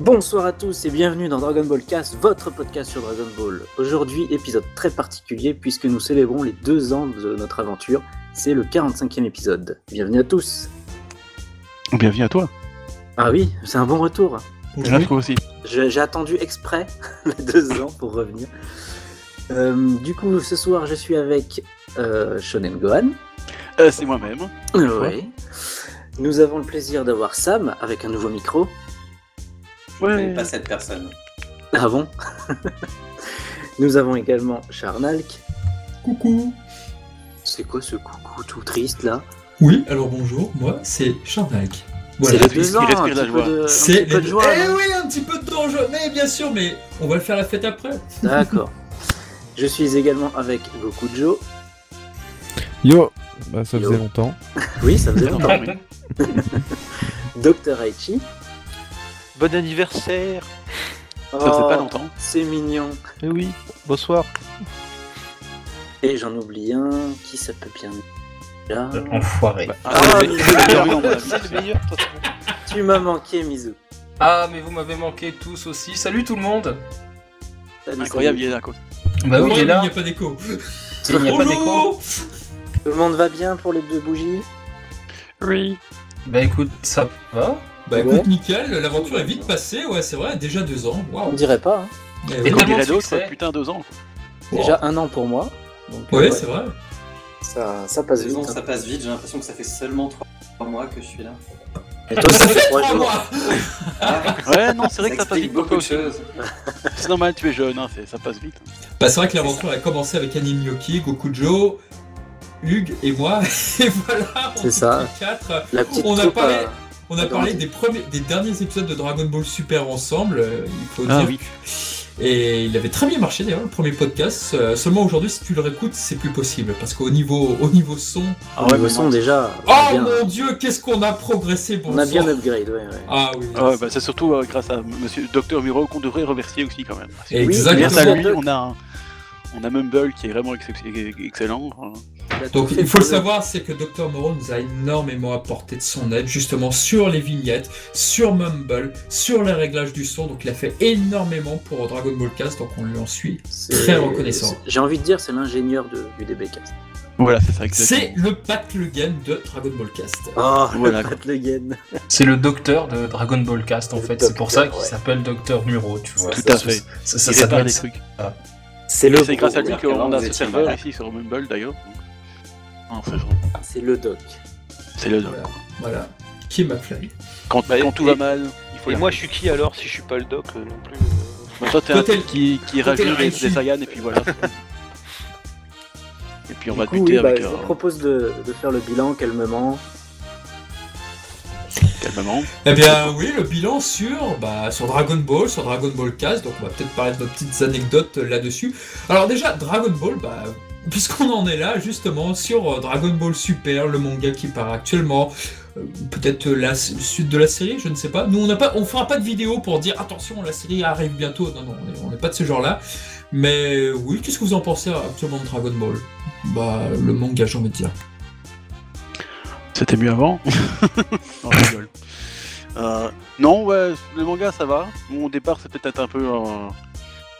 Bonsoir à tous et bienvenue dans Dragon Ball Cast, votre podcast sur Dragon Ball. Aujourd'hui, épisode très particulier puisque nous célébrons les deux ans de notre aventure. C'est le 45e épisode. Bienvenue à tous. Bienvenue à toi. Ah oui, c'est un bon retour. Je la trouve aussi. J'ai attendu exprès les deux ans pour revenir. Euh, du coup, ce soir, je suis avec euh, Shonen Gohan. Euh, c'est moi-même. Oui. Nous avons le plaisir d'avoir Sam avec un nouveau micro. Je ne connais pas cette personne. Ah bon Nous avons également Charnalk. Coucou C'est quoi ce coucou tout triste là? Oui, alors bonjour, moi c'est Charnalk. C'est les deux ans, respire un petit peu de, C'est peu de joie. Eh oui, un petit peu de danger, mais bien sûr, mais on va le faire la fête après. D'accord. Je suis également avec Goku Joe. Yo Bah ça Yo. faisait longtemps. Oui, ça faisait longtemps. Dr. Aichi. Bon anniversaire Ça faisait pas Oh, longtemps. C'est mignon. Eh oui, bonsoir. Et j'en oublie un. Qui ça peut bien là Enfoiré. Bah, Ah, c'est mais- le meilleur. Tu m'as manqué, Mizu. Ah, mais vous m'avez manqué tous aussi. Salut tout le monde Salut, Incroyable, il salut. est là. quoi. Bah oui, il est là. Il n'y a pas d'écho. Il n'y a pas d'écho. Le monde va bien pour les deux bougies? Oui. Bah écoute, ça va. Bah Ouais. écoute, nickel, l'aventure est vite passée, ouais, c'est vrai, déjà deux ans. On dirait pas. hein. Et oui. D'autres, succès. putain, deux ans. Déjà un an pour moi. Donc, euh, Ouais, ouais, c'est vrai. ça, ça passe vite. Hein. ça passe vite, j'ai l'impression que ça fait seulement 3 mois que je suis là. Et toi, ça fait trois Trois jours. mois Ah, Ouais, non, c'est vrai que ça passe vite beaucoup de choses. C'est normal, tu es jeune, hein, ça passe vite. Bah c'est vrai que l'aventure a commencé avec Anime Yoki, Goku Joe, Hugues et moi. Et voilà, on C'est ça. était quatre. La petite On a troupe parlé- a- On a parlé des, premiers, des derniers épisodes de Dragon Ball Super ensemble, euh, il faut Ah dire. oui. Et il avait très bien marché d'ailleurs, le premier podcast. Euh, seulement aujourd'hui, si tu le réécoutes, c'est plus possible. Parce qu'au niveau, au niveau son. Ah ouais, niveau son, déjà, Oh bien, mon dieu, qu'est-ce qu'on a progressé, bon on a bien upgrade. Ouais, ouais. Ah oui. Ah ouais, bah, c'est surtout euh, grâce à monsieur Docteur Muro qu'on devrait remercier aussi quand même. Exactement. Grâce à lui, on a, un- on a Mumble qui est vraiment ex- excellent. hein. Donc il faut le savoir, c'est que Dr Moreau nous a énormément apporté de son aide, justement sur les vignettes, sur Mumble, sur les réglages du son. Donc il a fait énormément pour Dragon Ball Cast, donc on lui en suit. C'est- Très reconnaissant. c'est- J'ai envie de dire, c'est l'ingénieur de- du DBcast. Voilà, c'est ça, C'est exactement. le Pat Le Game de Dragon Ball Cast. Oh, Voilà. le Pat Le Guen. C'est le docteur de Dragon Ball Cast en Le fait. C'est pour ça qu'il ouais. s'appelle Docteur Muro, tu vois. Tout Ça- à fait. Ça, ça, Il ça répare doit des trucs. C'est Et le c'est grâce à lui qu'on a ce serveur ici sur Mumble d'ailleurs. donc. Non, c'est le doc. C'est le Voilà. voilà. Qui est McFly Quand, Bah, quand tout va mal, il faut Et moi, je suis qui alors si je suis pas le doc euh, non plus euh, Bah, toi, t'es un type qui, qui rajoute le des, Raichu. des Saiyans et puis voilà. et puis on Du va coup, buter oui, bah, avec je vous euh, propose de, de faire le bilan calmement. Eh bien oui, le bilan sur, bah, sur Dragon Ball, sur Dragon Ball Cast, donc on va peut-être parler de nos petites anecdotes là-dessus. Alors déjà, Dragon Ball, bah, puisqu'on en est là, justement, sur euh, Dragon Ball Super, le manga qui part actuellement, euh, peut-être la suite de la série, je ne sais pas. Nous, on pas, on fera pas de vidéo pour dire attention, la série arrive bientôt. Non, non, on n'est pas de ce genre-là. Mais euh, oui, qu'est-ce que vous en pensez actuellement de Dragon Ball? Bah, le manga, j'ai envie de dire. C'était mieux avant. non, je rigole. Euh, non, ouais, le manga ça va. Au départ, c'est peut-être un peu. euh,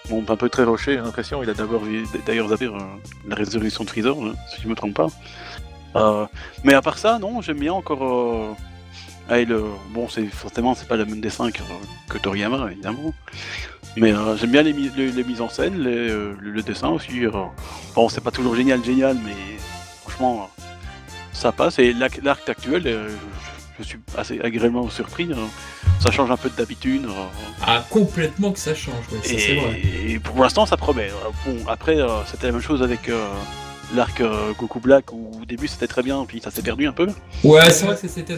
Bon, un peu très rocher, j'ai l'impression. Il a d'abord d'ailleurs zappé euh, la résurrection de Freezer, hein, si je me trompe pas. Euh, mais à part ça, non, j'aime bien encore. allez, le... Bon, c'est forcément, c'est pas le même dessin que, que Toriyama, évidemment. Mais j'aime bien les, les, les mises en scène, les, le, le dessin aussi. Bon, c'est pas toujours génial, génial, mais franchement, ça passe. Et l'arc l'arc actuel, euh, je, suis assez agréablement surpris. hein. Ça change un peu d'habitude. euh, Ah, complètement que ça change, ouais, ça c'est vrai. et, et pour l'instant, ça promet. Euh, Bon, après, euh, c'était la même chose avec euh, l'arc euh, Goku Black où au début c'était très bien, puis ça s'est perdu un peu. Ouais, c'est vrai que c'était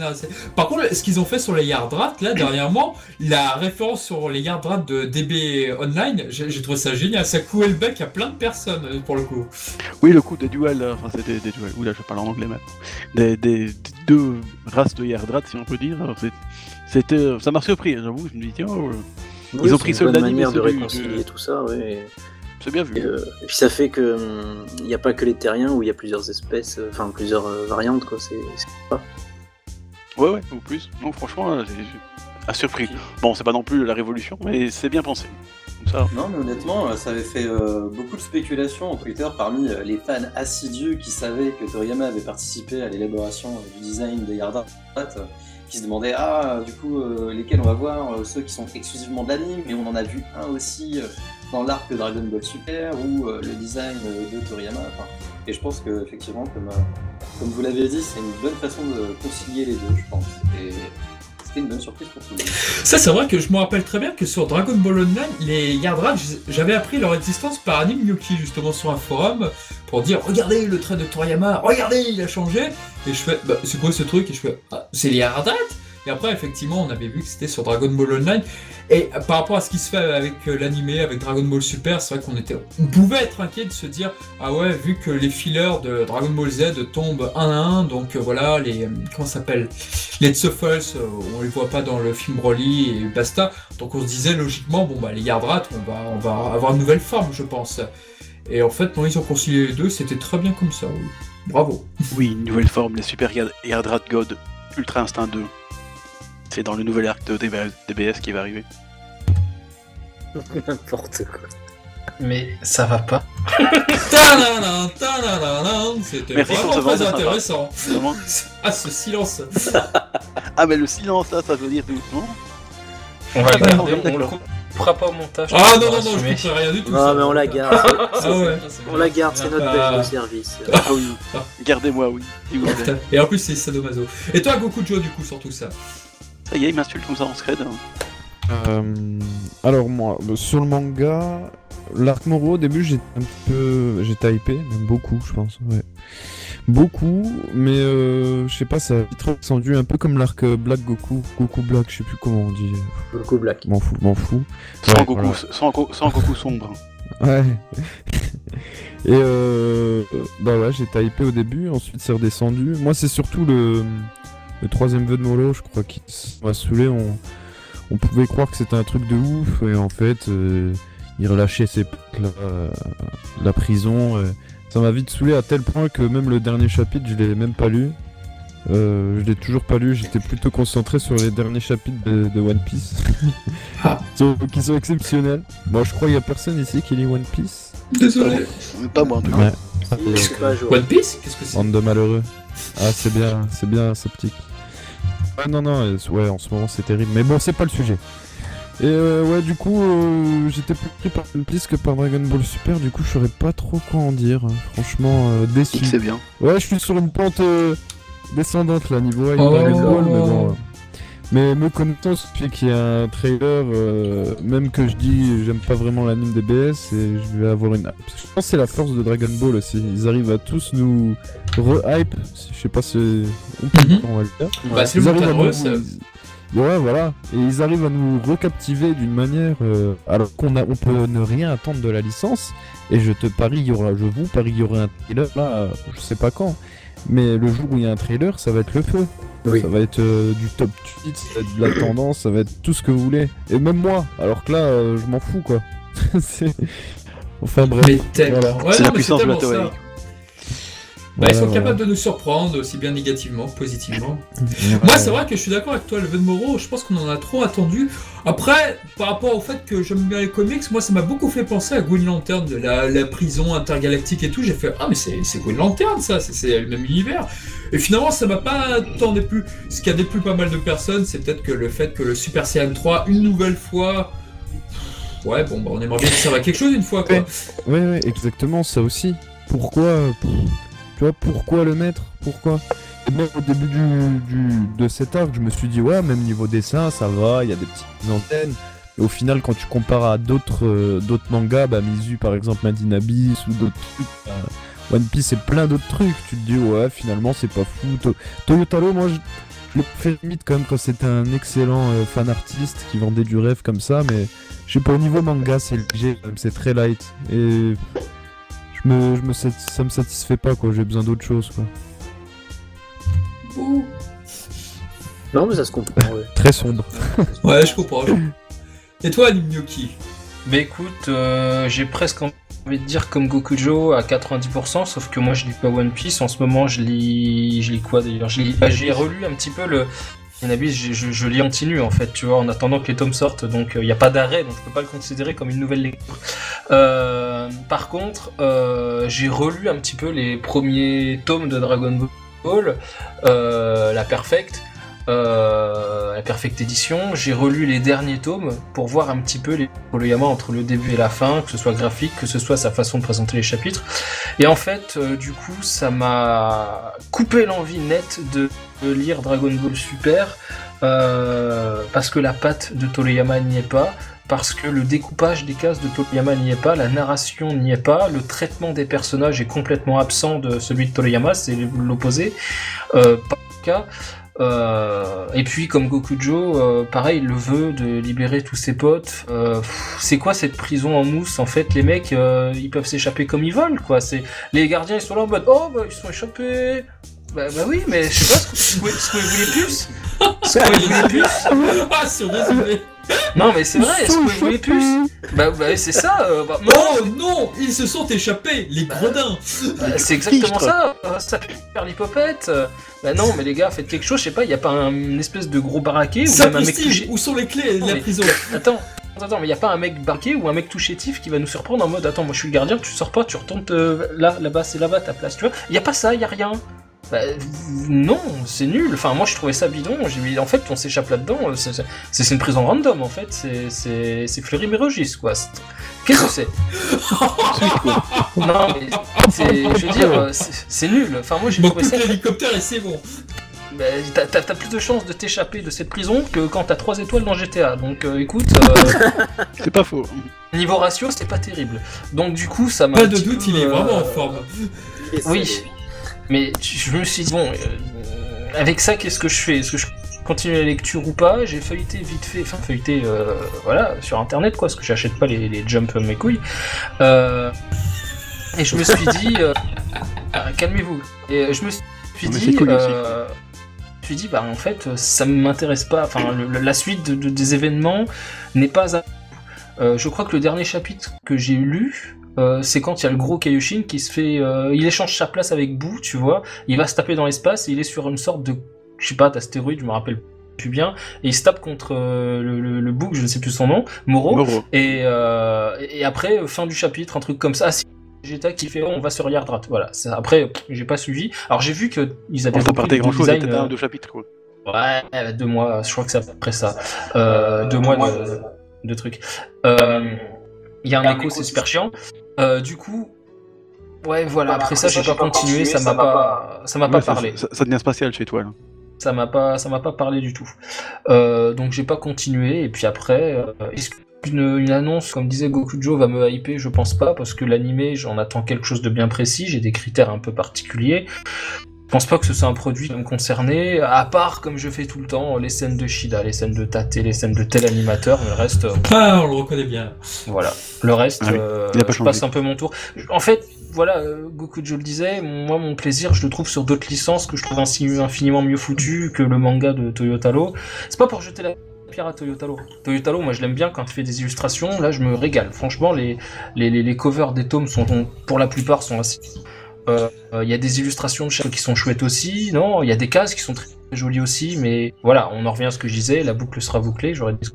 Par contre, ce qu'ils ont fait sur les Yardrats, là, dernièrement, la référence sur les Yardrats de DB Online, j'ai trouvé ça génial. Ça clouait le bec à plein de personnes, euh, pour le coup. Oui, le coup des duels, euh, enfin c'était des duels, oula, je parle en anglais maintenant. Des, des- des deux races de Yardrat, si on peut dire. C'est- C'était, euh, ça m'a surpris, j'avoue, je me dis, tiens, euh, Oui, ont c'est pris bonne de l'anime, manière de c'est réconcilier du- tout ça, ouais. C'est bien vu. Et, euh, et puis ça fait que hum, il n'y a pas que les terriens où il y a plusieurs espèces, euh, enfin plusieurs euh, variantes quoi. C'est pas. Ouais, ouais, ou plus. Non, franchement, j'ai- Ah, surpris. Bon, c'est pas non plus la révolution, mais c'est bien pensé. Comme ça. Non, mais honnêtement, ça avait fait euh, beaucoup de spéculations en Twitter parmi euh, les fans assidus qui savaient que Toriyama avait participé à l'élaboration euh, du design des Yardat, euh, qui se demandaient Ah, du coup, euh, lesquels on va voir euh, Ceux qui sont exclusivement d'anime, mais on en a vu un aussi euh, dans l'arc de Dragon Ball Super ou euh, le design de Toriyama. Et je pense que, effectivement, comme, euh, comme vous l'avez dit, c'est une bonne façon de concilier les deux, je pense. Et c'était une bonne surprise pour tout le monde. Ça, c'est vrai que je me rappelle très bien que sur Dragon Ball Online, les Yardrats, j'avais appris leur existence par Anime Yuki, justement, sur un forum, pour dire Regardez le trait de Toriyama, regardez, il a changé. Et je fais Bah, c'est quoi ce truc? Et je fais Ah, c'est les Yardrats Et après, effectivement, on avait vu que c'était sur Dragon Ball Online. Et par rapport à ce qui se fait avec euh, l'animé, avec Dragon Ball Super, c'est vrai qu'on était, on pouvait être inquiet de se dire ah ouais, vu que les fillers de Dragon Ball Z tombent un à un, donc euh, voilà, les euh, comment s'appelle, les Tsuffles, euh, on les voit pas dans le film Broly et basta. Donc on se disait logiquement bon bah les Yardrats, on va on va avoir une nouvelle forme, je pense. Et en fait, non, ils ont concilié les deux, c'était très bien comme ça. Bravo. Oui, une nouvelle forme, les Super Yard- Yardrat God Ultra Instinct 2. C'est dans le nouvel arc de DBS, qui va arriver. N'importe quoi. Mais ça va pas. Tadadam, tadadam, C'était Merci pour vraiment très intéressant. Vraiment Ah, ce silence. Ah, mais le silence là, ça veut dire tout. Non On va Ah, le garder, d'accord. on le coupera pas au montage. Ah non, non, non, je assumer. comprends rien du tout. Non, ça. mais on la garde. Ah ouais. On la garde, c'est notre Ah. belle de service. Ah oui, gardez-moi, oui. vous. Et en plus, c'est Sadomaso. Et toi, Goku Joe, du coup, sur tout ça? Ça y est, il m'insulte comme ça en scred. Euh, alors moi, euh, sur le manga, l'arc Moro au début j'étais un petit peu, j'étais hypé, même beaucoup je pense, ouais. Beaucoup, mais euh, je sais pas, ça a vite redescendu un peu comme l'arc Black Goku, Goku Black, je sais plus comment on dit, Goku Black. m'en fous, m'en fous. Sans, Ouais, Goku, voilà. sans, Go- sans Goku sombre. Ouais. Et euh, bah ouais, j'étais hypé au début, ensuite c'est redescendu. Moi, c'est surtout le, le troisième vœu de Molo, je crois, qui m'a saoulé. On, on pouvait croire que c'était un truc de ouf, et en fait, euh, il relâchait ses euh, la prison. euh. ça m'a vite saoulé à tel point que même le dernier chapitre, je l'ai même pas lu. Euh, je l'ai toujours pas lu, j'étais plutôt concentré sur les derniers chapitres de, de One Piece. Ah. Qui sont- qui sont exceptionnels. Bon, je crois qu'il y a personne ici qui lit One Piece. Désolé. Pas moi en tout cas. One Piece? Qu'est-ce que c'est? Bande de malheureux. Ah, c'est bien, c'est bien sceptique. Ah non, non, euh, ouais, en ce moment c'est terrible. Mais bon, c'est pas le sujet. Et euh, ouais, du coup, euh, j'étais plus pris par One Piece que par Dragon Ball Super. Du coup, je saurais pas trop quoi en dire. Franchement, euh, déçu. C'est bien. Ouais, je suis sur une pente euh, descendante là, niveau Oh. Dragon Ball, mais bon. Mais me connaissant, qu'il y a un trailer, euh, même que je dis j'aime pas vraiment l'anime DBS, et je vais avoir une. Je pense que c'est la force de Dragon Ball aussi. Ils arrivent à tous nous re-hype. Je sais pas si. On peut Mhm. on va le faire. Bah, c'est le Ils arrivent à montagne nous-. Ouais, voilà. Et ils arrivent à nous recaptiver d'une manière. euh, alors qu'on a, on peut ne rien attendre de la licence. Et je te parie, il y aura, je vous parie, il y aura un trailer là, je sais pas quand. Mais le jour où il y a un trailer, ça va être le feu. Oui. Ça va être euh, du top tweet, ça va être de la tendance, ça va être tout ce que vous voulez. Et même moi, alors que là, euh, je m'en fous quoi. C'est. Enfin bref. Mais tellement. Voilà. Ouais, C'est la mais puissance de la tellement Bah, ils sont voilà. capables de nous surprendre, aussi bien négativement que positivement. Moi, c'est vrai que je suis d'accord avec toi, le de Moro, je pense qu'on en a trop attendu. Après, par rapport au fait que j'aime bien les comics, moi, ça m'a beaucoup fait penser à Green Lantern, de la, la prison intergalactique et tout. J'ai fait, ah, mais c'est Green Lantern, ça, c'est- le même univers. Et finalement, ça m'a pas tant déplu. Ce qui a déplu pas mal de personnes, c'est peut-être que le fait que le Super Saiyan 3, une nouvelle fois. Ouais, bon, bah, on aimerait bien que ça à quelque chose une fois, quoi. Ouais. Ouais, ouais, exactement, ça aussi. Pourquoi, pourquoi le mettre? Pourquoi? Et même au début du, de cet arc, je me suis dit, ouais, même niveau dessin, ça va, il y a des petites antennes. Et au final, quand tu compares à d'autres euh, mangas, bah, Mizu par exemple, Madine Abyss ou d'autres trucs, bah, One Piece et plein d'autres trucs, tu te dis, ouais, finalement, c'est pas fou. To- Toyotaro, moi, je, je le fais limite quand même quand c'était un excellent euh, fan artiste qui vendait du rêve comme ça, mais je sais pas, au niveau manga, c'est léger, c'est très light. Et je me, je me, ça me satisfait pas, quoi. J'ai besoin d'autre chose, quoi. Ouh. Non, mais ça se comprend. ouais. Très sombre. Ouais, je comprends. Et toi, Nimyoki Mais écoute, euh, j'ai presque envie de dire comme Gokujo à 90%, sauf que moi je lis pas One Piece. En ce moment, je lis, je lis quoi d'ailleurs? Je lis, bah, j'ai relu un petit peu le, Je, je, je lis en en fait, tu vois, en attendant que les tomes sortent, donc il n'y a pas d'arrêt, donc je peux pas le considérer comme une nouvelle lecture. Euh, par contre, euh, j'ai relu un petit peu les premiers tomes de Dragon Ball, euh, la Perfect, euh, la Perfect Edition. J'ai relu les derniers tomes pour voir un petit peu les Konoyama entre le début et la fin, que ce soit graphique, que ce soit sa façon de présenter les chapitres. Et en fait, euh, du coup, ça m'a coupé l'envie nette de, lire Dragon Ball Super euh, parce que la patte de Toriyama n'y est pas. Parce que le découpage des cases de Toriyama n'y est pas, la narration n'y est pas, le traitement des personnages est complètement absent de celui de Toriyama, c'est l'opposé. Pas le cas. Euh, et puis comme Gokujo, euh, pareil, le veut de libérer tous ses potes. Euh, c'est quoi cette prison en mousse En fait, les mecs, euh, ils peuvent s'échapper comme ils veulent, quoi. C'est les gardiens, ils sont là en mode, oh bah ils sont échappés. Bah, bah oui, mais je sais pas ce que vous voulez plus? Ce que vous voulez plus? Ah, c'est résumé. Non, mais c'est vrai. Ce que vous voulez plus? Bah, bah c'est ça. euh, bah, Oh non, ils se sont échappés, les gredins. Bah, c'est exactement ça, euh, ça fait faire l'hypopète. Bah non, mais les gars, faites quelque chose, je sais pas, y a pas un, une espèce de gros baraquet ou même un mec touché. où sont les clés de la prison? Attends, attends, mais y a pas un mec barqué ou un mec tout chétif qui va nous surprendre en mode attends, moi je suis le gardien, tu sors pas, tu retournes te- là, là-bas, c'est là-bas ta place, tu vois? Y a pas ça, y a rien? Bah, non, c'est nul. Enfin, moi je trouvais ça bidon. J'ai dit, en fait, on s'échappe là-dedans. euh, c'est- C'est c'est une prison random en fait. C'est- C'est c'est Fleury Mérogis quoi. C'est- Qu'est-ce que c'est? Non, mais c'est- je veux dire, euh, c'est c'est nul. Enfin, moi j'ai Bon, trouvé ça l'hélicoptère et c'est bon. bah, t'as- T'as t'as plus de chances de t'échapper de cette prison que quand t'as 3 étoiles dans GTA. Donc euh, écoute, euh, C'est pas faux. niveau ratio, c'est pas terrible. Donc du coup, ça m'a. Pas de doute, peu, il est euh, vraiment en forme. Oui. Mais je me suis dit, bon, euh, avec ça, qu'est-ce que je fais? Est-ce que je continue la lecture ou pas? J'ai feuilleté vite fait, enfin feuilleté, euh, voilà, sur internet quoi, parce que j'achète pas les, les jump mes couilles. Euh, et je me suis dit, euh, calmez-vous. Et je me suis dit, suis dit, bah en fait, ça m'intéresse pas. Enfin, le- la suite de- de- des événements n'est pas. à- Euh, je crois que le dernier chapitre que j'ai lu, euh, c'est quand il y a le gros Kaioshin qui se fait, euh, il échange sa place avec Boo, tu vois. Il va se taper dans l'espace et il est sur une sorte de, je sais pas, d'astéroïde, je me rappelle plus bien, et il se tape contre euh, le, le, le bouc, je ne sais plus son nom, Moro. Moro. Et, euh, et après, fin du chapitre, un truc comme ça. Ah, si, Vegeta qui fait, on va sur Yardrat. Voilà. Ça, après, j'ai pas suivi. Alors j'ai vu que ils avaient ça repris grand chose, design, un euh, deux chapitres quoi. Ouais, deux mois, je crois que c'est à peu près ça. Euh, deux mois de, de trucs. Euh, Il y a un écho, c'est super chiant. Euh, du coup, ouais, voilà. Après ça, j'ai pas continué, ça m'a pas, ça m'a pas parlé. Ça, ça devient spatial chez toi là. Ça m'a pas, ça m'a pas parlé du tout. Euh, donc j'ai pas continué. Et puis après, euh, est-ce qu'une une annonce, comme disait Gokujo, va me hyper? Je pense pas, parce que l'animé, j'en attends quelque chose de bien précis. J'ai des critères un peu particuliers. Je pense pas que ce soit un produit qui va me concerner, à part, comme je fais tout le temps, les scènes de Shida, les scènes de Tate, les scènes de tel animateur, mais le reste, euh, Ah, on le reconnaît bien. voilà. Le reste, Ah oui, euh, je passe un peu mon tour. En fait, voilà, euh, Gokujo le disait, moi, mon plaisir, je le trouve sur d'autres licences que je trouve infiniment mieux foutues que le manga de Toyotaro. C'est pas pour jeter la pierre à Toyotaro. Toyotaro, moi, je l'aime bien quand il fait des illustrations. Là, je me régale. Franchement, les, les, les, les covers des tomes sont, pour la plupart, sont assez. Euh, Il y a des illustrations de chaque qui sont chouettes aussi, non? Il y a des cases qui sont très jolies aussi, mais voilà, on en revient à ce que je disais, la boucle sera bouclée, j'aurais dit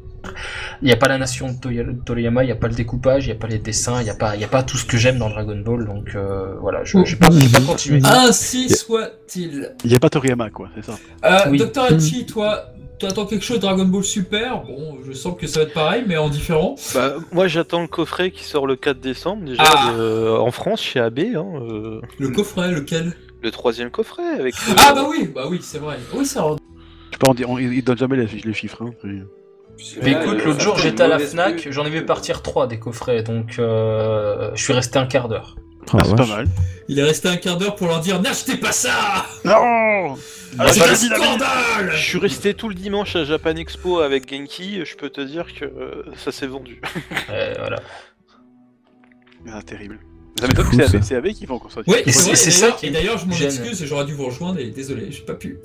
il n'y a pas la nation de Toriyama, il n'y a pas le découpage, il n'y a pas les dessins, il n'y a, pas- il y a pas tout ce que j'aime dans Dragon Ball, donc euh, voilà, je pas, j'ai pas continué. Ainsi soit-il. Il n'y a pas Toriyama quoi, c'est ça. Euh, Oui. Dr. Hachi, toi, t'attends quelque chose de Dragon Ball Super? Bon, je sens que ça va être pareil, mais en différent. Bah, moi j'attends le coffret qui sort le 4 décembre déjà Ah. de- en France chez AB, hein, euh, Le coffret, lequel? Le troisième coffret avec. euh, Ah bah oui, bah oui, c'est vrai. Oui, ça rend- Je sais pas, on dit- on- il donne jamais les, les chiffres. Hein. Mais écoute, l'autre jour j'étais à la Fnac, j'en ai vu partir trois des coffrets, donc euh, je suis resté un quart d'heure. Ah, c'est pas vache. mal. Il est resté un quart d'heure pour leur dire N'achetez pas ça Non Ah, C'est bah, un le- scandale Je suis resté tout le dimanche à Japan Expo avec Genki, je peux te dire que euh, ça s'est vendu. Euh, voilà. Ah, terrible. Ça m'étonne que c'est ça. AB, c'est AB qui font encore ça. Oui, Et c'est c'est- vrai, c'est et ça Et d'ailleurs, je m'en excuse, j'aurais dû vous rejoindre et désolé, j'ai pas pu.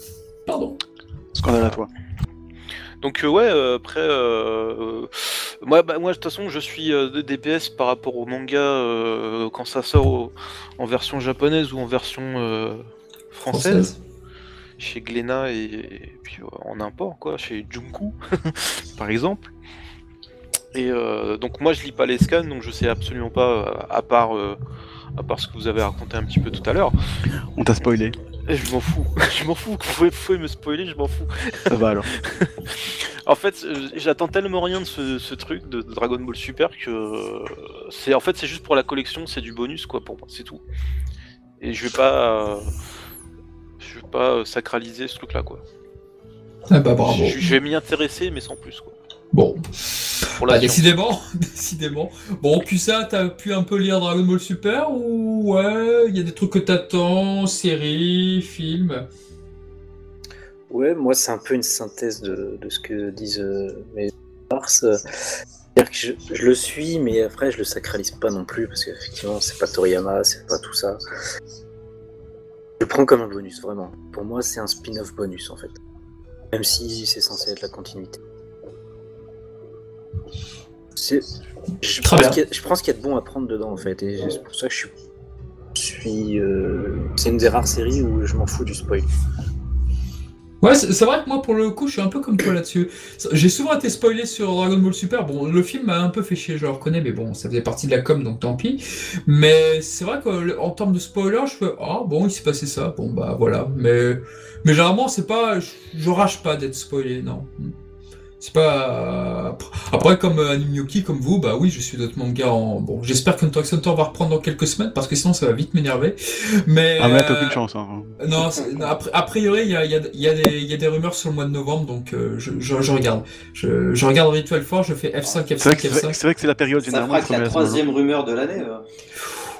Pardon. Scandale à toi. Donc euh, ouais, euh, après, euh, euh, moi, bah, moi de toute façon, je suis euh, de DPS par rapport au manga euh, quand ça sort au- en version japonaise ou en version euh, française. chez Glénat et, puis euh, en import, quoi, chez Junku, par exemple. Et donc moi je lis pas les scans, donc je sais absolument pas, à part, à part ce que vous avez raconté un petit peu tout à l'heure. On t'a spoilé. Je m'en fous, je m'en fous, vous pouvez, me spoiler, je m'en fous. Ça va alors. en fait, j'attends tellement rien de ce, truc de Dragon Ball Super que c'est en fait c'est juste pour la collection, c'est du bonus quoi pour moi, c'est tout. Et je vais pas je vais pas sacraliser ce truc là quoi. Ah bah bravo. Je, vais m'y intéresser mais sans plus quoi. Bon. Bah, décidément, décidément. Bon, puis ça, t'as pu un peu lire Dragon Ball Super ou ouais, il y a des trucs que t'attends, séries, films? Ouais, moi c'est un peu une synthèse de, ce que disent euh, mes mars. Que je, je, le suis, mais après je le sacralise pas non plus parce qu'effectivement c'est pas Toriyama, c'est pas tout ça. Je le prends comme un bonus, vraiment. Pour moi, c'est un spin-off bonus en fait. Même si c'est censé être la continuité. Je pense, qu'il y a de bon à prendre dedans en fait, et c'est pour ça que je suis. Euh, c'est une des rares séries où je m'en fous du spoil. Ouais, c'est vrai que moi, pour le coup, je suis un peu comme toi là-dessus. J'ai souvent été spoilé sur Dragon Ball Super. Bon, le film m'a un peu fait chier, je le reconnais, mais bon, ça faisait partie de la com, donc tant pis. Mais c'est vrai qu'en termes de spoiler, je fais Ah, bon, il s'est passé ça. Bon, bah voilà. Mais, mais généralement, c'est pas. Je, je rage pas d'être spoilé, non. C'est pas. Après, comme euh, Animyoki, comme vous, bah oui, je suis d'autres mangas en. Bon, j'espère que Hunter Hunter va reprendre dans quelques semaines parce que sinon ça va vite m'énerver. Mais. Ah, mais t'as aucune chance. Hein. Non, a priori, il y a, y, a, y, a des, y a des rumeurs sur le mois de novembre, donc euh, je, je, je, regarde. Je, je regarde Ritual Force, je fais F5, F5, F5. C'est vrai que c'est la période généralement. Fera la troisième rumeur de l'année.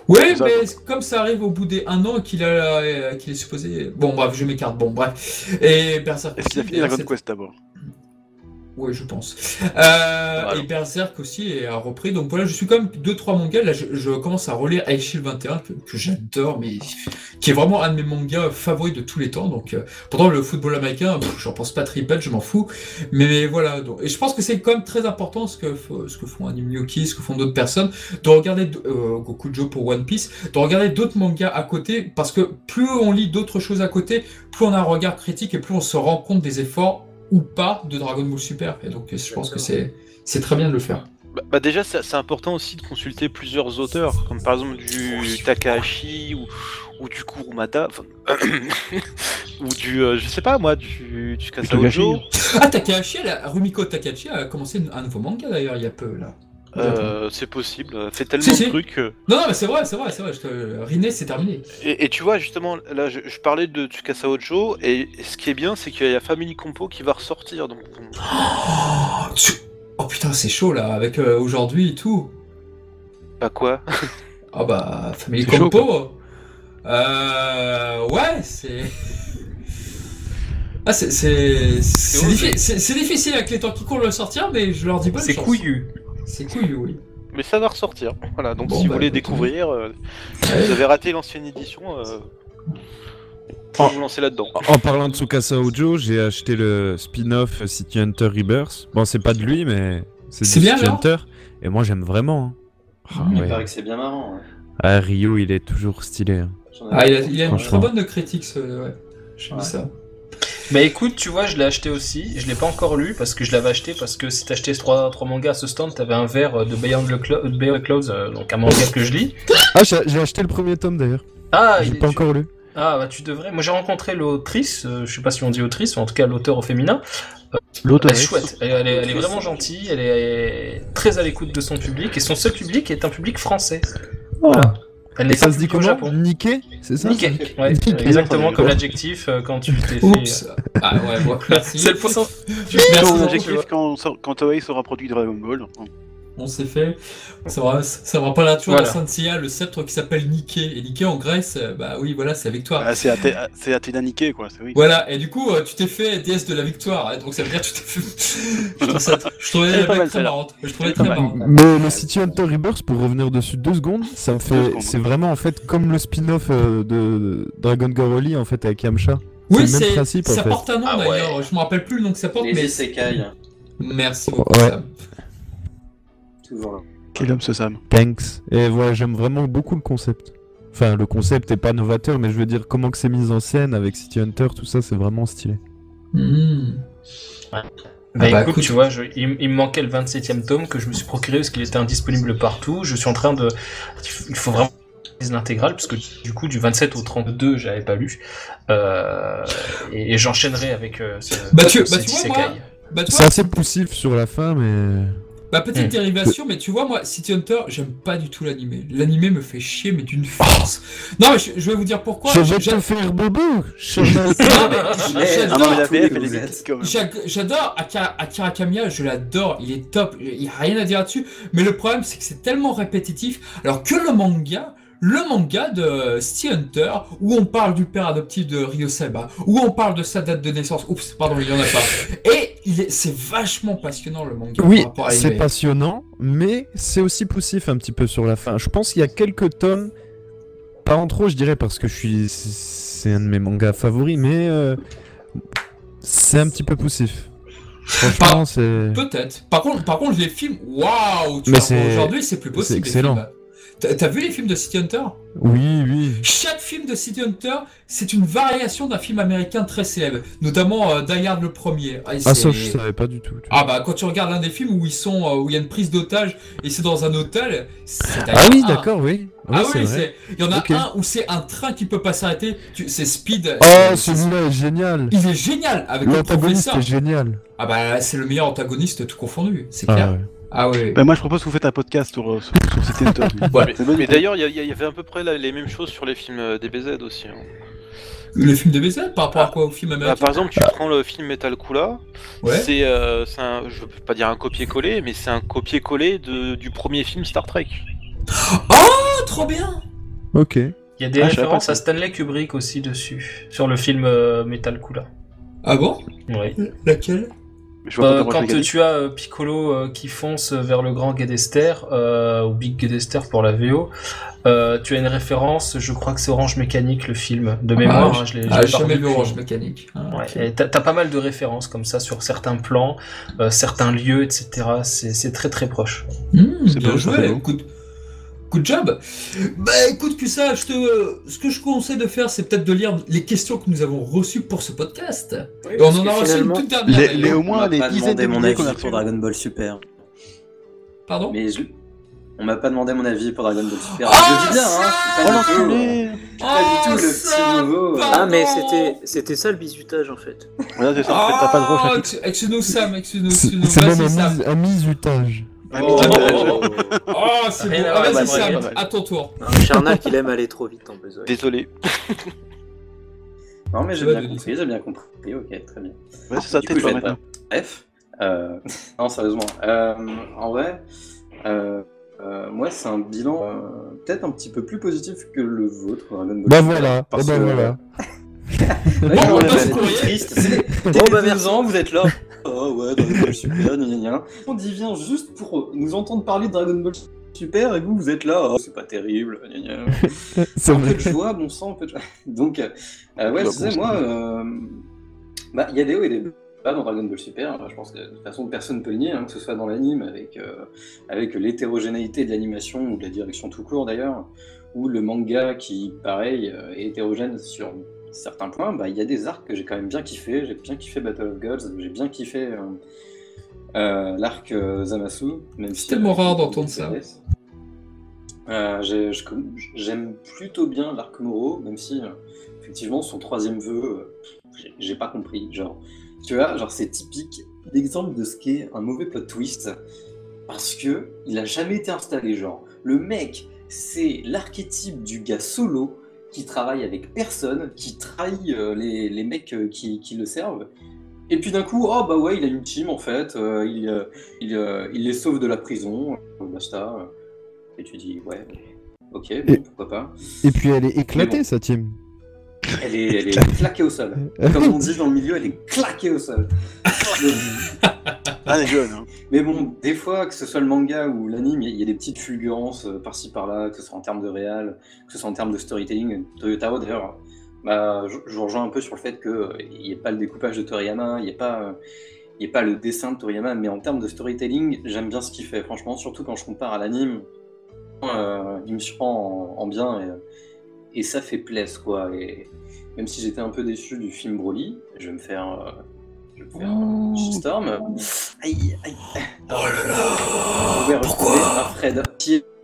Oui, mais comme ça arrive au bout des un an qu'il a qu'il est supposé. Bon, bref, je m'écarte. Bon, bref. Et Berserk. Est-ce qu'il a fini Dragon Quest d'abord? Oui, je pense. Euh, et Berserk aussi a repris. Donc voilà, je suis quand même 2-3 mangas. Là, je, commence à relire Shield 21, que, j'adore, mais qui est vraiment un de mes mangas favoris de tous les temps. Donc, euh, pendant le football américain, j'en pense pas triple, je m'en fous. Mais, voilà. Donc, et je pense que c'est quand même très important ce que, ce que font Anime ce que font d'autres personnes, de regarder euh, Gokujo pour One Piece, de regarder d'autres mangas à côté, parce que plus on lit d'autres choses à côté, plus on a un regard critique et plus on se rend compte des efforts ou pas de Dragon Ball Super. Et donc je pense que c'est c'est très bien de le faire. Bah, bah déjà c'est important aussi de consulter plusieurs auteurs, comme par exemple du Takahashi ou, ou du Kurumada, ou du euh, je sais pas moi du, du Kasaojo. Ah Takahashi, Rumiko Takahashi a commencé un nouveau manga d'ailleurs il y a peu là. Euh, c'est possible, fait tellement de trucs. Non, non, mais c'est vrai, c'est vrai, c'est vrai. Je Riné, c'est terminé. Et, tu vois, justement, là, je, parlais de Tsukasa Ojo, et ce qui est bien, c'est qu'il y a Family Compo qui va ressortir. Donc... Oh, oh putain, c'est chaud là, avec euh, aujourd'hui et tout. Bah quoi? Ah bah, Family Compo. euh, ouais, c'est. Ah, c'est c'est difficile avec les temps qui courent de le sortir, mais je leur dis bonne chance. C'est couillu. C'est cool, oui. Mais ça va ressortir. Voilà, donc si vous bah, voulez découvrir, euh, vous avez raté l'ancienne édition, euh, vous lancer là-dedans. En parlant de Tsukasa Ojo, j'ai acheté le spin-off City Hunter Rebirth. Bon, c'est pas de lui, mais c'est bien, City Hunter. Et moi, j'aime vraiment. Hein. Ah, il paraît que c'est bien marrant. Ah, Ryu, il est toujours stylé. Hein. Ah, il a, il a une très bonne critique, ce... ouais. J'ai vu ça. Bah écoute, tu vois, je l'ai acheté aussi. Je l'ai pas encore lu parce que je l'avais acheté parce que si t'achetais 3, 3 mangas à ce stand, t'avais un verre de Beyond the, Clo Close, euh, donc un manga que je lis. Ah, j'ai acheté le premier tome d'ailleurs. Ah, j'ai pas encore lu. Ah, bah tu devrais. Moi j'ai rencontré l'autrice, euh, je sais pas si on dit autrice, ou en tout cas l'auteur au féminin. Euh, l'auteur elle est chouette, elle, est, elle est vraiment gentille, elle est très à l'écoute de son public et son seul public est un public français. Oh. Elle ça se dit comment. Niquer C'est ça Niquer, ouais, exactement comme l'adjectif euh, quand tu t'es fait. Oups euh, Ah ouais, bon, merci. C'est le pourcent. Merci l'adjectif quand, quand Toei sera produit Dragon Ball on s'est fait. Ça va, ça va pas là, tu vois, voilà. Saint le sceptre qui s'appelle Niké. Et Niké en Grèce, euh, bah oui, voilà, c'est la victoire. Ah, c'est Athéna Niké, quoi. Oui. Voilà, et du coup, euh, tu t'es fait déesse de la victoire. Hein, donc ça veut dire que tu t'es fait. je, trouvais la très marrante. Je trouvais très marrante. Mais le City Hunter Rebirth, pour revenir dessus deux secondes, ça me fait. C'est vraiment en fait comme le spin-off euh, de Dragon Garoli en fait avec Yamcha. Oui, c'est. Ça porte un nom ah d'ailleurs. Je me rappelle plus le nom que ça porte, Les mais. Isekai. Merci beaucoup. Ouais. Quel homme ce Sam Thanks. Et voilà, j'aime vraiment beaucoup le concept. Enfin, le concept est pas novateur, mais je veux dire, comment que c'est mis en scène avec City Hunter, tout ça, c'est vraiment stylé. Mhm. Bah, bah, écoute, écoute. tu vois, je- il, il me manquait le 27e tome que je me suis procuré parce qu'il était indisponible partout. Je suis en train de. Il faut vraiment l'intégrale parce que du coup, du 27 au 32, j'avais pas lu. Euh, et et j'enchaînerai avec euh, ce. Bah, tu- bah, tu vois, moi- Bah, C'est assez poussif sur la fin, mais. Bah petite Hmm. dérivation, mais tu vois moi, City Hunter, j'aime pas du tout l'animé. L'animé me fait chier, mais d'une force. Non mais je, je vais vous dire pourquoi. je vais te faire bobo j'adore- Ah Akira, Akira Kamiya, je l'adore, il est top, il y a rien à dire là-dessus. Mais le problème, c'est que c'est tellement répétitif. Alors que le manga, le manga de City Hunter, où on parle du père adoptif de Ryo Seba, où on parle de sa date de naissance. Oups, pardon, il y en a pas. Et c'est vachement passionnant le manga. Oui, c'est passionnant, mais c'est aussi poussif un petit peu sur la fin. Je pense qu'il y a quelques tomes, pas en trop, je dirais, parce que je suis, c'est un de mes mangas favoris, mais euh, c'est un petit peu poussif. Franchement, c'est. Peut-être. Par contre, par contre, les films, waouh Aujourd'hui, c'est plus possible. c'est excellent. les films. T'as t'as vu les films de City Hunter? Oui, oui. Chaque film de City Hunter, c'est une variation d'un film américain très célèbre, notamment euh, Die Hard le premier. Ah, Ah, ça, je savais pas du tout. Ah bah quand tu regardes l'un des films où ils sont, euh, où il y a une prise d'otage et c'est dans un hôtel, Ah oui, Hard 1. d'accord, oui. Ouais, Ah c'est oui. Il y en a un où c'est un train qui peut pas s'arrêter. tu- C'est Speed. Oh, celui-là est génial. Il est génial avec le L'antagoniste professeur. est génial. Ah bah c'est le meilleur antagoniste tout confondu, c'est Ah, clair. ouais. Ah ouais. Bah, moi, je propose que vous faites un podcast sur, euh, sur. Ouais, mais, d'ailleurs, il y, avait à peu près les mêmes choses sur les films euh, DBZ aussi. hein. Le film de BZ par rapport à quoi au film Bah, américain par exemple, tu prends le film Metal Kula, Ouais. c'est, euh, un, je peux pas dire un copier-coller, mais c'est un copier-coller de- du premier film Star Trek. Oh, trop bien Ok. Il y a des Ah, références à Stanley Kubrick aussi dessus, sur le film euh, Metal Kula. Ah bon? Oui. Laquelle? Je vois pas Euh, quand tu as euh, Piccolo euh, qui fonce vers le grand Gedester, euh, ou Big Gedester pour la VO, euh, tu as une référence, je crois que c'est Orange Mécanique le film, de mémoire, Ah, hein, je l'ai Ah, je l'ai j'ai pas jamais vu. Orange Mécanique. Ah, Ouais, t'as pas mal de références comme ça sur certains plans, euh, certains lieux, etc. C'est très très proche. Mmh, C'est bien joué, écoute. Good job Bah écoute que ça, je te... ce que je conseille de faire, c'est peut-être de lire les questions que nous avons reçues pour ce podcast. Oui, on en a reçu une toute dernière. Les, au On moins m'a les dizaines de mon milliers qu'on a avis pour Dragon Ball Super. Pardon Mais je... on m'a pas demandé mon avis pour Dragon Ball Super. Ah, je dis bien, hein, je suis Oh pas du tout, l'enculé pas du tout Oh, le petit ça, nouveau. pardon. Ah, mais c'était c'était ça le bisutage en fait. Voilà, c'est ça, en fait, t'as pas Excuse-nous Sam, excuse-nous, C'est même un, misutage. Ah, Oh, mais- oh, oh, oh, c'est bon. à Ah, vas-y Sam, à ton tour. Charnac, il aime aller trop vite en besoin. Désolé. Non, mais j'ai bien compris, j'ai bien compris. Ok, très bien. Ouais, c'est ça, t'es toi maintenant. Bref, euh... non, sérieusement. Euh, en vrai, euh, euh, moi, c'est un bilan euh, peut-être un petit peu plus positif que le vôtre, Dragon Ball Bah voilà, parce eh ben que- voilà. Bon, on passe courrier. triste. Bon, bah, bah, merci. ans, vous êtes là. Oh ouais, Dragon Ball Super, gna gna gna. On y vient juste pour nous entendre parler de Dragon Ball Super et vous, vous êtes là. Oh, c'est pas terrible. gna gna. C'est un peu vrai. de joie, bon sang, un peu de joie. Donc, euh, euh, ouais, je disais, bon moi, euh, bah, il y a des hauts et des bas dans Dragon Ball Super. Je pense que de toute façon, personne ne peut le nier, hein, que ce soit dans l'anime, avec, euh, avec l'hétérogénéité de l'animation ou de la direction tout court d'ailleurs, ou le manga qui, pareil, euh, est hétérogène sur certains points. Bah, il y a des arcs que j'ai quand même bien kiffé. J'ai bien kiffé Battle of Gods, j'ai bien kiffé euh, euh, l'arc euh, Zamasu, même si. tellement rare d'entendre ça. J'aime plutôt bien l'arc Moro, même si effectivement son troisième vœu, j'ai- pas compris. Genre, tu vois, genre c'est typique l'exemple de ce qu'est un mauvais plot twist parce que il a jamais été installé. Genre, le mec, c'est l'archétype du gars solo qui travaille avec personne, qui trahit euh, les, les mecs euh, qui, qui le servent. Et puis d'un coup, oh bah ouais, il a une team en fait, euh, il, il, il les sauve de la prison, basta. Et tu dis, ouais, ok, bon, Et- pourquoi pas. Et puis elle est éclatée, bon. sa team. Elle est, elle est claquée au sol. Comme on dit dans le milieu, elle est claquée au sol. Ah, les jeunes, hein. Mais bon, des fois, que ce soit le manga ou l'anime, il y a- y, a des petites fulgurances euh, par-ci par-là, que ce soit en termes de réal, que ce soit en termes de storytelling. Toyotaro, d'ailleurs, bah, je, rejoins un peu sur le fait qu'il n'y ait pas le découpage de Toriyama, il n'y ait, pas, euh, y pas le dessin de Toriyama, mais en termes de storytelling, j'aime bien ce qu'il fait, franchement, surtout quand je compare à l'anime. euh, il me surprend en, en bien et ça fait plaisir, quoi. Et même si j'étais un peu déçu du film Broly, je vais me faire. euh, je vais me faire un shitstorm. Aïe, aïe. Oh là là Vous pouvez retrouver un Fred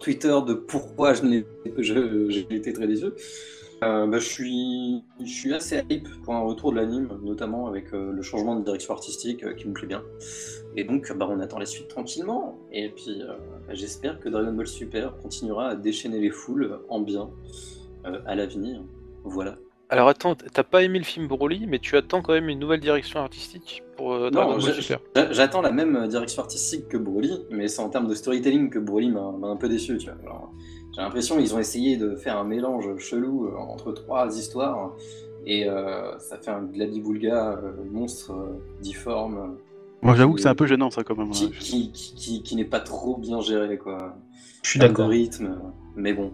Twitter de pourquoi je n'ai je- j'ai été très déçu. Euh, bah, je, suis, je suis assez hype pour un retour de l'anime, notamment avec euh, le changement de direction artistique euh, qui me plaît bien. Et donc, bah, on attend la suite tranquillement. Et puis, euh, bah, j'espère que Dragon Ball Super continuera à déchaîner les foules en bien euh, à l'avenir. Voilà. Alors attends, t'as pas aimé le film Broly, mais tu attends quand même une nouvelle direction artistique pour euh, Non, J'attends la même euh, direction artistique que Broly, mais c'est en termes de storytelling que Broly m'a un peu déçu. J'ai l'impression qu'ils ont essayé de faire un mélange chelou euh, entre trois histoires, et euh, ça fait un gladiboulga euh, monstre euh, difforme, Moi, j'avoue que c'est un peu gênant, ça, quand même. qui, hein. qui, qui, qui- qui n'est pas trop bien géré. Quoi. Je suis d'accord. de rythme, mais bon.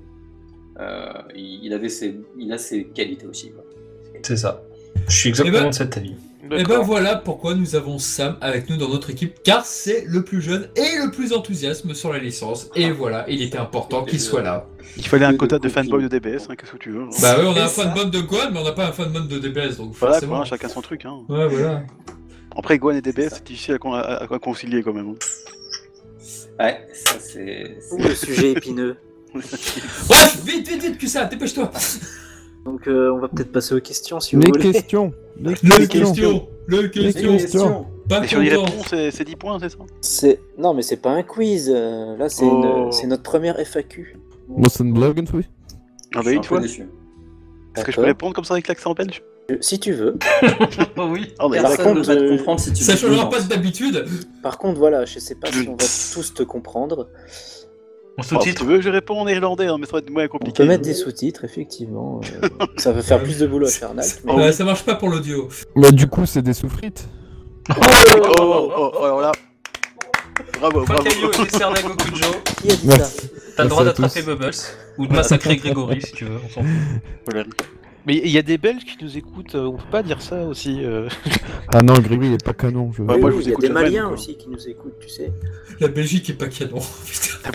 Euh, il, avait ses, il a ses qualités aussi. C'est ça. Je suis exactement Eh ben- de cet avis. Et ben D'accord. voilà pourquoi nous avons Sam avec nous dans notre équipe, car c'est le plus jeune et le plus enthousiasme sur la licence. Et voilà, il était important qu'il soit là. Il fallait un quota de copines. fanboy de DBS, hein, qu'est-ce que tu veux. Bah ouais, on a un fanbot de Gohan, mais on n'a pas un fanbot de DBS, donc Voilà, forcément. quoi, chacun son truc. Hein. Ouais, voilà. Après, Gohan et DBS, c'est difficile à, con- à- à concilier quand même. hein. Ouais, ça c'est. le sujet épineux. Bref, vite, vite, vite, que ça, dépêche-toi. Donc euh, on va peut-être passer aux questions si vous Les voulez. questions Les Le questions question, le Les question, questions. pas Et si on répond, c'est c'est 10 points, c'est ça? C'est non mais c'est pas un quiz. euh, Là c'est Oh. une- c'est notre première FAQ. Moi, c'est une blague, oui. Ah je bah une peu fois. déçu. Est-ce que je peux répondre comme ça avec l'accent belge? Euh, Si tu veux. Oh oui. Ah bah, Par Personne ne contre, va te comprendre si tu Ça dis changera pas d'habitude. Par contre voilà, je sais pas si on va tous te comprendre. On Alors, si sous-titre. tu veux, je réponds en néerlandais, hein, mais ça va être moins On compliqué. peut mettre des sous-titres effectivement. euh, ça va faire plus de boulot à Charnac. mais- Oh, Euh, ça marche pas pour l'audio. Bah, du coup, c'est des sous-frites. Oh, oh, oh, oh, alors là. Bravo, bravo. Décerné Gokujo. Qui a dit ça T'as le droit à d'attraper. Bubbles. Ou de massacrer Grégory si tu veux. On s'en fout. Mais il y a des Belges qui nous écoutent, euh, on peut pas dire ça aussi. euh. Ah non, Grégory, il est pas canon. Je... Bah, Oui, moi, oui, je vous il y a écoute des jamais, Maliens aussi qui nous écoutent, tu sais. La Belgique est pas canon. Putain.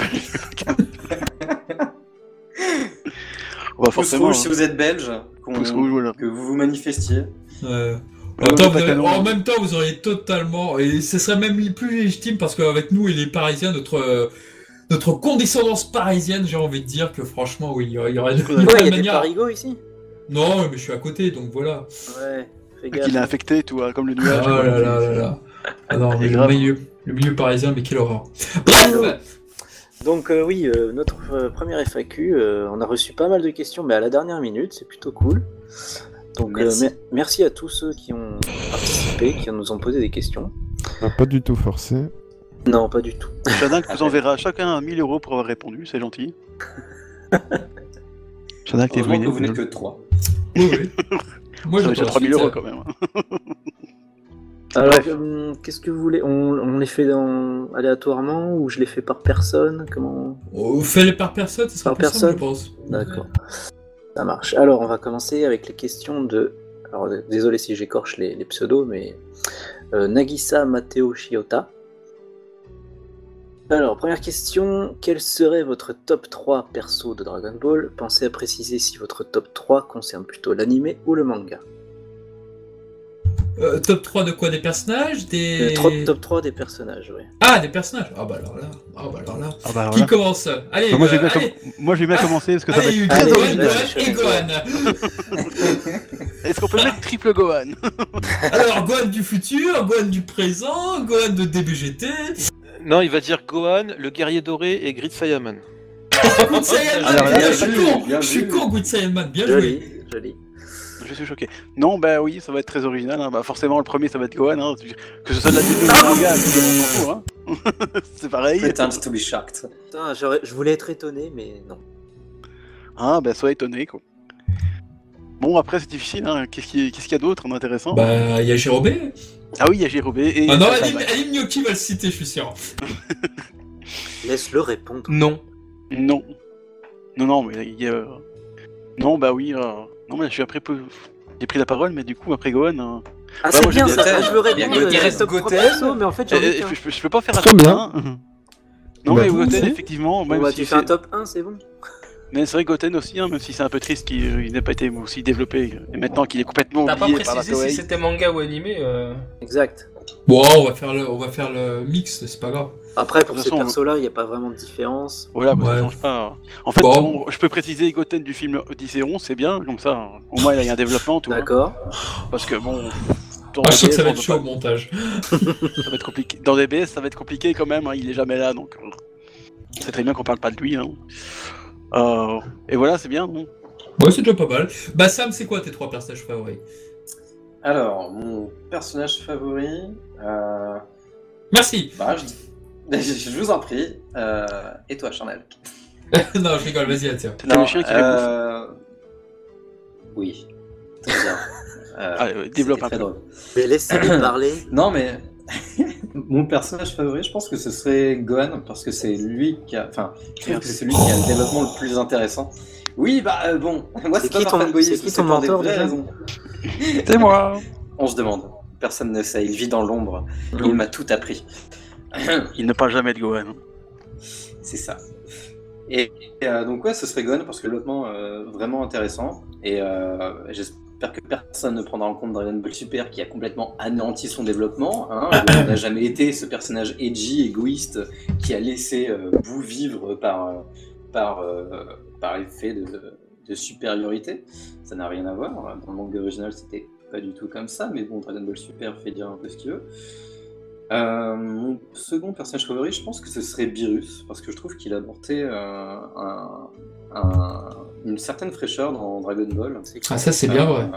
On va Pouce forcément. rouge si vous êtes belge, qu'on- Pouce rouge, voilà. que vous vous manifestiez. Ouais. En Ouais, même, temps, pas vous avez- canon. en même temps, vous auriez totalement. Et ce serait même plus légitime parce qu'avec nous et les Parisiens, notre, euh, notre condescendance parisienne, j'ai envie de dire que franchement, oui, il y aurait, il y aurait Ouais, il y a des manière- parigots ici. Non, mais je suis à côté, donc voilà. Ouais, fais Et gaffe. qu'il est infecté, tout, hein, comme le Ah nuage. là là là là. Ah non, mais le grave. milieu, le milieu parisien, mais quelle horreur. Bref Donc euh, oui, euh, notre euh, première FAQ, euh, on a reçu pas mal de questions, mais à la dernière minute, c'est plutôt cool. Donc euh, Merci. mer- merci à tous ceux qui ont participé, qui nous ont posé des questions. On va pas du tout forcé. Non, pas du tout. Shadak vous enverra chacun 1000 euros pour avoir répondu, c'est gentil. Shadak, t'es vous n'êtes que 3. Oui, oui. Moi, Ça fait déjà 3000 euros quand même. Alors, euh, qu'est-ce que vous voulez on, on les fait dans... aléatoirement ou je les fais par personne Comment Oh, Fais-les par personne, ce sera Par plus simple, personne je pense. D'accord. Ça marche. Alors, on va commencer avec les questions de. Alors, désolé si j'écorche les, les pseudos, mais. euh, Nagisa Mateo Shiota. Alors, première question. Quel serait votre top 3 perso de Dragon Ball? Pensez à préciser si votre top 3 concerne plutôt l'anime ou le manga. Euh, top 3 de quoi? Des personnages? Des. Euh, top 3 des personnages, oui. Ah, des personnages Ah bah alors là. Ah bah alors là. Ah bah, alors Qui là. commence? Allez, Bah, moi, euh, j'ai bien, allez, com- moi, j'ai bien Ah, commencé parce que ça va allez, être Gohan, Allez, et. Gohan. Est-ce qu'on peut mettre triple Gohan? Alors, Gohan du futur, Gohan du présent, Gohan de DBGT, Non, il va dire Gohan, le guerrier doré et Grid. Good là, je suis con, je suis con, Good Saiyaman, bien joué. Joli, joli. Je suis choqué. Non, bah oui, ça va être très original. hein. Bah, forcément, le premier, ça va être Gohan. hein. Que ce soit de la vidéo ou du manga, on s'en fout. Hein. C'est pareil. Pretend to be shocked. Putain, j'aurais- je voulais être étonné, mais non. Ah, bah sois étonné, quoi. Bon, après, c'est difficile. Hein. Qu'est-ce qu'il y, qu'est-ce qu'il y a d'autre en intéressant Bah, il y a Jérobé. Ah oui, il y a Jérobé et. Ah non, Alim, Gnocchi va le citer, je suis sûr. Laisse-le répondre. Non. Non. Non, non, mais il y a. Non, bah oui. euh, Non, mais je suis après peu. J'ai pris la parole, mais du coup, après Gohan. euh, Ah, c'est bien ça, je veux répondre. Euh, Il reste persos, mais en fait, qu'un. je, je peux- je peux pas faire un top bien. 1. Non, Bah, mais Goten, effectivement. Bon, même bah, si tu fais un top 1, c'est bon. Mais c'est vrai Goten aussi, hein, même si c'est un peu triste qu'il euh, n'ait pas été aussi développé, et maintenant qu'il est complètement T'as pas oublié par la précisé si c'était manga ou animé euh, Exact. Bon, on va faire le, on va faire le mix, c'est pas grave. Après, pour ces persos-là, il n'y a pas vraiment de différence. Voilà, bah, Ouais. ça change pas. En fait, Bon. on- je peux préciser Goten du film Odyssée 11, c'est bien, comme ça, au moins il y a un développement, tu vois. D'accord. Parce que bon. dans Ah, je sens que ça DBS, va être chaud au pas- montage. Ça va être compliqué. Dans DBS, ça va être compliqué quand même, hein, il est jamais là, donc. euh, C'est très bien qu'on parle pas de lui. Hein. Euh, et voilà, c'est bien, non? Ouais, c'est déjà pas mal. Bah, Sam, c'est quoi tes trois personnages favoris? Alors, mon personnage favori. euh, Merci bah, je... je vous en prie. euh, Et toi, Charnel? Non, je rigole, vas-y, tiens. Un chien qui euh... Oui. Très bien. Euh, développe un très peu. drôle. Mais laissez-les parler. Non, mais mon personnage favori, je pense que ce serait Gohan, parce que c'est lui qui a. Enfin, je trouve que c'est celui qui a le développement le plus intéressant. Oui, bah euh, bon, moi C'est pas qui ton- c'est qui c'est ton pour des mentor, vraies déjà raisons. C'est moi On se demande. Personne ne sait, il vit dans l'ombre. Mhm. Il m'a tout appris. Il ne parle jamais de Gohan. C'est ça. Et, et, euh, donc ouais, ce serait Gon parce que le développement euh, vraiment intéressant. Et euh, j'espère que personne ne prendra en compte Dragon Ball Super qui a complètement anéanti son développement. Hein. Gohan n'a jamais été ce personnage edgy, égoïste, qui a laissé euh, Boo vivre par, euh, par, euh, par effet de, de supériorité. Ça n'a rien à voir. Dans le manga original, c'était pas du tout comme ça, mais bon, Dragon Ball Super fait dire un peu ce qu'il veut. Euh, mon second personnage favori, je pense que ce serait Beerus, parce que je trouve qu'il a apporté euh, un- un- une certaine fraîcheur dans Dragon Ball. Ah, ça, c'est bien Euh, vrai.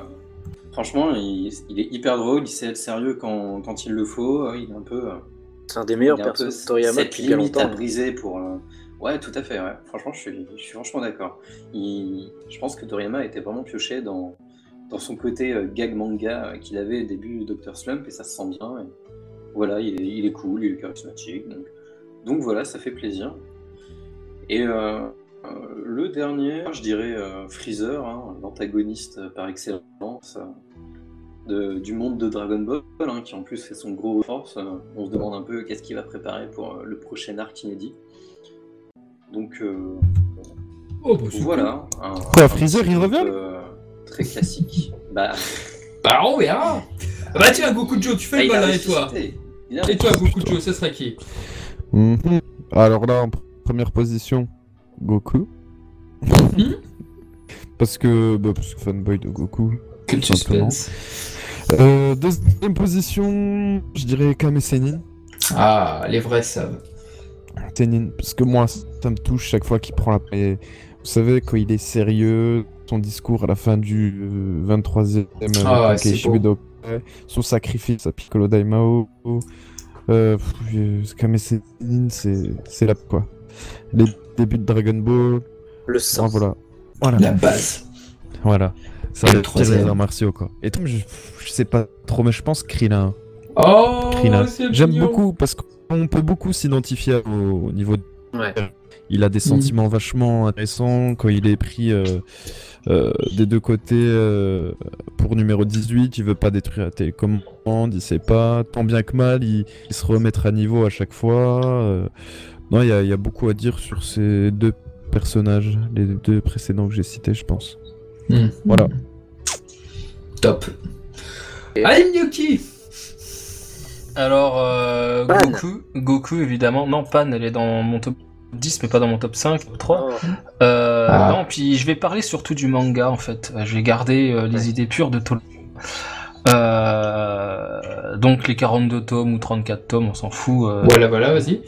Franchement, il, il est hyper drôle, il sait être sérieux quand, quand il le faut. Il est un peu, euh, C'est un des meilleurs persos de Toriyama depuis limite à briser pour. euh, Ouais, tout à fait. Ouais. Franchement, je suis, je suis franchement d'accord. Il- Je pense que Toriyama était vraiment pioché dans, dans son côté euh, gag manga euh, qu'il avait au début de Dr. Slump et ça se sent bien. et voilà, il est, il est cool, il est charismatique. Donc, donc voilà, ça fait plaisir. Et euh, euh, le dernier, je dirais euh, Freezer, hein, l'antagoniste par excellence euh, de- du monde de Dragon Ball, hein, qui en plus fait son gros force. Euh, on se demande un peu qu'est-ce qu'il va préparer pour euh, le prochain arc inédit. Donc euh, Oh, bah, voilà. Un, Quoi, un Freezer, il revient euh, Très classique. Bah, Bah, on verra Ah Bah, tiens, Goku Joe, tu fais bah, le malin, et toi Et toi, ressuscité. Goku Joe, ce serait qui? Mhm. Alors là, en première position, Goku. Mhm. parce que, bah, parce que fanboy de Goku. Que suspense. Euh, deuxième position, je dirais Kame Sennin. Ah, les vrais savent. Sennin, parce que moi, ça me touche chaque fois qu'il prend la. Vous savez, quand il est sérieux, son discours à la fin du euh, 23e Ah, euh, beau. Budokai, son sacrifice à Piccolo Daimao. Euh, euh, Kame Sennin, c'est c'est là quoi. Les débuts de Dragon Ball, Le sang. voilà. Voilà. La base. Voilà. Ça va tirer les troisième. arts martiaux quoi. Et Tom, je, je sais pas trop, mais je pense Krillin. Oh, J'aime beaucoup parce qu'on peut beaucoup s'identifier au, au niveau. de- Ouais. Il a des sentiments vachement intéressants quand il est pris euh, euh, des deux côtés euh, pour numéro 18. Il veut pas détruire la télécommande, il sait pas. Tant bien que mal, il, il se remettre à niveau à chaque fois. Non, il y, a- il y a beaucoup à dire sur ces deux personnages, les deux précédents que j'ai cités, je pense. Mhm. Voilà. Top. Et- Allez, Gnocchi Alors, euh. Goku, Goku, évidemment. Non, Pan, elle est dans mon top 10, mais pas dans mon top 5, top 3. Oh. Euh, Ah. Non, puis je vais parler surtout du manga, en fait. Euh, Je vais garder euh, les Ouais. idées pures de Tol. Euh, donc les 42 tomes ou 34 tomes, on s'en fout. euh, Voilà, voilà, vas-y.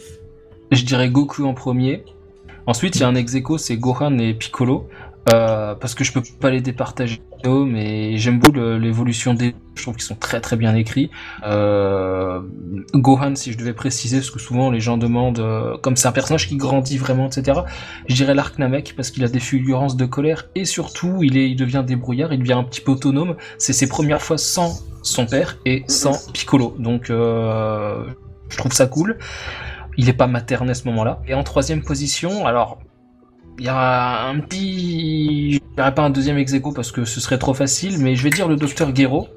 Je dirais Goku en premier. Ensuite, il y a un ex c'est Gohan et Piccolo. Euh, parce que je peux pas les départager, mais j'aime beaucoup l'évolution des. Je trouve qu'ils sont très très bien écrits. Euh, Gohan, si je devais préciser, parce que souvent les gens demandent, euh, comme c'est un personnage qui grandit vraiment, etc. Je dirais l'arc Namek parce qu'il a des fulgurances de colère et surtout il est, il devient débrouillard, il devient un petit peu autonome. C'est ses premières fois sans son père et sans Piccolo, donc je trouve ça cool. Il est pas materne à ce moment-là. Et en troisième position, alors il y a un petit, je dirais pas un deuxième ex parce que ce serait trop facile, mais je vais dire le docteur Gero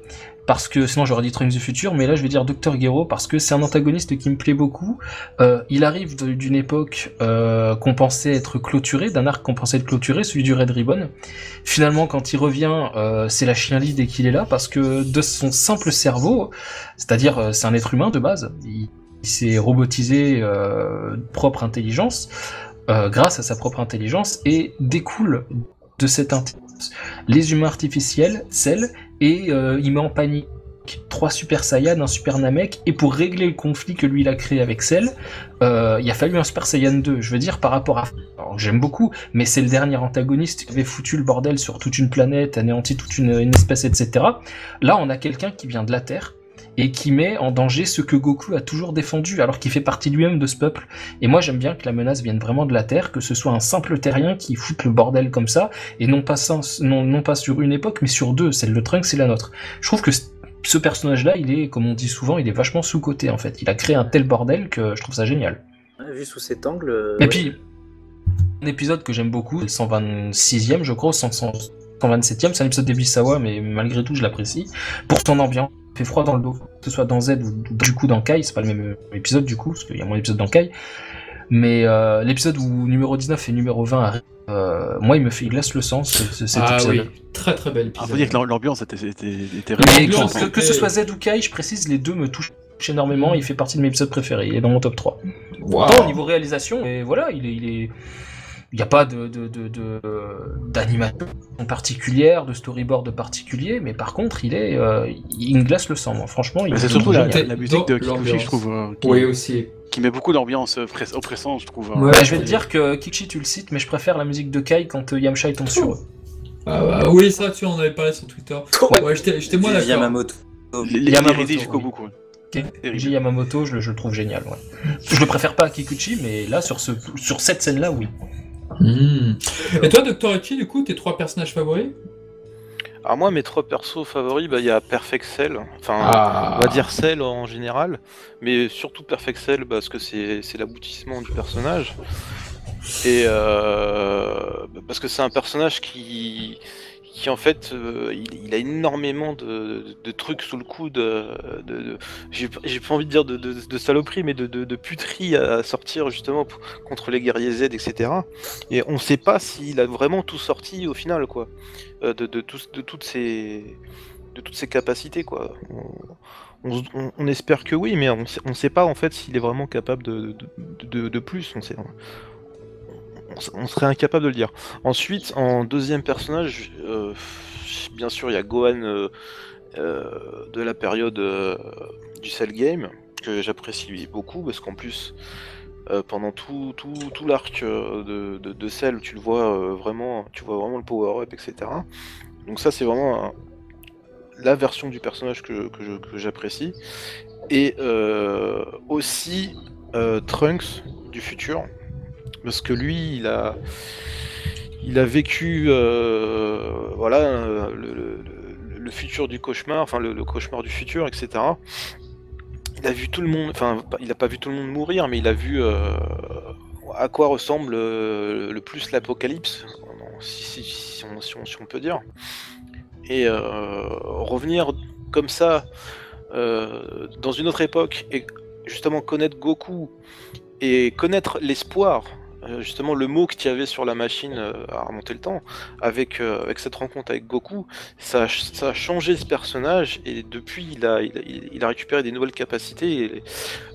parce que sinon j'aurais dit Trunks du futur, mais là je vais dire Dr Gero parce que c'est un antagoniste qui me plaît beaucoup. Euh, il arrive d'une époque euh, qu'on pensait être clôturée, d'un arc qu'on pensait être clôturé, celui du Red Ribbon. Finalement, quand il revient, euh, c'est la chien dès qu'il est là, parce que de son simple cerveau, c'est-à-dire c'est un être humain de base, s'est robotisé euh, propre intelligence, euh, grâce à sa propre intelligence, et découle de cette intelligence les humains artificiels, celles, et euh, il met en panique trois Super Saiyan, un Super Namek, et pour régler le conflit que lui il a créé avec Cell, il a fallu un Super Saiyan 2. Je veux dire, par rapport à. J'aime beaucoup, mais c'est le dernier antagoniste qui avait foutu le bordel sur toute une planète, anéanti toute une espèce, etc. Là, on a quelqu'un qui vient de la Terre et qui met en danger ce que Goku a toujours défendu, alors qu'il fait partie lui-même de ce peuple. Et moi, j'aime bien que la menace vienne vraiment de la Terre, que ce soit un simple terrien qui foute le bordel comme ça, et non pas, sans- non, non pas sur une époque, mais sur deux, celle de Trunks et la nôtre. Je trouve que ce personnage-là, il est, comme on dit souvent, il est vachement sous-coté en fait. Il a créé un tel bordel que je trouve ça génial. Vu sous cet angle. euh, Et ouais. puis, un épisode que j'aime beaucoup, le 126e, je crois, ou 100 127e, c'est un épisode d'Ebisawa, mais malgré tout, je l'apprécie. Pour son ambiance, fait froid dans le dos, que ce soit dans Z ou du coup dans Kai, c'est pas le même épisode du coup, parce qu'il y a moins d'épisodes dans Kai. Mais euh, l'épisode où numéro 19 et numéro 20 arrivent, euh, moi, il me fait, il glace le sang, ce- ce- cet Ah épisode. oui, très très bel Ah, épisode. faut dire que l'am- l'ambiance était, était, était que, ce soit Z ou Kai, je précise, les deux me touchent énormément, il fait partie de mes épisodes préférés, il est dans mon top 3. Waouh. Autant au niveau réalisation, et voilà, il est, il est, il n'y a pas de, de, de, de- d'animation particulière, de storyboard particulier, mais par contre, il est, euh, il me glace le sang, moi. Franchement, il c'est est surtout la, musique de. Kikuchi, je trouve, euh, qui, Oui, aussi. qui met beaucoup d'ambiance euh, press- oppressante, je trouve. hein. Ouais. Bah, je vais te dire que Kikchi, tu le cites, mais je préfère la musique de Kai quand euh, Yamcha il tombe sur eux. Ah, bah, oui, ça, tu en avais parlé sur Twitter. Ouais, j'étais Et d'accord. Yamamoto. Les, Yamamoto, jusqu'au oui. bout, quoi. Yamamoto, je le, je le trouve génial. Ouais. Je le préfère pas à Kikuchi, mais là, sur, ce, sur cette scène-là, oui. Hmm. Et toi, Dr. Echi, du coup, tes trois personnages favoris? Alors moi, mes trois persos favoris, bah, il y a Perfect Cell, enfin, Ah. on va dire Cell en général, mais surtout Perfect Cell parce que c'est c'est l'aboutissement du personnage. Et euh, parce que c'est un personnage qui, qui en fait, euh, il, a énormément de, trucs sous le coude, de, de, j'ai pas envie de dire de, saloperie, mais de, puterie à sortir justement contre les guerriers Z, etc. Et on sait pas s'il a vraiment tout sorti au final, quoi, euh, de, toutes de toutes ses capacités, quoi. On, espère que oui, mais on sait, on sait pas en fait s'il est vraiment capable de, plus. On, sait, on, serait incapable de le dire. Ensuite, en deuxième personnage, euh, bien sûr, il y a Gohan euh, euh, de la période du Cell Game, que j'apprécie beaucoup, parce qu'en plus, pendant tout, l'arc de, Cell, tu le vois vraiment, tu vois vraiment le power-up, etc. Donc ça, c'est vraiment la version du personnage que, j'apprécie. Et aussi Trunks du futur, parce que lui, il a, il a vécu, euh, voilà, le, futur du cauchemar, enfin le, cauchemar du futur, etc. Il a vu tout le monde, enfin, il a pas vu tout le monde mourir, mais il a vu euh, à quoi ressemble euh, le plus l'apocalypse, si, si- on, peut dire. Et revenir comme ça dans une autre époque et justement connaître Goku et connaître l'espoir, justement le mot que tu avais sur la machine euh, à remonter le temps, avec, euh, avec cette rencontre avec Goku, ça a, ch- ça a changé ce personnage et depuis il a, il a, il a récupéré des nouvelles capacités, et,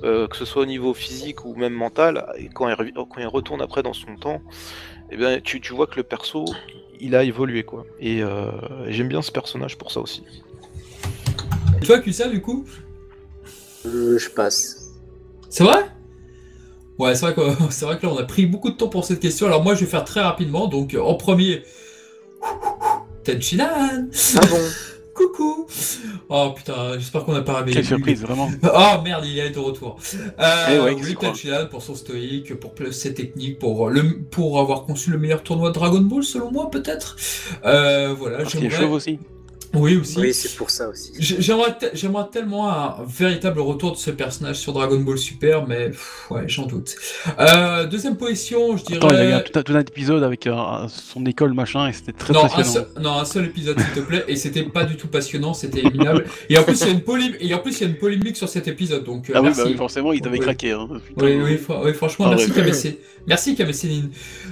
euh, que ce soit au niveau physique ou même mental, et quand il, revi- quand il retourne après dans son temps, eh bien, tu, tu vois que le perso il a évolué quoi. Et euh, j'aime bien ce personnage pour ça aussi. Et toi, Kusa, du coup? Euh, je passe. C'est vrai? Ouais, c'est vrai, que, c'est vrai que là, on a pris beaucoup de temps pour cette question. Alors, moi, je vais faire très rapidement. Donc, euh, en premier, Tenchinan Ah bon Coucou Oh putain, j'espère qu'on n'a pas réveillé. Quelle surprise, vraiment. Ah merde, il est de retour. Euh, Eh ouais, oui, Tenchinan pour son stoïque, pour ses techniques, pour, le, pour avoir conçu le meilleur tournoi de Dragon Ball, selon moi, peut-être. Euh, voilà, Parce qu'il est j'aimerais- chauve aussi. Oui, aussi. Oui, c'est pour ça aussi. J'ai- J'aimerais te- j'aimerais tellement un véritable retour de ce personnage sur Dragon Ball Super, mais pff, ouais, j'en doute. Euh, deuxième position, je dirais. Attends, il y a eu un- tout, un, tout un épisode avec euh, un- son école machin et c'était très Non un, passionnant. seul, non, un seul épisode, s'il te plaît, et c'était pas du tout passionnant, c'était éliminable. Et en plus, il y a une polémique, et en plus, il y a une polémique sur cet épisode, donc euh, Ah oui, merci. bah oui, forcément, il t'avait Oui. craqué. Hein. Oui, oui, fr- oui, franchement, Ah, merci ouais. KBC. Merci KBC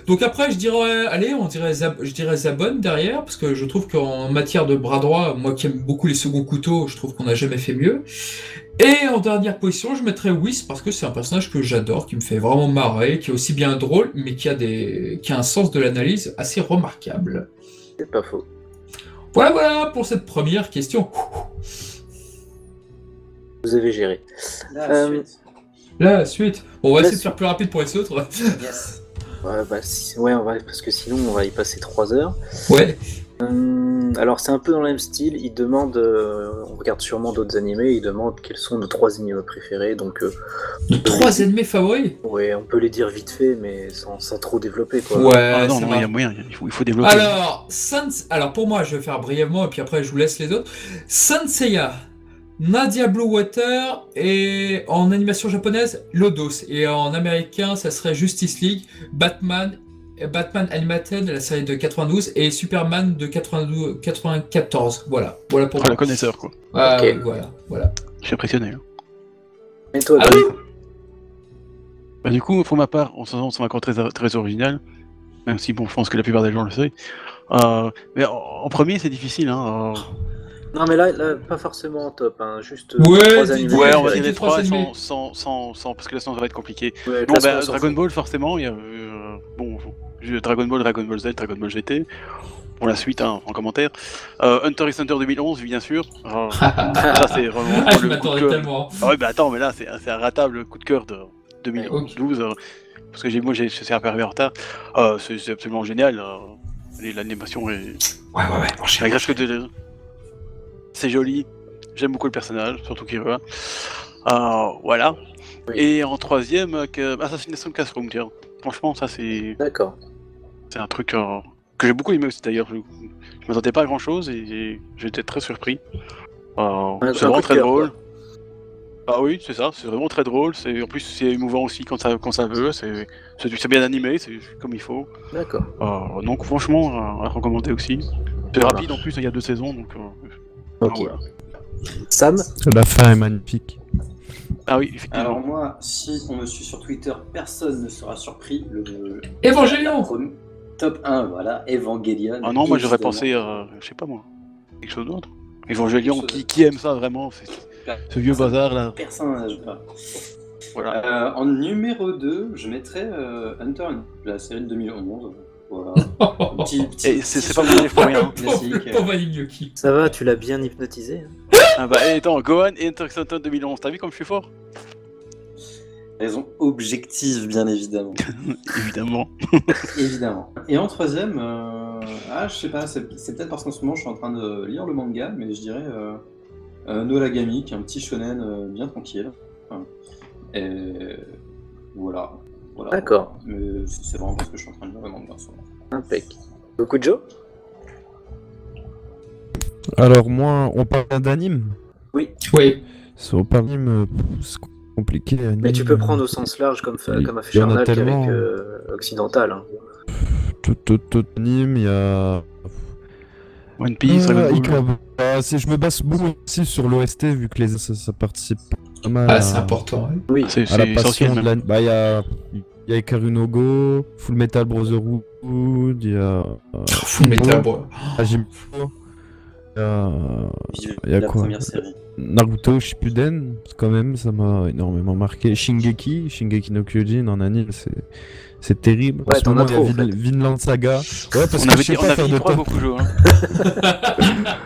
Donc après, je dirais, allez, on dirait, Zab- je dirais Zabon derrière, parce que je trouve qu'en matière de bras droit, moi qui aime beaucoup les seconds couteaux, je trouve qu'on n'a jamais fait mieux. Et en dernière position, je mettrais Whis, parce que c'est un personnage que j'adore, qui me fait vraiment marrer, qui est aussi bien drôle, mais qui a, des... qui a un sens de l'analyse assez remarquable. C'est pas faux. Voilà, voilà pour cette première question. Vous avez géré. La Euh, suite. La suite. Bon, on va La essayer de faire plus rapide pour les autres. Yes. Ouais, bah, si- ouais, on va... parce que sinon on va y passer 3 heures. Ouais. Hum, alors c'est un peu dans le même style. Il demande, euh, on regarde sûrement d'autres animés. Il demande quels sont nos trois animés préférés. Donc euh, Nos trois ennemis favoris? Ouais, on peut les dire vite fait, mais sans, sans trop développer quoi. Ouais, Ah non, ça non, il y a moyen, il faut, il faut développer. Alors, Sans... Alors, pour moi, je vais faire brièvement et puis après, je vous laisse les autres. Sanseiya, Nadia Blue Water et en animation japonaise, Lodos. Et en américain, ça serait Justice League, Batman, Batman Animated, la série de 92, et Superman de 92, 94. Voilà, voilà pour Oh, le moi. connaisseur, quoi. Ah, Ok. oui, voilà, voilà. Je suis impressionné. hein. Et toi, Ah oui Bah, du coup, pour ma part, on s'en c'est encore très, très original, même si bon, je pense que la plupart des gens le savent. Euh, mais en, en premier, c'est difficile. Hein. euh, Non mais là, là, pas forcément en top, hein, juste euh, Ouais, trois animés. Ouais, on va dire les trois sans, sans, sans, sans- parce que là, sinon, ça va être compliqué. Ouais, Non, classement, bah, Dragon. Ball, forcément, il y a euh, bon, Dragon Ball, Dragon Ball Z, Dragon Ball GT. Pour la suite, hein, en commentaire. Euh, Hunter x Hunter 2011, bien sûr. Euh, ça, c'est vraiment Ah, je le coup de m'attendais cœur. tellement. Ah ouais, bah attends, mais là, c'est un ratable coup de cœur de 2012. euh, parce que j'ai- moi, j'ai- c'est un arrivé en retard. Euh, c'est absolument génial. euh, et L'animation est. Ouais, ouais, ouais, de. C'est joli. J'aime beaucoup le personnage, surtout. Euh, voilà. Oui. Et en troisième, que- Assassination Classroom, tiens. Franchement, ça, c'est D'accord. C'est un truc euh, que j'ai beaucoup aimé aussi d'ailleurs. Je, je m'attendais pas à grand chose et j'ai- j'étais très surpris. Euh, c'est vraiment très cœur, drôle. Ah oui, c'est ça, c'est vraiment très drôle. C'est en plus c'est émouvant aussi quand ça quand ça veut. C'est c'est c'est bien animé, c'est comme il faut. D'accord. Euh, donc franchement, euh, à recommander aussi. C'est rapide en plus, il y a deux saisons donc. euh, Ok. ah, voilà. Sam La fin est magnifique. Ah oui, effectivement. Alors moi, si on me suit sur Twitter, personne ne sera surpris. Le Évangélion Top 1, voilà, Evangelion. ah non, moi j'aurais pensé, euh, je sais pas moi, quelque chose d'autre. Evangelion, qui, qui aime ça vraiment c'est- Ce vieux bazar là. Personnage. voilà. Voilà. Euh, en numéro 2, je mettrais euh, Hunter, la série de 2011. Voilà. Petit- petit- Et c'est- pas mon pour rien. classique. Alignoki. Ça va, tu l'as bien hypnotisé hein Ah bah et attends, Gohan et Hunter x Hunter 2011, t'as vu comme je suis fort? Raison objective, bien évidemment. Évidemment. évidemment. Et en troisième, euh, ah, je sais pas, c'est peut-être parce qu'en ce moment je suis en train de lire le manga, mais je dirais euh, euh, Noragami, qui est un petit shonen euh, bien tranquille. Enfin, et voilà. voilà. D'accord. Mais c'est vraiment parce que je suis en train de lire le manga en ce moment. Impec. Beaucoup de Joe Alors moi, on parle d'anime? Oui. Si on parle d'anime, Mais tu peux prendre au sens large comme, Il- comme il a Infernal qu'avec tellement. euh, Occidental. hein. Tout, tout, tout anime, il y a... One Piece, Ah, ah, c'est- je me base beaucoup aussi sur l'OST vu que les, ça, ça participe pas mal Ah, à, c'est important. Oui. C'est la essentiel de même. la... Bah, il y a, il y a Ikaru no Go, Full Metal Brotherhood, il y a... euh, Full Metal Bro. Hajime il y a Il y a la quoi? première série. Naruto Shippuden, quand même, ça m'a énormément marqué. Shingeki, Shingeki no Kyojin en anime, c'est c'est terrible. Ouais, en ce moment, il y a Vin- Vinland Saga. Ouais, parce On que avait je sais on pas avait dit trois beaucoup joué. Hein.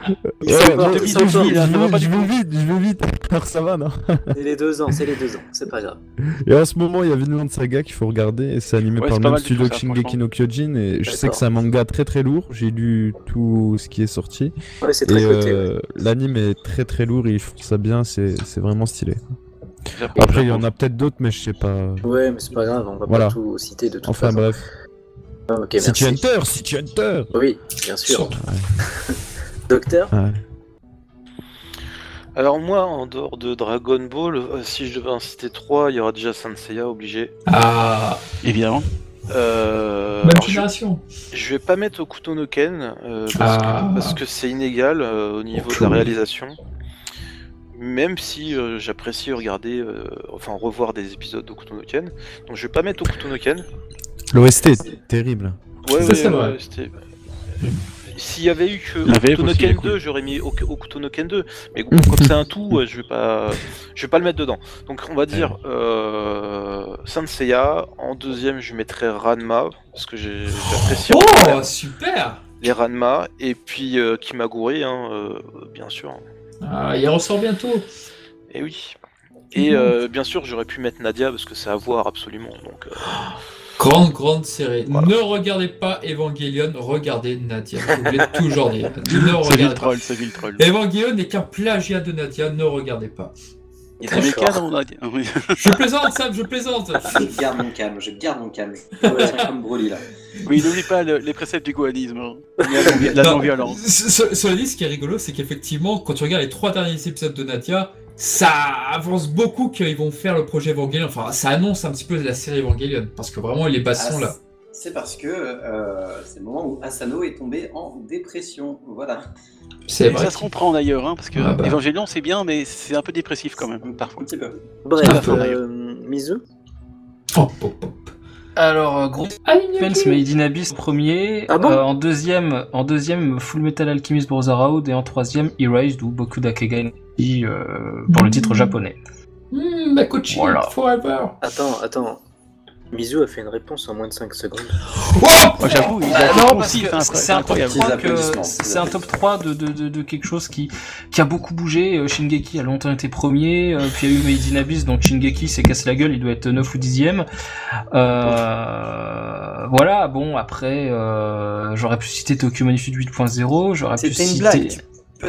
Je vais vite, je vais- je vite, je vais vite. Alors ça va, non C'est les deux ans, c'est les deux ans, c'est pas grave. Et en ce moment, il y a Vinland Saga qu'il faut regarder et c'est animé Ouais, par le même studio que ça, Shingeki no Kyojin et je sais que c'est un manga très très lourd. J'ai lu tout ce qui est sorti Ouais, c'est très euh, l'anime est très très lourd et ils font ça bien, c'est c'est vraiment stylé. Japon, Après, il y en a peut-être d'autres, mais je sais pas. Ouais, mais c'est pas grave, on va Voilà. pas tout citer de toute Enfin façon. bref. Ah, ok, City merci. Hunter, City Hunter Oui, bien sûr. Docteur Ouais. Alors moi, en dehors de Dragon Ball, euh, si je devais en citer trois, il y aura déjà Saint Seiya obligé. Ah, Évidemment. Euh, même je, génération. je vais pas mettre Okuto no Ken euh, parce, Ah. que, parce que c'est inégal euh, au niveau de la réalisation. Même si euh, j'apprécie regarder, euh, enfin revoir des épisodes d'Okuto no Ken. Donc je vais pas mettre Okuto no Ken. L'OST est terrible. Ouais, Ça, ouais, ouais, S'il y avait eu que La VF Okuto no aussi, elle est Ken cool. 2, j'aurais mis Ok- Okuto no Ken 2. Mais bon, comme c'est un tout, je vais pas, je vais pas le mettre dedans. Donc on va dire euh, Saint Seiya. En deuxième, je mettrais Ranma parce que j'apprécie Oh, super les Ranma et puis euh, Kimagure, hein, euh, bien sûr. Ah, Il ressort bientôt. Et oui. Et euh, bien sûr, j'aurais pu mettre Nadia parce que c'est à voir absolument. Donc, euh, Grande, grande série. Voilà. Ne regardez pas Evangelion, regardez Nadia. Je vous l'ai toujours dit. Ne regardez pas. troll, c'est ville troll. Evangelion n'est qu'un plagiat de Nadia, ne regardez pas. Il y a des Nadia. Oui. Je plaisante, Sam, je plaisante. Je garde mon calme, je garde mon calme. Je comme Broly là. Oui, n'oublie pas le- les préceptes du goanisme. hein. La non- La Non. non-violence. Ce- ce- Cela dit, ce qui est rigolo, c'est qu'effectivement, quand tu regardes les trois derniers épisodes de Nadia, ça avance beaucoup qu'ils vont faire le projet Evangelion. Enfin, ça annonce un petit peu la série Evangelion, parce que vraiment, les bases Ah, là. C'est parce que euh, c'est le moment où Asano est tombé en dépression. Voilà. C'est Et vrai. ça se comprend d'ailleurs, hein, parce que Ah bah. Evangelion c'est bien, mais c'est un peu dépressif quand même, parfois. Un petit peu. Bref, euh, Mizu? Hop, hop, hop. Alors, euh, gros Defense Made in Abyss en premier, Ah bon euh, en deuxième, en deuxième Full Metal Alchemist Brotherhood et en troisième Erased ou Boku Dakegai euh, pour le titre Mhm. japonais. Mmh, Makochi, Voilà. forever. Attends, attends. Mizu a fait une réponse en moins de 5 secondes. Oh Moi j'avoue, il Ah, a non, parce aussi, que c'est un top incroyable. 3 Des que c'est un top 3 de, de, de, de quelque chose qui, qui a beaucoup bougé. Euh, Shingeki a longtemps été premier, euh, puis il y a eu Made in Abyss, donc Shingeki s'est cassé la gueule, il doit être 9 ou 10ème. Euh, voilà, bon, après, euh, j'aurais pu citer Tokyo Manifest 8.0, j'aurais pu citer... blague.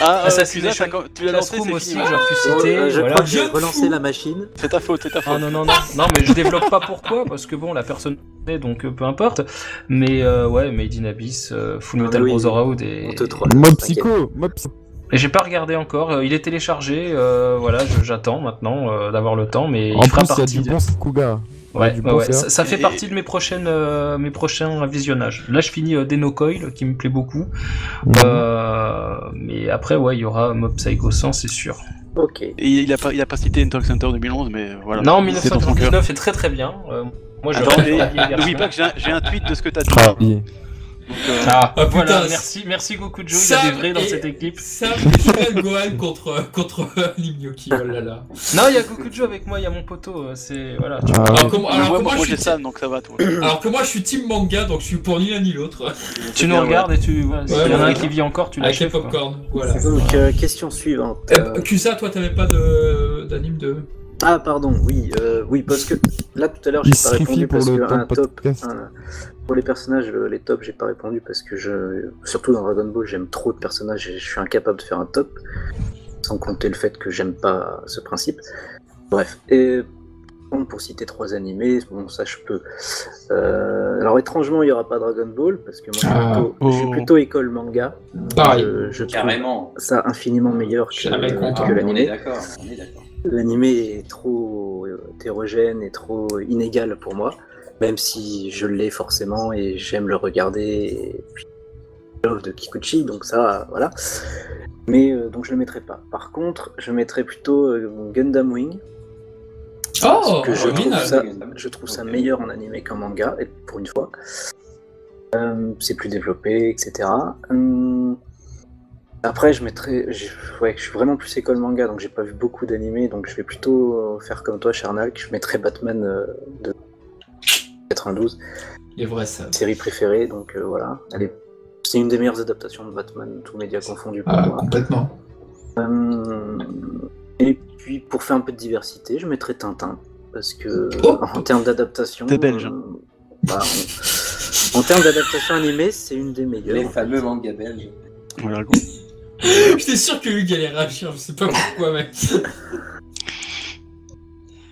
Ah, euh, Assassination t'as- tu l'as lancé, c'est aussi, fini. j'aurais pu citer. euh, je voilà. crois que j'ai relancé la machine. C'est ta faute, c'est ta Ah faute. non non non non mais je développe pas pourquoi parce que bon la personne est donc euh, peu importe mais euh, ouais Made in Abyss euh, Full Metal Ah oui, Brotherhood et, On te troll. Mob. Psycho, Mob Psycho. et j'ai pas regardé encore euh, il est téléchargé euh, voilà j'attends maintenant euh, d'avoir le temps mais En il fera plus, il y a partie du de- bon Sakuga. Ouais, du ouais, bon ouais, CA. ça, ça fait Et- partie de mes prochaines euh, mes prochains visionnages là je finis euh, Deno Coil qui me plaît beaucoup euh, mais après ouais il y aura Mob Psycho 100 c'est sûr Ok. Et il a pas, il a pas cité Talk Center 2011, mais voilà. non C'est dans son cœur. 1999 est très très bien euh, moi je Attends, n'oublie pas que j'ai un, j'ai un tweet de ce que t'as dit. Ah, oui. Donc, euh, Ah, Ah, putain, voilà, merci, merci Goku Joe, il y a Sam des vrais dans et- cette équipe. Sam et Gohan contre, contre Lim Yoki, oh là là. Non, il y a Goku Joe avec moi, il y a mon poteau, euh, c'est voilà. tu Ah. Alors, comment- que moi, moi, je j'ai suis Sam, donc ça va toi. alors que moi je suis team manga donc je suis pour ni l'un ni l'autre. Tu nous regardes et tu. Voilà, S'il y en a un qui vit encore, tu Avec les l'achèves. popcorn, voilà. Donc, euh, question suivante. Euh, Euh, Kusa, toi t'avais pas de d'anime de. Ah, pardon, oui, euh, oui, parce que là tout à l'heure j'ai pas répondu pour parce le que un top un- pour les personnages, le- les tops, j'ai pas répondu parce que je, surtout dans Dragon Ball, j'aime trop de personnages et je suis incapable de faire un top, sans compter le fait que j'aime pas ce principe. Bref, et bon, pour citer trois animés, bon ça je peux. Euh, alors étrangement, il y aura pas Dragon Ball parce que moi je suis, Ah, plutôt, je suis oh. plutôt école manga. Pareil. Je, Carrément. ça infiniment meilleur que, est l'animé. d'accord. On est d'accord. L'animé est trop hétérogène et trop inégal pour moi, même si je l'ai forcément et j'aime le regarder. Et puis, l'œuvre de Kikuchi, donc ça, voilà. Mais euh, donc je le mettrai pas. Par contre, je mettrai plutôt euh, Gundam Wing. Oh, que je trouve ça, je trouve ça meilleur en animé qu'en manga, et pour une fois. Euh, c'est plus développé, etc. Hum, Après, je mettrai. j'ai- Ouais, je suis vraiment plus école manga, donc j'ai pas vu beaucoup d'animés, donc je vais plutôt euh, faire comme toi, Charnal, je mettrai Batman euh, de 92, Il est vrai ça. série préférée, donc euh, voilà. C'est une des meilleures adaptations de Batman, tous médias confondus pour Ah, moi. complètement. Euh, Et puis pour faire un peu de diversité, je mettrai Tintin. Parce que Oh en termes d'adaptation. T'es belge. euh, bah, en... en termes d'adaptation animée, c'est une des meilleures. Les fameux mangas belges. Voilà. J'étais sûr que Hugues allait réagir, je sais pas pourquoi mec.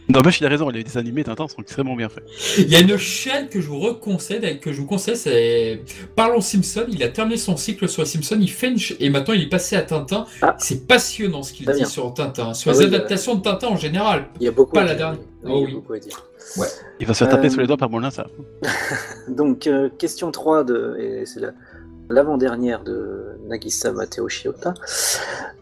N'empêche, il a raison, les dessins animés Tintin sont extrêmement bien faits. Il y a une chaîne que je vous reconseille, que je vous conseille, c'est Parlons Simpson. Il a terminé son cycle sur les Simpsons, il fait une et maintenant il est passé à Tintin. Ah. C'est passionnant ce qu'il dit bien. sur Tintin, sur Ah les oui, adaptations de Tintin en général. Il y a beaucoup Pas à la dire. dernière. Oui, Oh il y a oui. beaucoup à dire. Il va se faire taper Euh, sur les doigts par Molin, ça. Donc, euh, question 3, de, et c'est la- l'avant-dernière de Nagisa Mateo Shiota.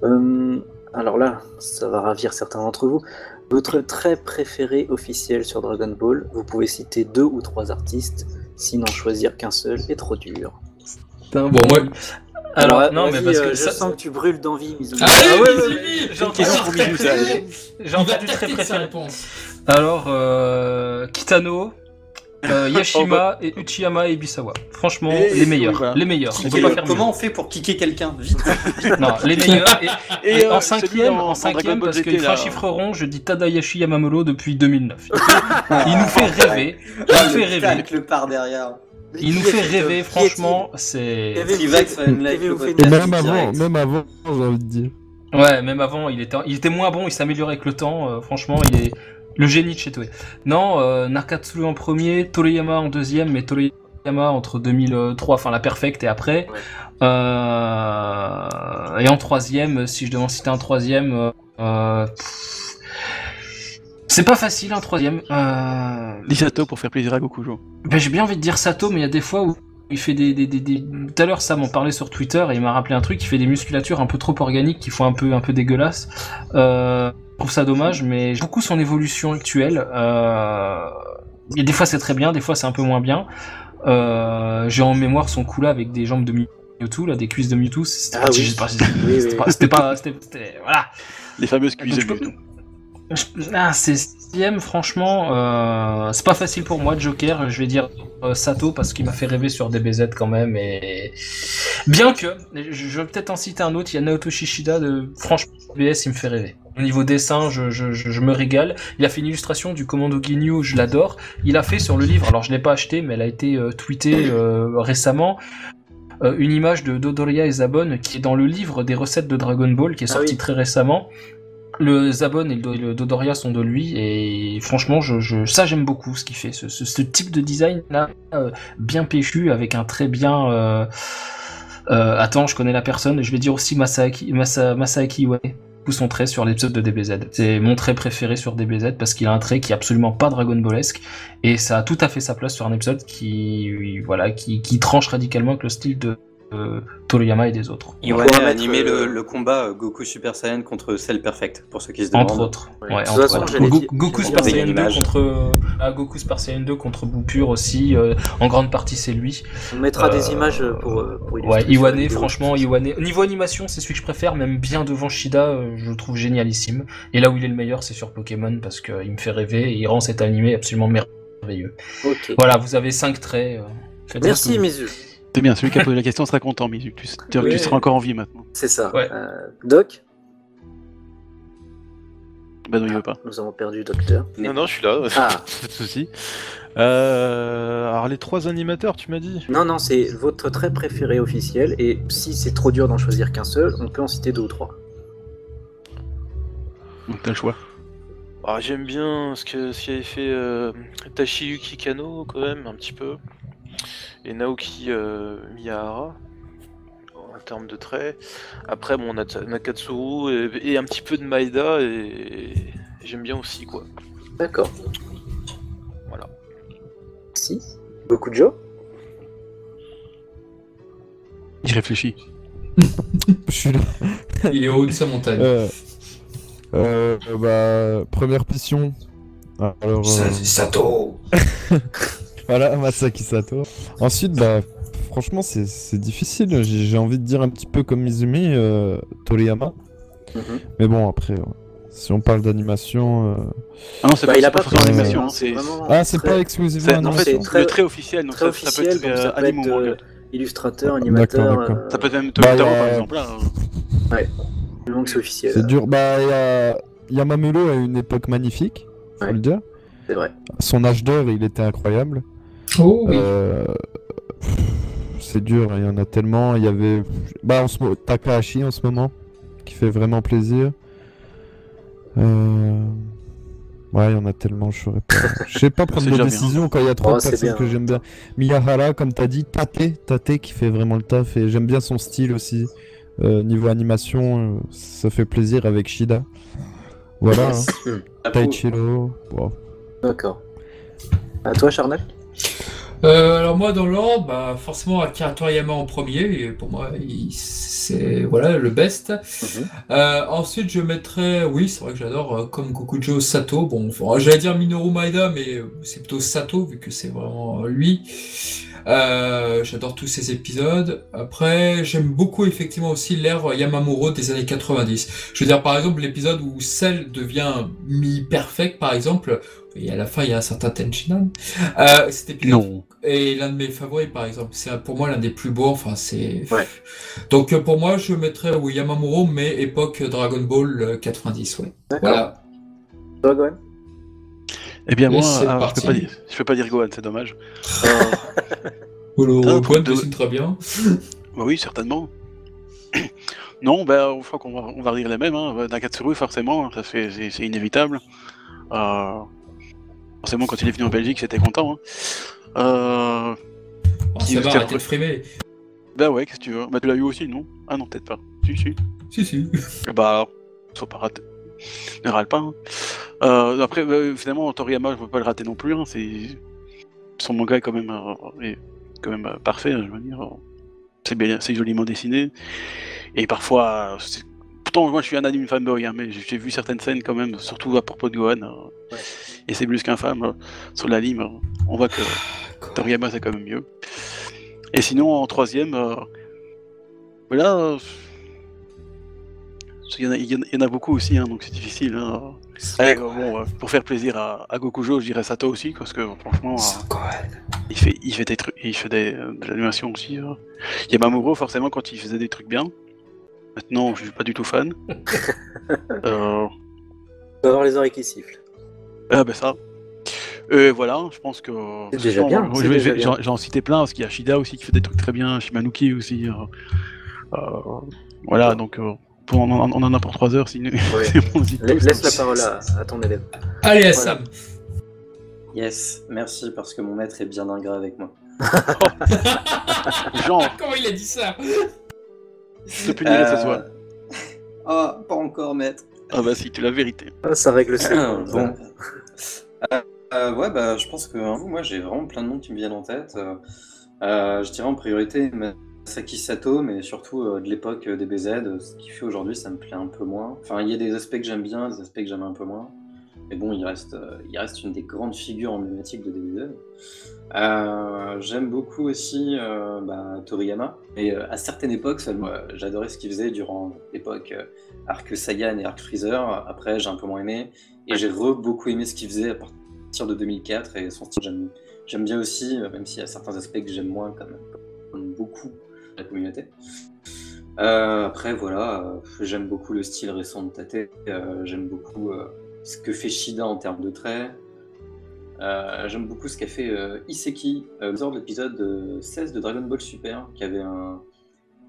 Euh, alors là, ça va ravir certains d'entre vous. Votre trait préféré officiel sur Dragon Ball, vous pouvez citer deux ou trois artistes, sinon choisir qu'un seul est trop dur. Putain, Bon, moi- Alors, euh, non, mais parce euh, que je ça- sens que tu brûles d'envie, Mizumi. Allez, Ah ouais, ouais, Mizumi, ouais. j'ai entendu question pour. J'ai entendu très préféré. réponse. Alors, euh, Kitano, euh, Yashima et Uchiyama et Ibisawa. Franchement, Et- les meilleurs. oui, voilà. Les meilleurs. On Kicker, peut pas faire comment mieux. on fait pour kicker quelqu'un Vite? Non, les meilleurs. Et, Et, et euh, en celui cinquième, en dans cinquième parce GT, qu'il fait là. un chiffre rond, je dis Tadayashi Yamamuro depuis 2009. Il, nous fait rêver. Il nous fait rêver. Avec le par derrière. Il nous fait rêver, franchement, c'est... Même avant, même avant, j'ai envie de dire. Ouais, même avant, il était, il était moins bon, il s'améliorait avec le temps. euh, franchement, il est le génie de chez Toei. Non, euh, Nakatsuru en premier, Toriyama en deuxième, mais Toriyama entre 2003, enfin la perfecte et après. Ouais. Euh, et en troisième, si je devais en citer un troisième, euh, euh, c'est pas facile un troisième. Euh, Lisato pour faire plaisir à Goku. Jo. ben, j'ai bien envie de dire Sato, mais il y a des fois où il fait des, des, des, des- Tout à l'heure, Sam en parlait sur Twitter et il m'a rappelé un truc. Il fait des musculatures un peu trop organiques qui font un peu un peu dégueulasse. Euh, trouve ça dommage, mais j'aime beaucoup son évolution actuelle. Euh, a des fois c'est très bien, des fois c'est un peu moins bien. Euh, j'ai en mémoire son coup là avec des jambes de Mewtwo, là, des cuisses de Mewtwo. C'était Ah pas, oui. pas, Oui, c'était oui. pas, c'était pas, c'était- c'était- voilà. Les fameuses cuisses Donc, de Mewtwo. Ah, c'est sixième, franchement, euh, c'est pas facile pour moi, Joker. Je vais dire euh, Sato parce qu'il m'a fait rêver sur DBZ quand même. Et bien que, je, je vais peut-être en citer un autre. Il y a Naoto Shishida de franchement BS, il me fait rêver. Au niveau dessin, je, je, je, je me régale. Il a fait une illustration du Commando Ginyu, je l'adore. Il a fait sur le livre, alors je l'ai pas acheté, mais elle a été euh, tweetée euh, récemment. euh, une image de Dodoria et Zabon qui est dans le livre des recettes de Dragon Ball qui est Ah sorti oui. très récemment. Le Zabon et le, Do- le Dodoria sont de lui et franchement, je, je- ça j'aime beaucoup ce qu'il fait. Ce, ce- ce type de design là, euh, bien péchu avec un très bien. euh, attends, je connais la personne. Je vais dire aussi Masaaki, Masa, Masaaki Iwate. Son trait sur l'épisode de DBZ. C'est mon trait préféré sur DBZ parce qu'il a un trait qui est absolument pas Dragon Ballesque et ça a tout à fait sa place sur un épisode qui, voilà, qui, qui tranche radicalement avec le style de Toriyama et des autres. Iwane a animé euh, le, le combat euh, Goku Super Saiyan contre Cell Perfect, pour ceux qui se demandent. Entre autres. Ouais. Ouais, entre façon, Goku Super Saiyan une 2 image. contre ah, Goku Super Saiyan 2 contre Boupure aussi. euh, en grande partie, c'est lui. On mettra des Euh, images pour, euh, pour illustrer Ouais, Iwane, franchement, Iwane. Niveau animation, c'est celui que je préfère, même bien devant Shida, euh, je le trouve génialissime. Et là où il est le meilleur, c'est sur Pokémon parce qu'il me fait rêver et il rend cet animé absolument merveilleux. Voilà, vous avez 5 traits. euh, Merci, vous- Mizu. C'est bien, celui qui a posé la question sera content, Mizu. Tu, tu- Oui. tu seras encore en vie maintenant. C'est ça. Ouais. Euh, Doc, Bah non, il veut pas. nous avons perdu Docteur. Non, non, je suis là. Ah, Pas de soucis. Euh, alors les trois animateurs, tu m'as dit? Non, non, c'est votre trait préféré officiel, et si c'est trop dur d'en choisir qu'un seul, on peut en citer deux ou trois. Donc t'as le choix. Ah, J'aime bien ce que ce qu'avait fait euh, Tashiyuki Kano quand même un petit peu et Naoki euh, Miyahara en termes de traits. Après bon on a Nakatsuru et, et un petit peu de Maeda et, j'aime bien aussi quoi. D'accord. Voilà. Si. Beaucoup de Joe Il réfléchit. Je suis là. Il est au haut de sa montagne. Euh, euh, bah, première pission. Alors, euh, Sato voilà, Masaki Sato. Ensuite, bah, franchement, c'est difficile. J'ai envie de dire un petit peu comme Mizumi, euh, Toriyama. Mhm. Mais bon, après, ouais. si on parle d'animation. euh, Ah non, c'est Bah, pas, il a pas pas forcément fait animation. C'est vraiment Ah, c'est très- pas exclusivement en fait, c'est très- le trait officiel. Donc très ça, ça peut officiel, être donc ça euh, peut anime ou être, manga. euh, illustrateur, animateur. d'accord. euh, Ça peut être même Bah, Toyotaro y a- par exemple. Là, hein. du moment que c'est officiel. C'est dur. Bah, il y a une époque magnifique, faut Ouais. le dire. C'est vrai. Son âge d'or, il était incroyable. Oh oui. Euh, C'est dur, il y en a tellement. Il y avait bah, en ce Takahashi en ce moment, qui fait vraiment plaisir. Euh, Ouais, il y en a tellement, je saurais pas. Je sais pas prendre bien. décisions quand il y a trop Oh, de c'est personnes bien. que j'aime bien. Miyahara, comme t'as dit, Tate, Tate qui fait vraiment le taf et j'aime bien son style aussi. Euh, niveau animation, euh, ça fait plaisir avec Shida. Voilà, hein. Hmm, Taichiro. wow. D'accord. À toi, Charnel Euh, alors moi dans l'ordre, bah forcément Akira Toriyama en premier, et pour moi c'est voilà le best. Mhm. Euh, ensuite je mettrais, oui c'est vrai que j'adore euh, comme Gokujo Sato, bon j'allais dire Minoru Maeda mais c'est plutôt Sato vu que c'est vraiment lui. Euh, j'adore tous ces épisodes. Après j'aime beaucoup effectivement aussi l'ère Yamamuro des années 90. Je veux dire par exemple l'épisode où Cell devient mi-perfect par exemple, et à la fin il y a un certain Tenchinan. Euh, cet épisode Non. et l'un de mes favoris, par exemple, c'est pour moi l'un des plus beaux. Enfin, c'est. Ouais. Donc euh, pour moi, je mettrais oui, Yamamuro, mais époque Dragon Ball euh, 90, ouais. D'accord. Voilà. Gohan Eh bien, moi, ah, je, peux pas dire, je peux pas dire Gohan, c'est dommage. Polo Point de- dessine très bien. Bah oui, certainement. non, ben, je crois qu'on va, on va rire les mêmes. Hein. Nakatsuru, forcément, ça c'est, c'est- inévitable. Euh, forcément, quand il est venu en Belgique, j'étais content. Hein. Euh, Oh, ça va, arrêtez de frimer. bah ouais, qu'est-ce que tu veux Bah tu l'as eu aussi, non? Ah non, peut-être pas. Si, si. Si, si. Bah, faut pas rater. Ne râle pas. hein. Euh, après, bah, finalement, Toriyama, je peux pas le rater non plus. hein, C'est son manga est quand même, euh, est quand même euh, parfait. hein, je veux dire, euh, c'est bien, c'est joliment dessiné. Et parfois, euh, c'est- pourtant, moi, je suis un anime fanboy, hein, mais j'ai vu certaines scènes quand même, surtout à propos de Gohan. euh, Et c'est plus qu'infâme euh, sur l'anime. euh, on voit que Toriyama, c'est quand même mieux. Et sinon, en troisième, euh, voilà. euh, il y, en a, y y en beaucoup aussi, hein, donc c'est difficile. hein. Allez, euh, bon, euh, pour faire plaisir à, à Gokujo, je dirais Sato aussi, parce que franchement, euh, il fait, il fait des trucs, il fait des, euh, de l'animation aussi. euh. Yamamuro, forcément, quand il faisait des trucs bien. Maintenant, je suis pas du tout fan. euh, vas avoir les oreilles qui sifflent. ah ben ça. Et voilà, je pense que. C'est déjà bien. J'en citais plein, parce qu'il y a Shida aussi qui fait des trucs très bien, Shimanuki aussi. euh, euh, voilà, donc euh, pour- on, en, on en a pour 3 heures, sinon. Ouais. on dit La- Laisse hein. la parole à, à ton élève. Allez, Voilà. Sam. Yes, merci parce que mon maître est bien ingrat avec moi. Genre, Comment il a dit ça? Je te punirai ce Euh, soir. Ah, pas encore, maître. Ah bah si, tu la vérité. Ah, ça règle ça. bon. Euh, euh, ouais, bah, je pense que hein, moi j'ai vraiment plein de noms qui me viennent en tête. Euh, euh, je dirais en priorité Masaki Sato, mais surtout euh, de l'époque euh, des BZ. euh, Ce qu'il fait aujourd'hui, ça me plaît un peu moins. Enfin, il y a des aspects que j'aime bien, des aspects que j'aime un peu moins. Mais bon, il reste, il reste une des grandes figures emblématiques de DBZ. J'aime beaucoup aussi bah, Toriyama. Et à certaines époques seulement, j'adorais ce qu'il faisait durant l'époque Arc Saiyan et Arc Freezer. Après, j'ai un peu moins aimé. Et j'ai re beaucoup aimé ce qu'il faisait à partir de 2004. Et son style, j'aime, bien aussi, même s'il y a certains aspects que j'aime moins, comme, comme beaucoup la communauté. Euh, après, voilà, euh, j'aime beaucoup le style récent de Tate. Euh, j'aime beaucoup ce que fait Shida en termes de traits. J'aime beaucoup ce qu'a fait Iseki lors de l'épisode euh, 16 de Dragon Ball Super, qui avait un,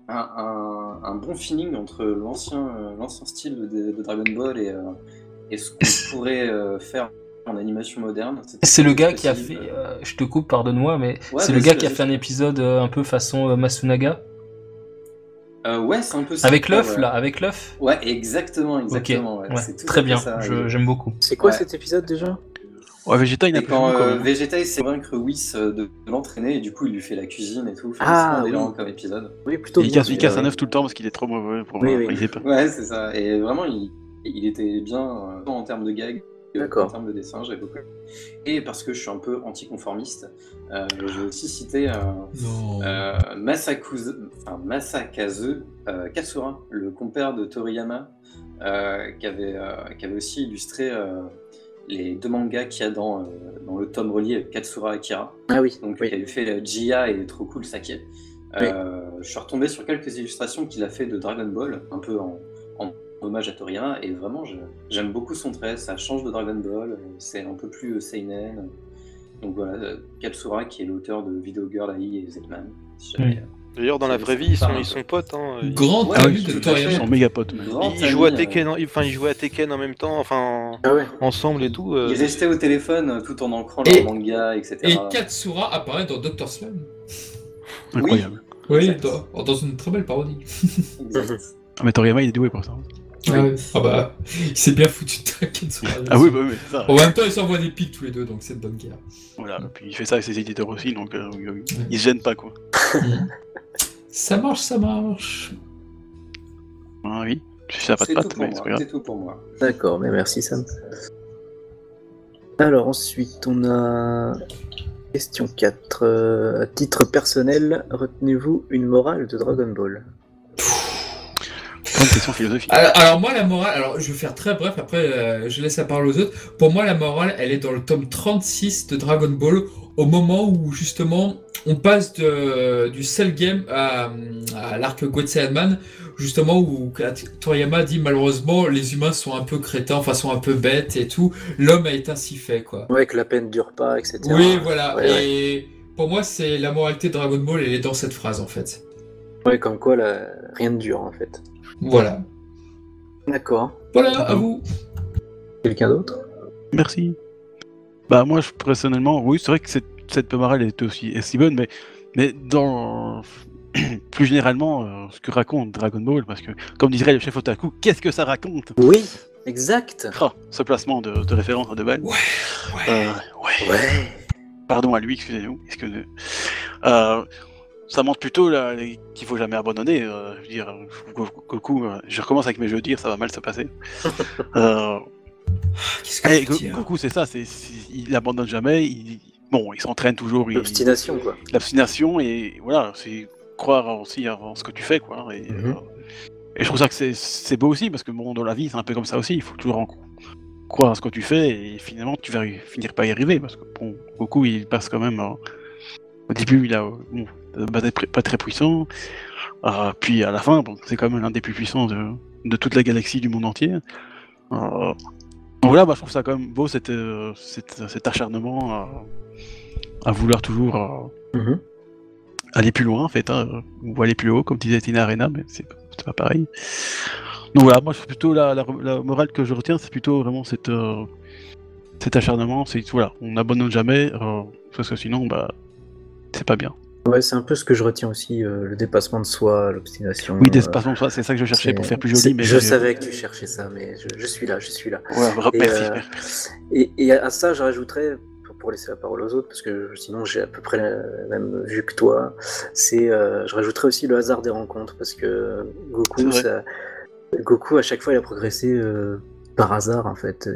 un, un- un bon feeling entre l'ancien style de, de Dragon Ball et, et ce qu'on pourrait faire en animation moderne. C'est le gars qui a fait. euh, je te coupe, pardonne-moi, mais Ouais, c'est le gars qui a fait un épisode euh, un peu façon euh, Masunaga. Euh, ouais, c'est un peu ça. Avec l'œuf, ouais. là, avec l'œuf? Ouais, exactement, exactement. ouais. Ouais, C'est tout à très bien, j'aime beaucoup. C'est quoi Ouais. cet épisode déjà? Ouais, Vegeta, il plus quand beaucoup, euh. Vegeta il s'est convaincre Whis euh, de, de l'entraîner et du coup il lui fait la cuisine et tout. Enfin, Ah, c'est oui. comme épisode. Oui, plutôt Il bien. casse, il casse euh, un œuf tout le temps parce qu'il est trop mauvais pour Oui, moi. oui. Ouais, c'est ça. Et vraiment il, il était bien euh, en termes de gag. En termes de dessin, j'ai beaucoup. Et parce que je suis un peu anticonformiste, euh, je vais aussi citer euh, euh, Masakuze- enfin, Masakazu euh, Katsura, le compère de Toriyama, euh, qui, avait, euh, qui avait aussi illustré euh, les deux mangas qu'il y a dans, euh, dans le tome relié avec Katsura Akira. Ah oui, Donc, oui. qui avait fait euh, Jia et Trop Cool Sake. Euh, Je suis retombé sur quelques illustrations qu'il a fait de Dragon Ball, un peu en hommage à Toriyama, et vraiment, j'aime beaucoup son trait. Ça change de Dragon Ball, euh, c'est un peu plus euh, seinen. Donc voilà, euh, Katsura qui est l'auteur de Video Girl AI et Zetman. Si jamais, D'ailleurs, dans la vraie vie, ils sont, ils sont potes. Hein. Ils- Grand Ouais, ami oui, de à Ils Toriyama. sont méga potes. Ils jouent à Tekken, euh, en- enfin ils jouaient à Tekken en même temps, enfin Ah ouais ensemble et tout. euh. Ils restaient au téléphone euh, tout en ancrant Et- leur manga, etc. Et Katsura apparaît dans Doctor Slam. Incroyable. Oui, dans, dans une très belle parodie. Ah, mais Toriyama, il est doué pour ça. Ah, ouais. Ah bah, il s'est bien foutu de Katsura. Ah oui, bah oui, c'est ça. En même temps, ils s'envoient des pics tous les deux, donc c'est de bonne guerre. Voilà, et puis il fait ça avec ses éditeurs aussi, donc euh. Ouais. il se gêne pas, quoi. Ça marche, ça marche. Ah oui, je suis à pas de C'est tout patte, pour mais c'est moi. pas grave. C'est tout pour moi. D'accord, mais merci Sam. Alors ensuite, on a question 4. Euh, à titre personnel, retenez-vous une morale de Dragon Ball? Plein de questions philosophiques. Alors, alors moi, la morale, alors je vais faire très bref, après euh, je laisse la parole aux autres. Pour moi, la morale, elle est dans le tome 36 de Dragon Ball, au moment où justement on passe de, du Cell Game à, à l'arc Goethe-Man, justement où Toriyama dit malheureusement les humains sont un peu crétins, enfin sont un peu bêtes et tout, l'homme a été ainsi fait quoi. Ouais, que la peine dure pas, etc. Oui, voilà. Ouais, ouais. et pour moi, c'est la moralité de Dragon Ball, elle est dans cette phrase en fait. Ouais, comme quoi, là, rien ne dure en fait. Voilà. D'accord. Voilà, à vous. Quelqu'un d'autre? Merci. Bah moi, je, personnellement, oui, c'est vrai que cette, cette morale est aussi, est si bonne, mais, mais dans plus généralement, euh, ce que raconte Dragon Ball, parce que comme dirait le chef otaku, qu'est-ce que ça raconte? Oui, exact. Ah, Ce placement de, de référence à deux balles. Ouais, ouais. Euh, ouais. Ouais. Pardon à lui, excusez-nous. excusez euh, ça montre plutôt qu'il faut jamais abandonner. euh, je veux dire, Go- Goku, euh, je recommence avec mes jeux de dire, ça va mal se passer. euh, Qu'est-ce que eh, hein Goku, c'est ça, c'est, il abandonne jamais. Il, bon, il s'entraîne toujours. L'obstination, quoi. L'obstination et voilà, c'est croire aussi en ce que tu fais, quoi. Et, Mhm. euh, et je trouve ça que c'est, beau aussi parce que bon, dans la vie, c'est un peu comme ça aussi. Il faut toujours en- croire à ce que tu fais et finalement, tu vas finir par y arriver parce que bon, Goku, il passe quand même. euh, au début, il a bon, pas très- pas très puissant. Euh, puis à la fin, bon, c'est quand même l'un des plus puissants de, de toute la galaxie, du monde entier. Euh, donc voilà, bah, je trouve ça quand même beau cet, euh, acharnement à, à vouloir toujours euh, Mhm. aller plus loin en fait, hein, ou aller plus haut, comme disait Tina Arena, mais c'est c'est pas pareil. Donc voilà, moi je plutôt la, la, la morale que je retiens, c'est plutôt vraiment cette, euh, cet acharnement, c'est voilà, on n'abandonne jamais, euh, parce que sinon bah c'est pas bien. Ouais, c'est un peu ce que je retiens aussi, euh, le dépassement de soi, l'obstination. Oui, euh, d'espace soi, c'est ça que je cherchais pour faire plus joli, mais Je savais que tu cherchais ça, mais je, je suis là, je suis là. Ouais, Et, merci, euh, merci. Et, et à ça, je rajouterais, pour, pour laisser la parole aux autres, parce que sinon j'ai à peu près la même vue que toi, c'est, je rajouterais aussi le hasard des rencontres, parce que Goku, ça- Goku à chaque fois il a progressé par hasard en fait.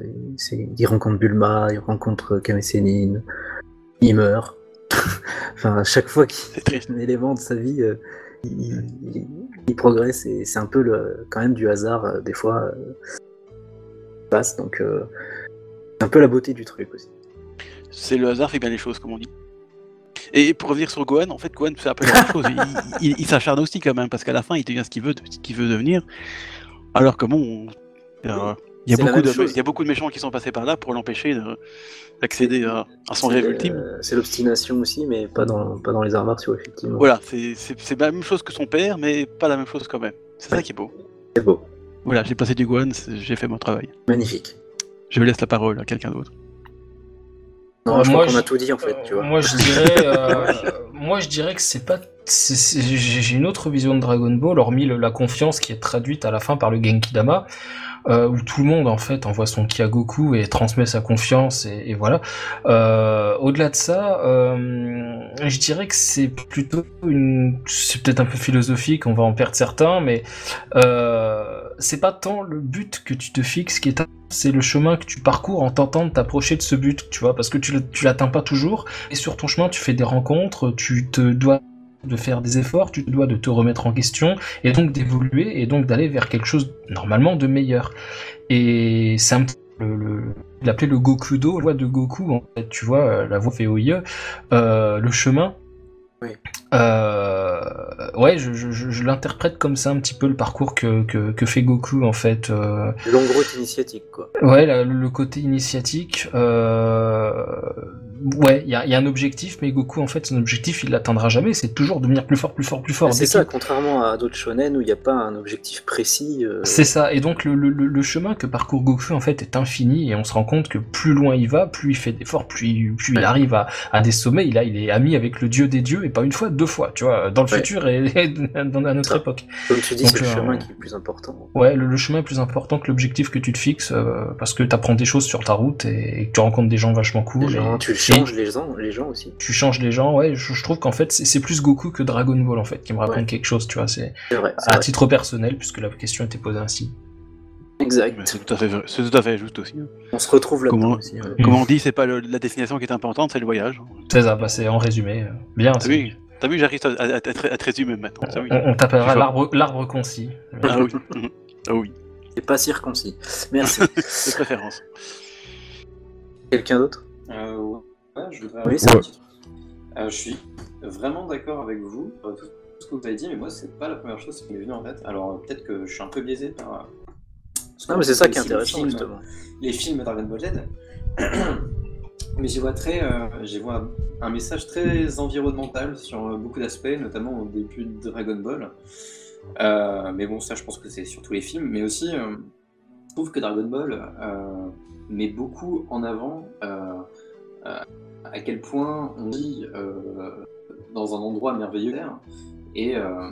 Il rencontre Bulma, il rencontre Kame Sennin, il meurt. enfin, à chaque fois qu'il y a un élément de sa vie, euh, il, il- il progresse et c'est un peu le, quand même du hasard euh, des fois. euh, passe donc c'est un peu la beauté du truc aussi. C'est le hasard fait bien les choses, comme on dit. Et pour revenir sur Gohan, en fait, Gohan, c'est un peu la même chose. Il, s'acharne aussi quand même, parce qu'à la fin, il devient ce qu'il veut, ce qu'il veut devenir. Alors que bon, on- il, y a beaucoup de, chose. il y a beaucoup de méchants qui sont passés par là pour l'empêcher de- d'accéder à, à son rêve ultime. C'est l'obstination aussi, mais pas dans, pas dans les arts martiaux, effectivement. Voilà, c'est c'est- c'est la même chose que son père, mais pas la même chose quand même. C'est ça qui est beau. C'est beau. Voilà, j'ai passé du Gohan, c'est- j'ai fait mon travail. Magnifique. Je laisse la parole à quelqu'un d'autre. Non, Euh, je moi, crois qu'on a je- tout dit en fait, tu vois. Moi je dirais, euh, moi je dirais que c'est pas, j'ai j'ai une autre vision de Dragon Ball, hormis le- la confiance qui est traduite à la fin par le Genki Dama, euh, où tout le monde en fait envoie son ki à Goku et transmet sa confiance et, et voilà. Euh, Au-delà de ça, euh, je dirais que c'est plutôt une, c'est peut-être un peu philosophique, on va en perdre certains, mais euh, c'est pas tant le but que tu te fixes qui est c'est le chemin que tu parcours en tentant de t'approcher de ce but, tu vois, parce que tu l'atteins pas toujours, et sur ton chemin, tu fais des rencontres, tu te dois de faire des efforts, tu te dois de te remettre en question, et donc d'évoluer, et donc d'aller vers quelque chose, normalement, de meilleur. Et c'est un petit le, le, il appelait le Gokudo, la voie de Goku, en fait, tu vois, euh, la voie VOIE, euh, le chemin. Oui. Euh, ouais, je, je, je- je l'interprète comme ça un petit peu le parcours que, que, que fait Goku en fait. euh, Longue route initiatique, quoi. Ouais, la- le côté initiatique. euh, ouais, il y a, y a un objectif, mais Goku, en fait, son objectif, il l'atteindra jamais. C'est toujours devenir plus fort, plus fort, plus fort. C'est ça, contrairement à d'autres shonen où il n'y a pas un objectif précis. euh, C'est ça, et donc le, le- le- chemin que parcourt Goku en fait est infini et on se rend compte que plus loin il va, plus il fait d'efforts, plus, plus il arrive à, à des sommets. Il, a, il est ami avec le dieu des dieux et pas une fois, deux fois, tu vois, dans le Ouais. futur et, et dans à notre Ça. époque. Comme tu dis, c'est le euh, chemin qui est le plus important. Ouais, le, le chemin est plus important que l'objectif que tu te fixes euh, parce que t'apprends des choses sur ta route et, et que tu rencontres des gens vachement cool. Gens, et- tu changes les gens, les gens aussi. tu changes les gens, ouais, je, je trouve qu'en fait c'est plus Goku que Dragon Ball en fait qui me raconte Ouais. quelque chose, tu vois, c'est à vrai. titre personnel puisque la question était posée ainsi. Exact. C'est tout à fait, vrai- c'est tout à fait juste aussi. hein. On se retrouve là-dedans Comment- aussi. ouais. Mm. Comme on dit, c'est pas le- la destination qui est importante, c'est le voyage. C'est ça, bah c'est en résumé. euh, Bien, T'as c'est- vu, t'as vu, j'arrive à, à- à te- à te résumer maintenant. Ça, oui. on, on t'appellera Tu l'arbre l'arbre concis. Ah oui. Mhm. Ah oui, C'est pas circoncis. Merci. de préférence. Quelqu'un d'autre? Je voudrais Oui, un vrai. petit truc. Euh, je suis vraiment d'accord avec vous, euh, tout ce que vous avez dit, mais moi, c'est pas la première chose qui m'est venue en tête. Alors, euh, peut-être que je suis un peu biaisé par. Non, mais c'est ça qui est aussi, les intéressant films- justement. Les films Dragon Ball Z. mais j'y vois très. euh, j'y vois un message très environnemental sur beaucoup d'aspects, notamment au début de Dragon Ball. Euh, mais bon, ça, je pense que c'est sur tous les films, mais aussi. euh, je trouve que Dragon Ball met beaucoup en avant à quel point on vit euh, dans un endroit merveilleux et euh,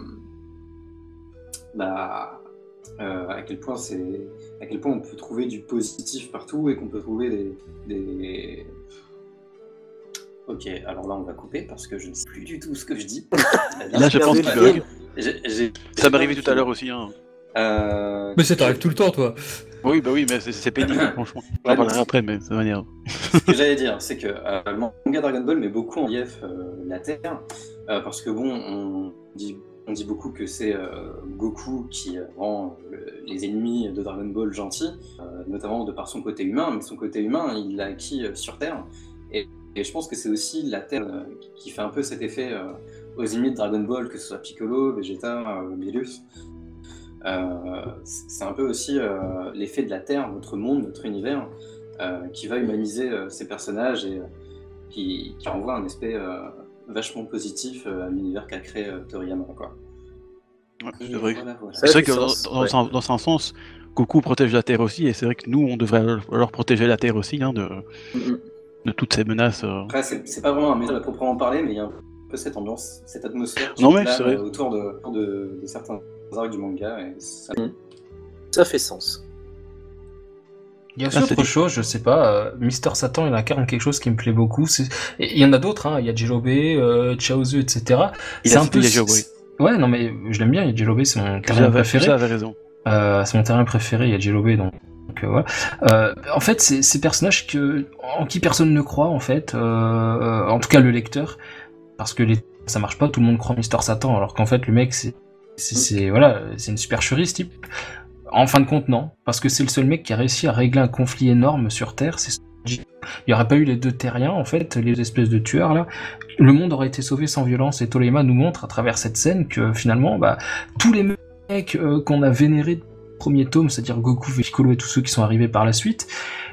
bah, euh, à quel point c'est à quel point on peut trouver du positif partout et qu'on peut trouver des, des- Ok, alors là on va couper parce que je ne sais plus du tout ce que je dis. Là, je pense Ça m'est arrivé tout à l'heure aussi. Hein. Euh, Mais ça t'arrive tout le temps, toi. Oui, bah oui, mais c'est- pénible, franchement. On en parlera après, mais de manière. Ce que j'allais dire, c'est que euh, le manga Dragon Ball met beaucoup en relief euh, la Terre, euh, parce que bon, on dit, on dit beaucoup que c'est euh, Goku qui rend le- les ennemis de Dragon Ball gentils, notamment de par son côté humain, mais son côté humain, il l'a acquis sur Terre. Et, et je pense que c'est aussi la Terre qui fait un peu cet effet aux ennemis de Dragon Ball, que ce soit Piccolo, Vegeta, Beerus. Euh, c'est un peu aussi euh, l'effet de la Terre, notre monde, notre univers, euh, qui va humaniser euh, ces personnages et euh, qui, qui renvoie un aspect euh, vachement positif euh, à l'univers qu'a créé euh, Toriyama. Quoi. Ouais, Et c'est vrai. voilà, voilà. Ça C'est vrai fait que dans, sens, dans ouais. un, dans un sens, Goku protège la Terre aussi, et c'est vrai que nous, on devrait alors protéger la Terre aussi hein, de, de toutes ces menaces. euh. Après, c'est c'est pas vraiment un message à proprement parler, mais il y a un peu cette ambiance, cette atmosphère qui Non, mais plane, c'est vrai. euh, autour de, de, de certains arcs du manga. Et ça... Ça fait sens. Il y a aussi Ah, autre chose, je sais pas, euh, Mister Satan, il incarne quelque chose qui me plaît beaucoup. Il y en a d'autres, hein, il y a Jelobé, euh, Chaozu, etc. Il C'est a un peu. Ouais, non mais je l'aime bien, Jelobé, c'est mon terrain préféré. j'avais raison. Euh, c'est mon terrain préféré, il y a Jelobé, donc, donc, euh, voilà. Euh, en fait, c'est ces personnages que, en qui personne ne croit, en fait, euh, en tout cas le lecteur, parce que les, ça marche pas, tout le monde croit Mister Satan, alors qu'en fait le mec, c'est, c'est, voilà, c'est une supercherie ce type. En fin de compte, non, parce que c'est le seul mec qui a réussi à régler un conflit énorme sur Terre. Il n'y aurait pas eu les deux terriens, en fait, les espèces de tueurs là, le monde aurait été sauvé sans violence. Et Tolema nous montre à travers cette scène que finalement, bah, tous les mecs euh, qu'on a vénérés premier tome, c'est-à-dire Goku, Piccolo et tous ceux qui sont arrivés par la suite,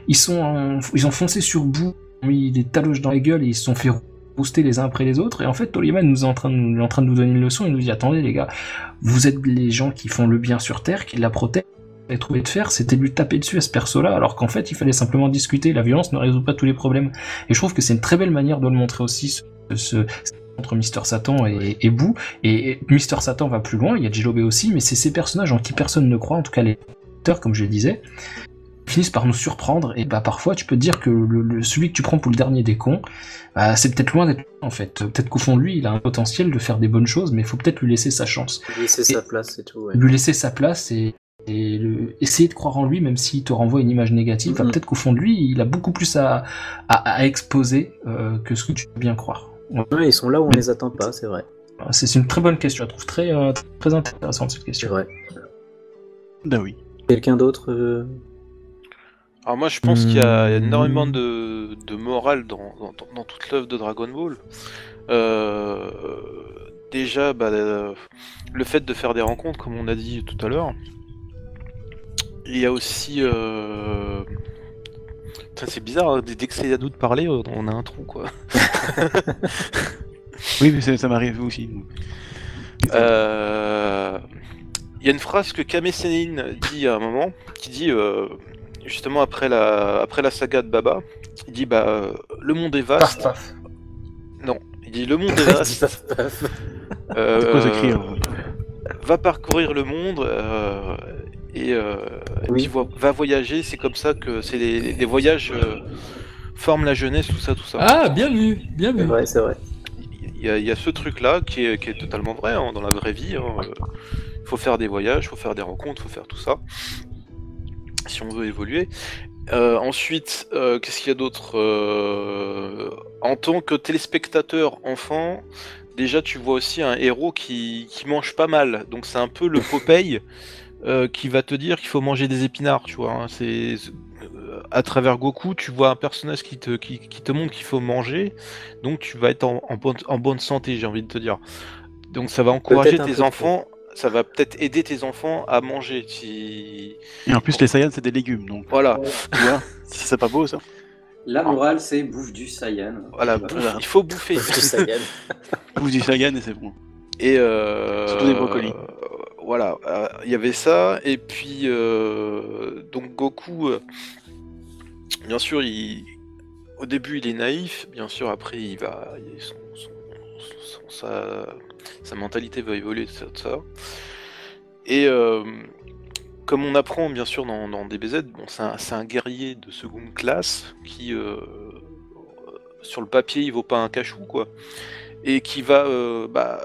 ils sont, en- ils ont foncé sur bout, ont mis des taloches dans les gueules et ils se sont fait les uns après les autres. Et en fait, Tolema nous est en train de, en train de nous donner une leçon. Il nous dit attendez les gars, vous êtes les gens qui font le bien sur Terre, qui la protègent. Et trouvé de faire, c'était lui taper dessus à ce perso-là, alors qu'en fait, il fallait simplement discuter. La violence ne résout pas tous les problèmes. Et je trouve que c'est une très belle manière de le montrer aussi, ce, ce- entre Mister Satan et, et Boo. Et, Mister Satan va plus loin, il y a Jelobé aussi, mais c'est ces personnages en qui personne ne croit, en tout cas les lecteurs, comme je le disais, finissent par nous surprendre. Et bah parfois, tu peux te dire que le, le- celui que tu prends pour le dernier des cons, bah, c'est peut-être loin d'être en fait. Peut-être qu'au fond de lui, il a un potentiel de faire des bonnes choses, mais il faut peut-être lui laisser sa chance Laisser Et- sa place et tout. ouais. lui laisser sa place et, et le- essayer de croire en lui, même s'il te renvoie une image négative, bah, Mhm. peut-être qu'au fond de lui, il a beaucoup plus à, à, à exposer euh, que ce que tu peux bien croire. Ouais, ils sont là où on les attend pas, c'est vrai. C'est c'est une très bonne question, je la trouve très, euh, très intéressante cette C'est question. vrai. Bah oui. Quelqu'un d'autre euh, Alors moi je pense qu'il y a Hmm. énormément de, de morale dans, dans, dans toute l'œuvre de Dragon Ball. Euh, déjà, bah, euh, le fait de faire des rencontres, comme on a dit tout à l'heure. Il y a aussi... euh, c'est bizarre, hein, dès que c'est à nous de parler, on a un trou quoi. Oui, mais ça, ça m'arrive aussi. Euh, Il y a une phrase que Kame Sennin dit à un moment, qui dit justement après la, après la saga de Baba, il dit bah euh, le monde est vaste. paf. Non, il dit le monde est vaste. Paf, paf. euh, C'est quoi hein Va parcourir le monde euh, et, euh, puis va voyager. C'est comme ça que c'est les, les voyages euh, forment la jeunesse, tout ça, tout ça. Ah, bien vu, bien C'est vu. vrai, c'est vrai. Il y, a, il y a ce truc-là qui est, qui est totalement vrai hein, dans la vraie vie. Il faut faire des voyages, faut faire des rencontres, faut faire tout ça si on veut évoluer. Euh, ensuite, euh, qu'est-ce qu'il y a d'autre Euh, En tant que téléspectateur enfant, déjà tu vois aussi un héros qui, qui mange pas mal. Donc c'est un peu le Popeye qui va te dire qu'il faut manger des épinards, tu vois. hein. C'est à travers Goku, tu vois un personnage qui te, qui, qui te montre qu'il faut manger, donc tu vas être en, en bonne, en bonne santé, j'ai envie de te dire. Donc ça va encourager tes enfants, ça va peut-être aider tes enfants à manger. Si... Et en plus, les Saiyans, c'est des légumes, donc Voilà, c'est pas beau ça. La morale, c'est bouffe du Saiyan. voilà, bouffe, il faut bouffer. Tout ça gagne. Vous du Saiyan et c'est bon. Et euh, Surtout des brocolis. voilà, euh, il y avait ça. Et puis, euh, donc Goku, euh, bien sûr, il, au début, il est naïf. Bien sûr, après, il va, son- sa, sa mentalité va évoluer, tout ça. Et euh, comme on apprend, bien sûr, dans, DBZ, bon, c'est un, un guerrier de seconde classe qui, euh, sur le papier, il vaut pas un cachou, quoi. Et qui va euh, bah,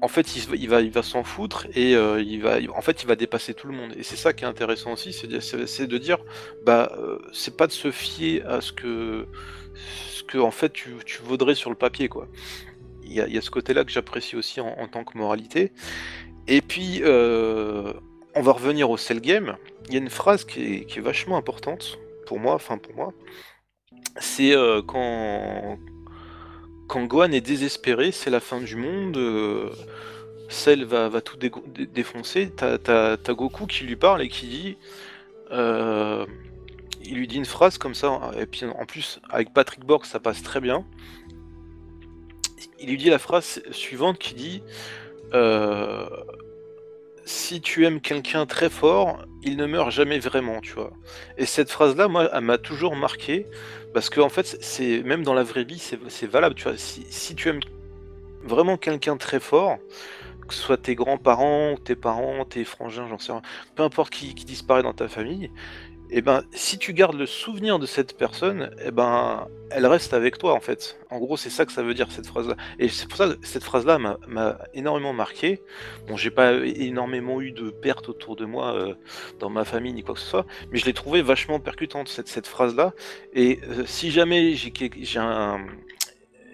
en fait il, il va il va s'en foutre et il va en fait il va dépasser tout le monde. Et c'est ça qui est intéressant aussi c'est de, dire bah c'est pas de se fier à ce que ce que en fait tu, tu vaudrais sur le papier quoi il y a, ce côté là que j'apprécie aussi en, tant que moralité. Et puis euh, on va revenir au cell game. Il y a une phrase qui est, vachement importante pour moi enfin pour moi. C'est euh, quand quand Gohan est désespéré, c'est la fin du monde, euh, Cell va, va tout défoncer, t'as Goku qui lui parle et qui dit... euh, il lui dit une phrase comme ça, et puis en plus, avec Patrick Borg, ça passe très bien. Il lui dit la phrase suivante qui dit... euh, si tu aimes quelqu'un très fort, il ne meurt jamais vraiment, tu vois. Et cette phrase-là, moi, elle m'a toujours marqué, parce que en fait, c'est même dans la vraie vie, c'est valable. Si, tu aimes vraiment quelqu'un très fort, que ce soit tes grands-parents, tes parents, tes frangins, j'en sais rien, peu importe qui disparaît dans ta famille, et ben si tu gardes le souvenir de cette personne, et ben elle reste avec toi en fait. En gros, c'est ça que ça veut dire cette phrase-là. Et c'est pour ça que cette phrase-là m'a- énormément marqué. Bon, j'ai pas énormément eu de pertes autour de moi euh, dans ma famille ni quoi que ce soit, mais je l'ai trouvé vachement percutante cette, cette phrase-là. Et euh, si jamais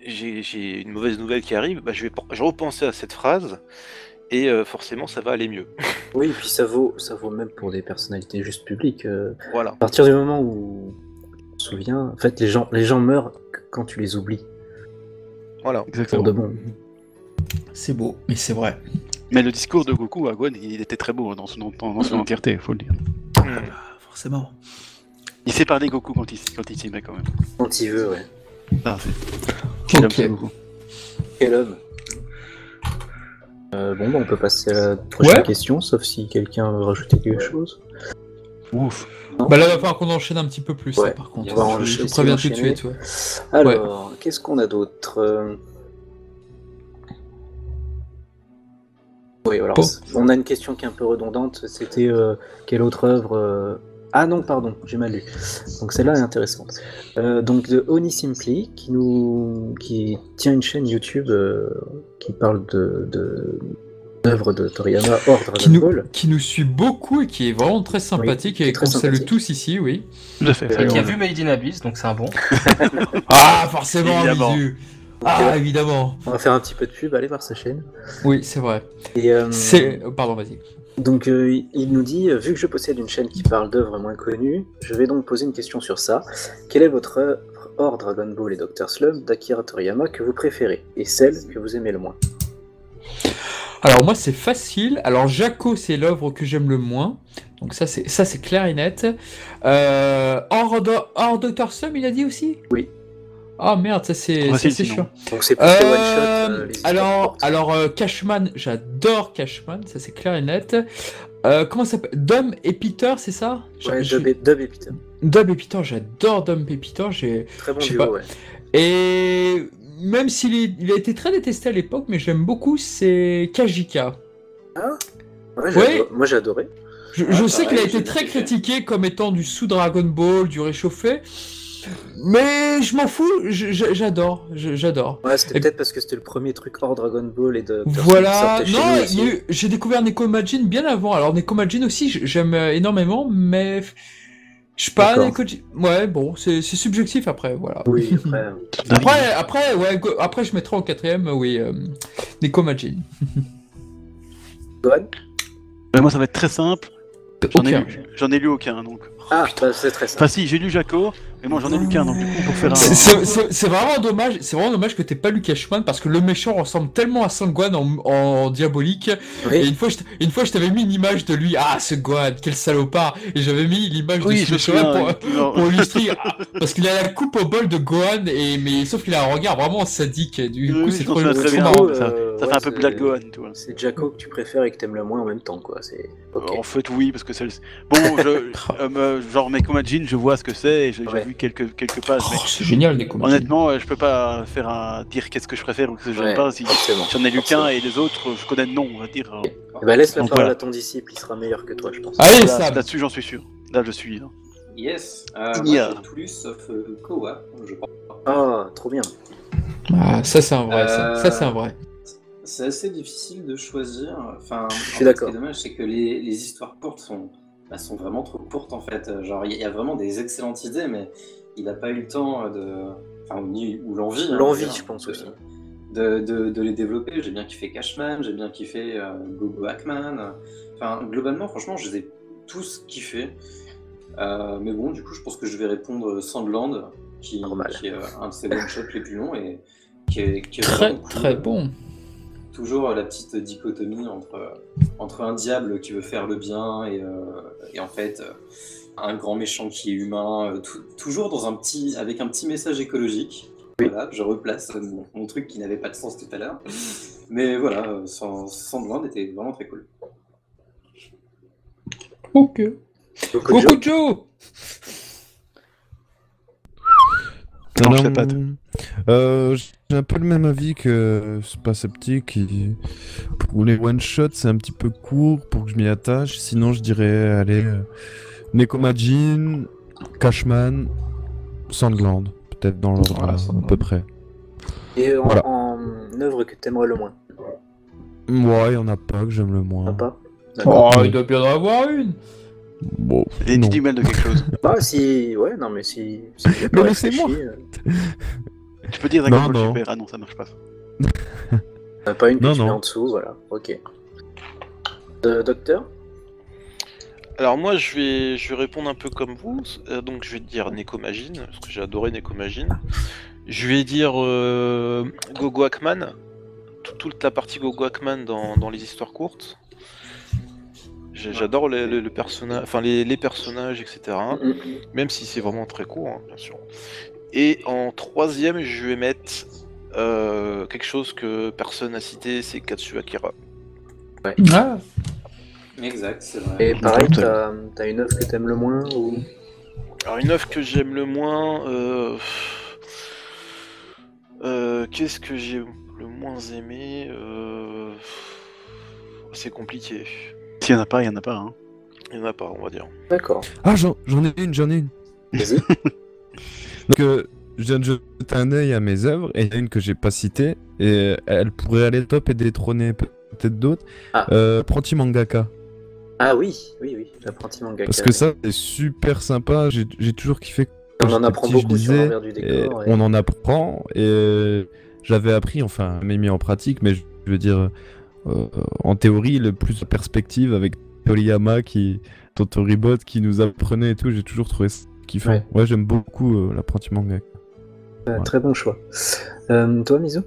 j'ai une mauvaise nouvelle qui arrive, bah, je vais je repenser à cette phrase et euh, forcément ça va aller mieux. Oui, et puis ça vaut, ça vaut même pour des personnalités juste publiques. euh, voilà. à partir du moment où on se souvient, en fait, les gens, les gens meurent quand tu les oublies. Voilà. Pour Exactement. de bon. C'est beau, mais c'est vrai. Mais le discours de Goku à Gohan, il était très beau hein, dans son, dans, dans son entièreté, faut le dire. Hmm. Forcément. Il sait parler Goku quand il, quand il s'y met quand même. Quand il veut, ouais. Ah, c'est... J'aime Ok. ça beaucoup. Quel homme. Euh, bon, bah, on peut passer à la prochaine Ouais. question, sauf si quelqu'un veut rajouter quelque chose. Ouf. Bah là, va falloir qu'on enchaîne un petit peu plus, Ouais, là, par contre. on va Je- enchaîner, je, essayer préviens tout de d'enchaîner. suite. ouais. Alors, qu'est-ce qu'on a d'autre Euh, Oui, alors, Bon. on a une question qui est un peu redondante. C'était euh, quelle autre œuvre euh, Ah non, pardon, j'ai mal lu. Donc celle-là est intéressante. Euh, donc de Oni Simply, qui nous, qui tient une chaîne YouTube euh, qui parle de, de d'œuvres de Toriyama hors Dragon Qui nous, Ball. qui nous suit beaucoup et qui est vraiment très sympathique est et qu'on salue tous ici, oui. Tout à fait. Et qui a vu Made in Abyss, donc c'est un bon. Ah, forcément, Évidemment. Mizu. Ah, évidemment. On va faire un petit peu de pub, allez voir sa chaîne. Oui, c'est vrai. Et, euh, C'est. Pardon, vas-y. Donc euh, il- nous dit, euh, vu que je possède une chaîne qui parle d'œuvres moins connues, je vais donc poser une question sur ça. Quelle est votre œuvre hors Dragon Ball et Dr. Slump d'Akira Toriyama que vous préférez et celle que vous aimez le moins Alors moi c'est facile. Alors Jaco c'est l'œuvre que j'aime le moins. Donc ça c'est ça c'est clair et net. Euh, hors, Do- hors Dr. Slump, il a dit aussi? Oui. Ah merde, ça c'est sinon. chiant. Donc c'est plus les one shot. Euh, alors, alors euh, Cashman, j'adore Cashman, ça c'est clair et net. Euh, comment ça s'appelle? Dom et Peter, c'est ça? Ouais, Dub et, Peter. Dom et Peter, j'adore Dom et Peter. J'ai Très bon Je sais duo, pas. ouais. et même s'il est- il a été très détesté à l'époque, mais j'aime beaucoup, c'est Kajika. Ouais, j'ai Ouais. Moi j'ai adoré. Je, je sais qu'il a été très critiqué comme étant du sous Dragon Ball, du réchauffé, mais je m'en fous, j'adore, j'adore. Ouais, c'était Et- peut-être parce que c'était le premier truc hors Dragon Ball et de. Voilà, non, aussi. eu- j'ai découvert Nekomajin bien avant. Alors Nekomajin aussi, j- j'aime euh, énormément, mais je sais pas. Nekomajin- ouais, bon, c'est subjectif après, voilà. Oui, après. Après, après, ouais, go- après je mettrai en quatrième, oui, euh, Nekomajin. Gohan Ben, moi, ça va être très simple. J'en ai, Aucun. lu- j'en ai lu aucun, donc. Ah, bah, c'est très simple. Enfin, si, j'ai lu Jaco, mais moi, j'en ai lu qu'un, donc du coup, pour faire un. C'est- vraiment dommage, c'est vraiment dommage que t'aies pas lu Cashman parce que le méchant ressemble tellement à Sangwan en, en diabolique. Et une fois, je une fois, je t'avais mis une image de lui. Ah, ce Gohan, quel salopard Et j'avais mis l'image Oui, de ce méchant pour, pour illustrer. ah, parce qu'il a la coupe au bol de Gohan, et mais sauf qu'il a un regard vraiment sadique. et Du Oui, coup, c'est trop, marrant. ça- euh, Ça fait ouais, un peu Black Gohan, tu vois. C'est Jaco que tu préfères et que t'aimes le moins en même temps, quoi. En fait, oui, parce que c'est le... Bon, je, euh, genre, mes Imagine, je vois ce que c'est, et j'ai j'ai Ouais. vu quelques, quelques pages, Oh, mais c'est génial, Nekomajin. honnêtement, euh, je peux pas faire un... dire qu'est-ce que je préfère ou que j'aime Ouais, pas. Si j'en ai lu qu'un et les autres, je connais le nom, on va dire. euh, Eh ben, laisse la Donc, parole voilà. à ton disciple, il sera meilleur que toi, je pense. Allez, là- Sam Là-dessus, j'en suis sûr. Là, je suis. hein. Yes. Euh, moi, lu sauf euh, je pense. Ah, trop bien. Ah, ça, c'est un vrai. ça. Euh, Ça, c'est un vrai. C'est assez difficile de choisir. Enfin, Je suis en fait, d'accord. Ce qui est dommage, c'est que les, les histoires courtes sont, bah, sont vraiment trop courtes en fait. Euh, Genre, il y, a- vraiment des excellentes idées, mais il n'a pas eu le temps de. Enfin, ni- ou l'envie. hein, L'envie, de- je pense de- aussi. De, de- de les développer. J'ai bien kiffé Cashman, j'ai bien kiffé euh, Gogo Hackman. Enfin, globalement, franchement, je les ai tous kiffés. Euh, mais bon, du coup, je pense que je vais répondre Sandland, qui, est euh, un de ses one-shots les plus longs et qui est, qui est Très, cool. très bon. Toujours la petite dichotomie entre, entre un diable qui veut faire le bien et, euh, et en fait euh, un grand méchant qui est humain, euh, tou- toujours dans un petit, avec un petit message écologique. Voilà, je replace mon, mon truc qui n'avait pas de sens tout à l'heure. Mais voilà, euh, sans, Sandland était vraiment très cool. Ok. Beaucoup de Beaucoup de Joe Non, Alors, pas. euh, j'ai un peu le même avis que c'est pas sceptique. il- Pour les one shots, c'est un petit peu court pour que je m'y attache. Sinon, je dirais allez, euh, Nekomajin, Cashman, Sandland, peut-être dans l'ordre Voilà, à- peu près. Et en, Voilà. en œuvre que t'aimerais le moins Ouais, il y en a pas que j'aime le moins. Pas Oh, il doit bien en avoir une Bon, Et non. dis du mal de quelque chose. Bah, si. Ouais, non, mais si. Mais laissez-moi. euh, Tu peux dire Dragon Non, Ball non. Super. Ah non, ça marche pas. t'en as pas une Non, tu non. en dessous, voilà. Ok. Euh, docteur? Alors moi je vais, je vais répondre un peu comme vous, Euh, donc je vais dire Nekomagine, parce que j'ai adoré Nekomagine. Je vais dire euh, Gogo Hackman, Tout- toute la partie Gogo Hackman dans, dans les histoires courtes. J'adore les, les- le personnage, enfin les, les personnages, etc. Mm, mm. Même si c'est vraiment très court, hein, bien sûr. Et en troisième, je vais mettre euh, quelque chose que personne n'a cité, c'est Katsu Akira. Ah, Exact, c'est vrai. Et pareil, t'as t'as une œuvre que t'aimes le moins ou... Alors une œuvre que j'aime le moins, euh... euh, qu'est-ce que j'ai le moins aimé euh... C'est compliqué. S'il y en a pas, il y en a pas. Hein. Il n'y en a pas, on va dire. D'accord. Ah, j'en j'en ai une, j'en ai une. Vas-y. Donc, euh, je viens de jeter un œil à mes œuvres et il y en a une que j'ai pas citée et elle pourrait aller top et détrôner peut-être d'autres. Ah. Euh, Apprenti mangaka. Ah oui, oui, oui, l'apprenti manga. Parce que ça, c'est super sympa. J'ai j'ai toujours kiffé. on en apprend petit, beaucoup sur du décor. et- On en apprend et euh, j'avais appris, enfin, mais mis en pratique, mais je veux dire, en théorie, le plus de perspective avec Toriyama qui, Totoribot qui nous apprenait et tout, j'ai toujours trouvé ça kiffant. Ouais. Ouais, j'aime beaucoup euh, l'apprenti manga. Euh, Très bon choix. Euh, toi, Miso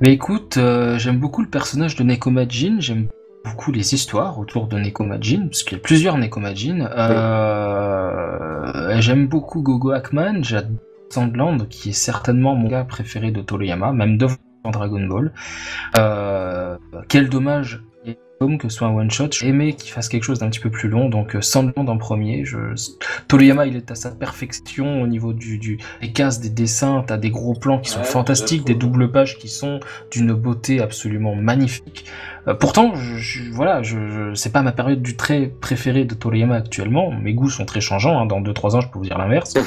Mais écoute, euh, j'aime beaucoup le personnage de Nekomajin, j'aime beaucoup les histoires autour de Nekomajin, parce qu'il y a plusieurs Nekomajin. Euh, J'aime beaucoup Gogo Hackman, j'adore Sandland, qui est certainement mon gars préféré de Toriyama, même devant Dragon Ball. Euh, quel dommage que ce soit un one shot. J'ai aimé qu'il fasse quelque chose d'un petit peu plus long, donc euh, Sandland en premier. Je... Toriyama, il est à sa perfection au niveau du, du... des cases, des dessins. T'as des gros plans qui sont Ouais, fantastiques, des doubles pages qui sont d'une beauté absolument magnifique. Euh, pourtant, je, je- voilà, je, je- c'est pas ma période du trait préférée de Toriyama actuellement. Mes goûts sont très changeants. hein. Dans 2-3 ans, je peux vous dire l'inverse.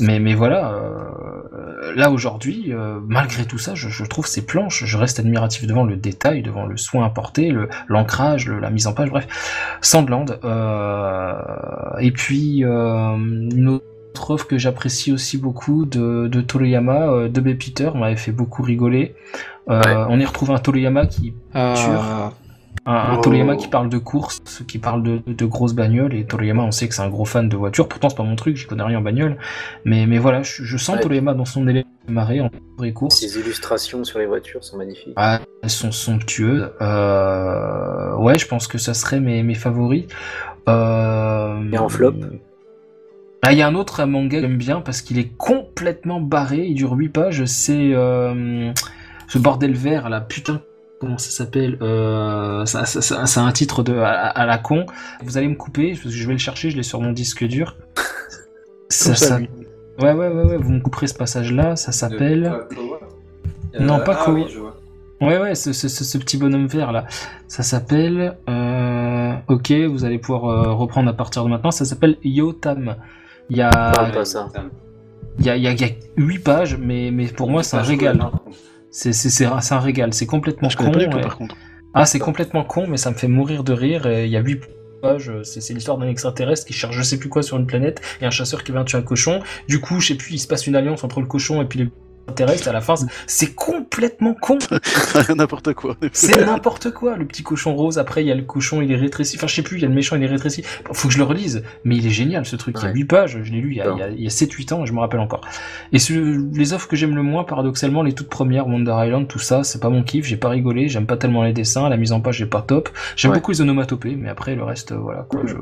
Mais, mais voilà, euh, là aujourd'hui, euh, malgré tout ça, je, je trouve ces planches, je reste admiratif devant le détail, devant le soin apporté, le- l'ancrage, la mise en page, bref. Sandland. Euh, et puis, euh, une autre œuvre que j'apprécie aussi beaucoup de, de Toriyama, euh, de B. Peter, m'avait fait beaucoup rigoler. Euh, Ouais. On y retrouve un Toriyama qui Ah, un, un Oh. Toriyama qui parle de course, qui parle de, de grosses bagnoles, et Toriyama, on sait que c'est un gros fan de voitures, pourtant c'est pas mon truc, j'y connais rien en bagnole, mais, mais voilà, je, je sens Ouais. Toriyama dans son élément marée en vraie course. Ces illustrations sur les voitures sont magnifiques. Ah, elles sont somptueuses. Euh, ouais, je pense que ça serait mes, mes favoris. Euh, Et en flop? Ah, il y a un autre manga que j'aime bien parce qu'il est complètement barré, il dure 8 pages, c'est euh, ce bordel vert là, putain, comment ça s'appelle euh, ça, ça- ça- C'est un titre de à, à la con. Vous allez me couper, parce que je vais le chercher, je l'ai sur mon disque dur. Ça, ça, lui. Ouais, ouais, ouais, ouais, vous me couperez ce passage-là, ça s'appelle... De Koa. Non, pas ah, Koa. oui, je vois. Ouais, ouais, ce, ce- ce- ce petit bonhomme vert là. Ça s'appelle. Euh... Ok, vous allez pouvoir euh, reprendre à partir de maintenant. Ça s'appelle Yotam. Il y a, Ah, pas ça. il y a, il y a, il y a 8 pages, mais, mais pour moi c'est un régal. hein. C'est un régal. C'est complètement Je con. connais pas du tout, ouais. par contre. Ah, c'est complètement con, mais ça me fait mourir de rire. Et il y a 8 pages. C'est c'est l'histoire d'un extraterrestre qui cherche je sais plus quoi sur une planète et un chasseur qui vient tuer un cochon. Du coup, je sais plus, il se passe une alliance entre le cochon et puis les extraterrestres. À la fin, c'est complètement con. C'est n'importe quoi. C'est n'importe quoi. Le petit cochon rose, après, il y a le cochon, il est rétréci. Enfin, je sais plus, il y a le méchant, il est rétréci. Faut que je le relise. Mais il est génial, ce truc. Il y a Ouais. 8 pages. Je l'ai lu il y a, il y a- il y a 7-8 ans et je me rappelle encore. Et ce- les offres que j'aime le moins, paradoxalement, les toutes premières, Wonder Island, tout ça, c'est pas mon kiff. J'ai pas rigolé. J'aime pas tellement les dessins. La mise en page est pas top. J'aime Ouais. beaucoup les onomatopées, mais après, le reste, euh, voilà, quoi. Je,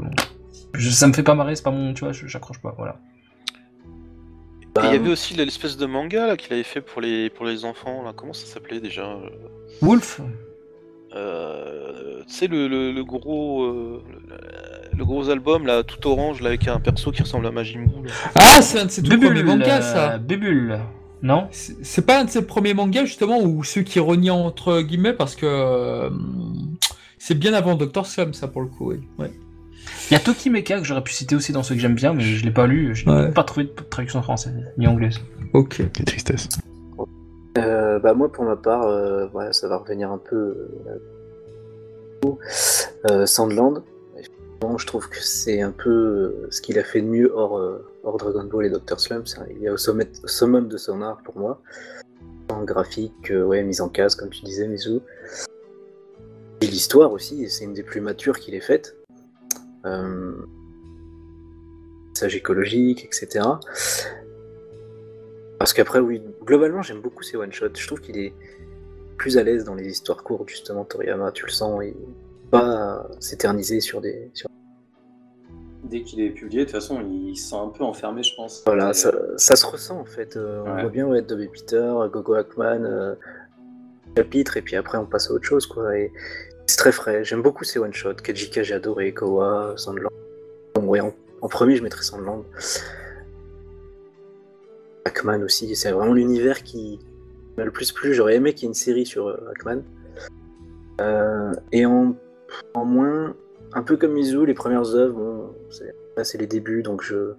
je- ça me fait pas marrer, c'est pas mon, tu vois, j'accroche pas, voilà. Il y Bah, avait aussi l'espèce de manga là qu'il avait fait pour les pour les enfants là. Comment ça s'appelait déjà euh, Wolf, euh, Tu sais le, le, le gros euh, le, le gros album là tout orange là avec un perso qui ressemble à Majin Buu. là. Ah, c'est un de ses tout premiers mangas, euh, ça. Bébule, non? C'est pas un de ses premiers mangas, justement, ou ceux qui renient entre guillemets, parce que euh, c'est bien avant Doctor Slum, ça, pour le coup, oui. Ouais. Il y a Tokimeka que j'aurais pu citer aussi dans ceux que j'aime bien, mais je l'ai pas lu, je n'ai Ouais. pas trouvé de traduction française ni anglaise. Ok. Quelle tristesse. Euh, bah moi pour ma part, euh, ouais, ça va revenir un peu euh, euh, Sandland. Je trouve que c'est un peu euh, ce qu'il a fait de mieux hors, euh, hors Dragon Ball et Dr. Slump. C'est un- Il est au, sommet, au summum de son art pour moi. En graphique, euh, ouais, mise en case comme tu disais, Mizu. Et l'histoire aussi, c'est une des plus matures qu'il ait faites. Euh, message écologique, etc. Parce qu'après, oui, globalement, j'aime beaucoup ces one-shots. Je trouve qu'il est plus à l'aise dans les histoires courtes, justement, Toriyama, tu le sens, il pas s'éterniser sur des. Sur... Dès qu'il est publié, de toute façon, il se sent un peu enfermé, je pense. Voilà, Et, ça, ça se ressent en fait. Euh, On voit bien ouais, Dobby Peter, Gogo Hackman, euh, chapitre, et puis après on passe à autre chose, quoi. Et c'est très frais. J'aime beaucoup ces one-shots. Kajika, j'ai adoré, Kowa, Sandland. Bon, ouais, en, premier, je mettrais Sandland. Hackman aussi, c'est vraiment l'univers qui m'a le plus plu. J'aurais aimé qu'il y ait une série sur euh, Hackman. Euh, et en, en moins, un peu comme Mizu, les premières œuvres, bon, c'est- les débuts, donc je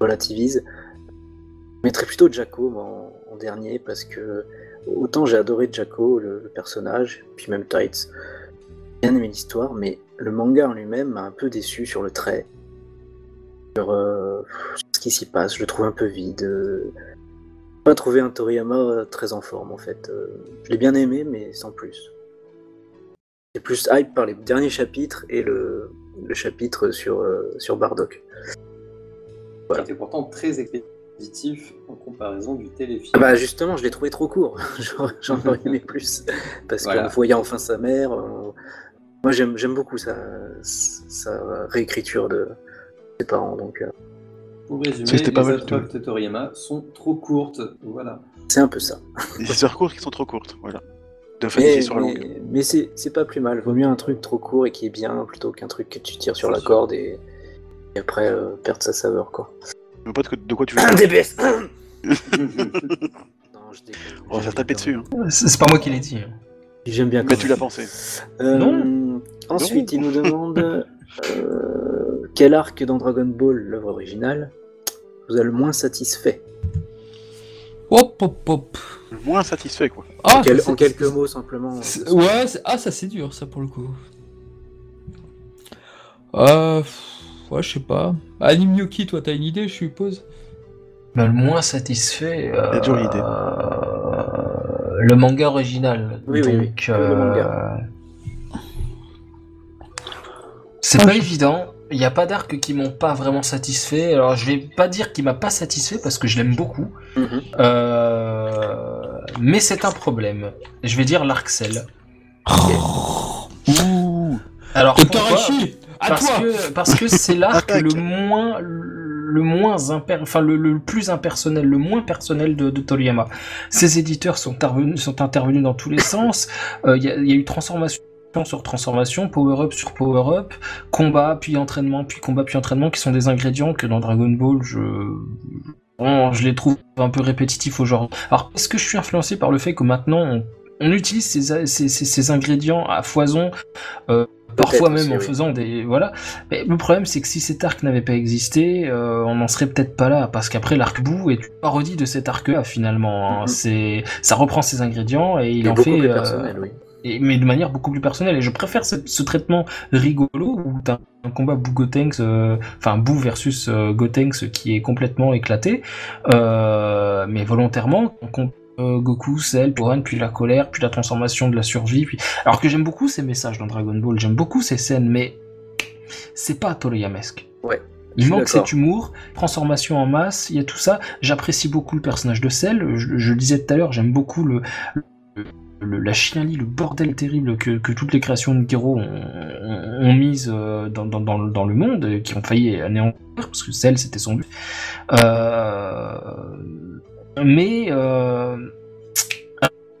relativise. Je mettrais plutôt Jacko moi, en, dernier parce que autant j'ai adoré Jacko, le, personnage, puis même Tights, bien aimé l'histoire, mais le manga en lui-même m'a un peu déçu sur le trait, sur, euh, ce qui s'y passe. Je le trouve un peu vide. euh, pas trouvé un Toriyama euh, très en forme en fait. Euh, je l'ai bien aimé, mais sans plus. C'est plus hype par les derniers chapitres et le, le chapitre sur, sur Bardock. Qui était pourtant très expéditif en comparaison du téléfilm. Ah bah justement, je l'ai trouvé trop court. J'en aurais aimé plus. Parce Voilà. qu'on voyait enfin sa mère. on- moi j'aime j'aime beaucoup sa, sa réécriture de ses parents. Donc euh, Pour résumer, C'était pas les attrapes de Toriyama sont trop courtes. Voilà. c'est un peu ça. Les histoires courtes qui sont trop courtes, voilà. De fait, Mais, sur la longue. mais, mais c'est c'est pas plus mal. Vaut mieux un truc trop court et qui est bien plutôt qu'un truc que tu tires sur C'est la sûr. corde et, et après euh, perdre sa saveur quoi. Je pas de quoi- de quoi tu veux. DBS Non, je déconne. On va se faire taper dessus. hein. C'est pas moi qui l'ai dit. hein. J'aime bien. Mais quand tu même. l'as pensé. Euh, Non. Ensuite, il nous demande euh, quel arc dans Dragon Ball, l'œuvre originale, vous a le moins satisfait Hop, hop, hop. Le moins satisfait, quoi. Ah, en, quel- quelques mots, simplement. Ouais, ah, ça c'est dur, ça pour le coup. Euh. Ouais, je sais pas. Anime Yoki, toi, t'as une idée, je suppose? Bah, le moins satisfait. euh, a toujours une idée. euh, le manga original. Oui, oui, oui, Donc, le manga. C'est pas évident. Il n'y a pas d'arc qui m'ont pas vraiment satisfait. Alors je vais pas dire qu'il m'a pas satisfait parce que je l'aime beaucoup. Mhm. Euh, Mais c'est un problème. Je vais dire l'arc Cell. Ouh Alors pourquoi À parce toi que parce que c'est l'arc le moins le moins imper- enfin le, le plus impersonnel, le moins personnel de, de Toriyama. Ses éditeurs sont intervenus sont intervenus dans tous les sens. Euh, Il y, a, il y a eu transformation sur transformation, power-up sur power-up, combat, puis entraînement, puis combat, puis entraînement, qui sont des ingrédients que dans Dragon Ball, je, bon, je les trouve un peu répétitifs aujourd'hui. Alors, est-ce que je suis influencé par le fait que maintenant, on, on utilise ces, ces, ces, ces ingrédients à foison, euh, parfois même aussi, en oui. faisant des... Voilà. Mais le problème, c'est que si cet arc n'avait pas existé, euh, on n'en serait peut-être pas là, parce qu'après, l'arc bout est une parodie de cet arc-là, finalement. hein. Mhm. C'est, ça reprend ses ingrédients et il en fait... euh, oui. Et, mais de manière beaucoup plus personnelle. Et je préfère ce, ce traitement rigolo où t'as un combat Boo Gotenks, euh, enfin Boo versus euh, Gotenks qui est complètement éclaté, euh, mais volontairement. On euh, Goku, Cell, Gohan, puis la colère, puis la transformation de la survie. Puis... Alors que j'aime beaucoup ces messages dans Dragon Ball, j'aime beaucoup ces scènes, mais c'est pas Toriyamesque. Ouais. Il manque cet humour, transformation en masse, il y a tout ça. J'apprécie beaucoup le personnage de Cell. Je, je le disais tout à l'heure, j'aime beaucoup le, le- la chienlit, le bordel terrible que, que toutes les créations de Gero ont, ont- euh, dans, dans, dans, le- le monde, qui ont failli anéantir, parce que Cell, c'était son but. Euh, mais euh,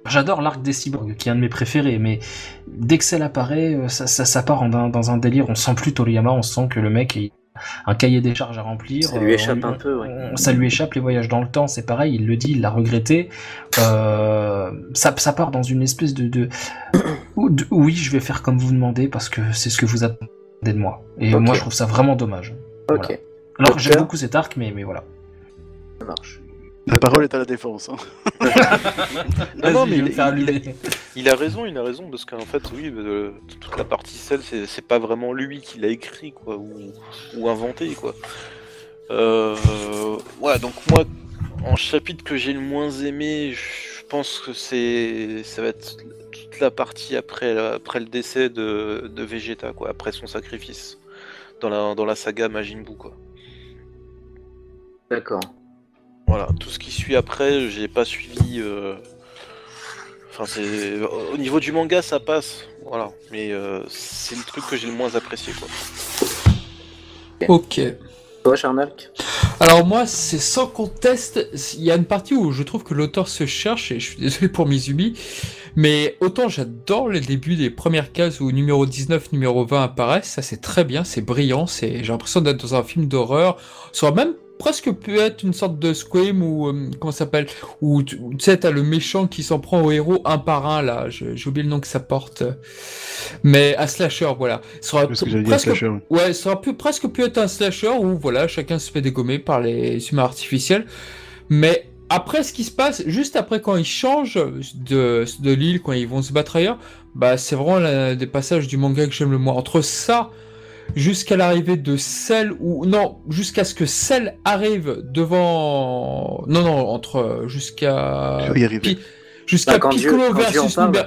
j'adore l'arc des cyborgs, qui est un de mes préférés, mais dès que Cell apparaît, ça, ça, ça part dans, un délire, on sent plus Toriyama, on sent que le mec un cahier des charges à remplir. Ça lui euh, échappe on- un peu, ouais. on- ça lui échappe les voyages dans le temps, c'est pareil, il le dit, il l'a regretté. Euh, ça, ça part dans une espèce de, de, de- oui, je vais faire comme vous demandez parce que c'est ce que vous attendez de moi. Et moi, je trouve ça vraiment dommage. Ok, Voilà. Alors, j'aime beaucoup cet arc, mais, mais voilà. ça marche. La parole est à la défense. hein. Non, non, mais il- il- a raison, il a raison, parce qu'en fait, oui, euh, toute la partie celle, c'est c'est pas vraiment lui qui l'a écrit, quoi, ou, ou inventé, quoi. Euh, ouais, donc moi, en chapitre que j'ai le moins aimé, je pense que c'est, ça va être toute la partie après, après le décès de, de Vegeta, quoi, après son sacrifice, dans la, dans la saga Majin Buu, quoi. D'accord. Voilà, tout ce qui suit après, j'ai pas suivi. euh, Enfin, c'est au niveau du manga, ça passe, voilà. Mais euh, c'est le truc que j'ai le moins apprécié, quoi. Ok. Toi, Charnalk Alors moi, c'est sans conteste, il y a une partie où je trouve que l'auteur se cherche, et je suis désolé pour Mizumi, mais autant j'adore le début des premières cases où numéro 19, numéro 20 apparaissent, ça c'est très bien, c'est brillant, c'est j'ai l'impression d'être dans un film d'horreur, aurait même presque pu être une sorte de Scream ou euh, comment ça s'appelle où tu sais t'as le méchant qui s'en prend au héros un par un là j'ai oublié le nom que ça porte mais un slasher voilà dit presque Slasher. Ouais, ça aurait pu, presque pu être un slasher où voilà, chacun se fait dégommer par les humains artificiels. Mais après, ce qui se passe, juste après quand ils changent de, de l'île, quand ils vont se battre ailleurs, bah c'est vraiment des passages du manga que j'aime le moins. Entre ça, jusqu'à l'arrivée de Cell, ou non, jusqu'à ce que Cell arrive devant... Non, non, entre... Jusqu'à... Jusqu'à Bah, Piccolo versus numéro...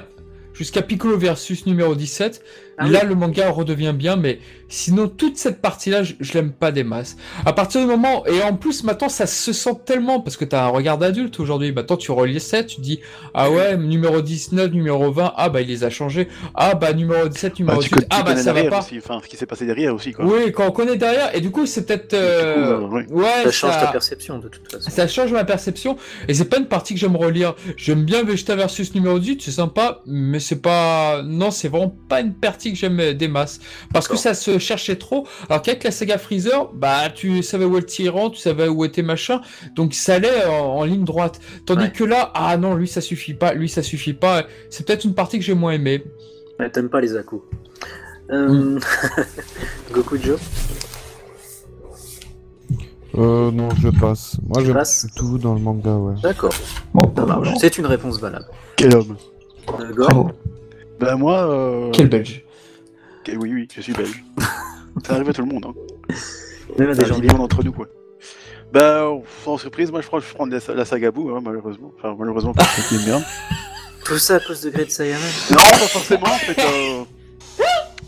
Jusqu'à Piccolo versus numéro 17, Ah là, le manga redevient bien, mais sinon, toute cette partie-là, je, je l'aime pas des masses. À partir du moment, et en plus, maintenant, ça se sent tellement, parce que t'as un regard d'adulte aujourd'hui. Maintenant, tu relis 7, tu dis, ah ouais, numéro 19, numéro 20, ah bah, il les a changés. Ah bah, numéro 17, Bah, numéro tu, 18, tu ah bah, ça va pas. aussi, enfin, ce qui s'est passé derrière aussi, quoi. Oui, quand on connaît derrière, et du coup, c'est peut-être. euh, coup, euh, ouais. ouais, Ça change ta perception de toute façon. ça change ma perception et c'est pas une partie que j'aime relire. J'aime bien Vegeta versus numéro 18, c'est sympa, mais c'est pas non, c'est vraiment pas une partie que j'aime euh, des masses parce que D'accord. ça se cherchait trop. Alors qu'avec la saga Freezer, bah tu savais où est le tyran, tu savais où était machin, donc ça allait en, en ligne droite. Tandis Ouais. que là, ah non, lui ça suffit pas, lui ça suffit pas. C'est peut-être une partie que j'ai moins aimé. Ouais, T'aimes pas les à Euh... Goku Joe Euh, non, je passe. Moi, j'aime passes tout dans le manga, ouais. D'accord, Bon, ça marche. C'est une réponse valable. Quel homme Euh, Gore Bravo. Bah, moi. euh, Quel belge. Ok, Oui, oui, je suis belge. Ça arrive à tout le monde, hein. Même à des gens bien. d'entre nous, quoi. Bah, sans surprise, moi je crois que je prends la, la saga Boo, hein, malheureusement. Enfin, malheureusement pour ceux qui aiment bien. Tout ça à cause de Great Saiyaman Non, pas forcément, en fait. euh,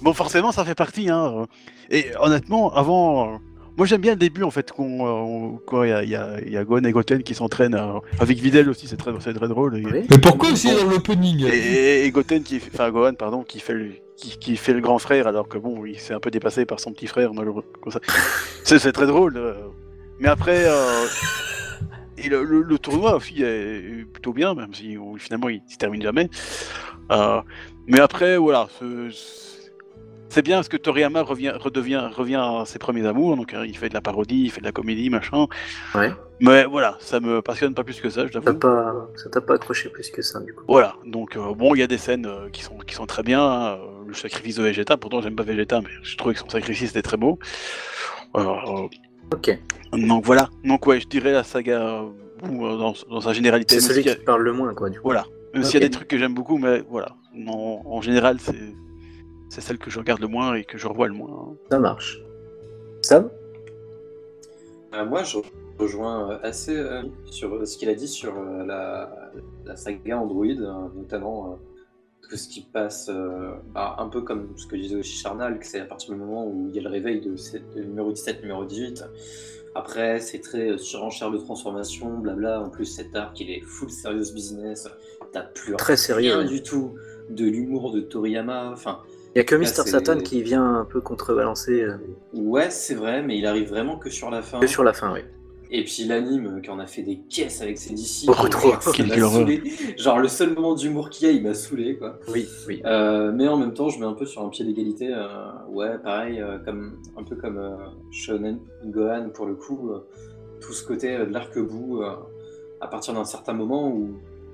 Bon, forcément, ça fait partie, hein. Et honnêtement, avant. euh, Moi j'aime bien le début, en fait, qu'on, euh, il y a, y, a, il y a Gon et Goten qui s'entraînent euh, avec Videl aussi, c'est très, c'est très drôle. Et, Oui. Mais pourquoi aussi dans l'opening? et, et Goten qui, enfin Gohan, pardon, qui fait le, qui, qui fait le grand frère, alors que bon, il s'est un peu dépassé par son petit frère, malheureux. C'est, très drôle. euh. Mais après, euh, et le, le- le tournoi aussi est plutôt bien, même si finalement il se termine jamais. Euh, mais après, voilà, c'est bien parce que Toriyama revient, redevient, revient à ses premiers amours, donc hein, il fait de la parodie, il fait de la comédie, machin. Ouais. Mais voilà, ça me passionne pas plus que ça, je pas... Ça t'a pas accroché plus que ça, du coup. Voilà, donc euh, bon, il y a des scènes euh, qui, sont, qui sont très bien. hein, le sacrifice de Vegeta, pourtant j'aime pas Vegeta, mais je trouvais que son sacrifice était très beau. Euh, Ok. donc voilà, donc ouais, je dirais la saga dans, dans sa généralité. C'est celui qui parle le moins, quoi, du coup. Voilà, même s'il y a des trucs que j'aime beaucoup, mais voilà, en, en général, c'est c'est celle que je regarde le moins et que je revois le moins. hein. Ça marche. Sam? Euh, moi, je rejoins euh, assez euh, sur ce qu'il a dit sur euh, la, la saga Android, notamment euh, tout ce qui passe euh, bah, un peu comme ce que disait aussi Charnal, que c'est à partir du moment où il y a le réveil de, numéro 17, numéro 18. Après, c'est très euh, surenchère de transformation, blabla. En plus, cet arc, il est full serious business. T'as plus Très sérieux, rien du tout de l'humour de Toriyama. Enfin, Il y a que Mister Satan qui vient un peu contrebalancer euh, ouais, c'est vrai, mais il arrive vraiment que sur la fin. que sur la fin, oui. Et puis l'anime, euh, qui en a fait des caisses avec ses DC. Beaucoup trop. Genre le seul moment d'humour qu'il y a, il m'a saoulé quoi. Oui, oui. Euh, mais en même temps, je mets un peu sur un pied d'égalité. euh, ouais, pareil, euh, comme un peu comme euh, Shonen Gohan pour le coup. euh, tout ce côté euh, de l'arc-bout euh, à partir d'un certain moment où,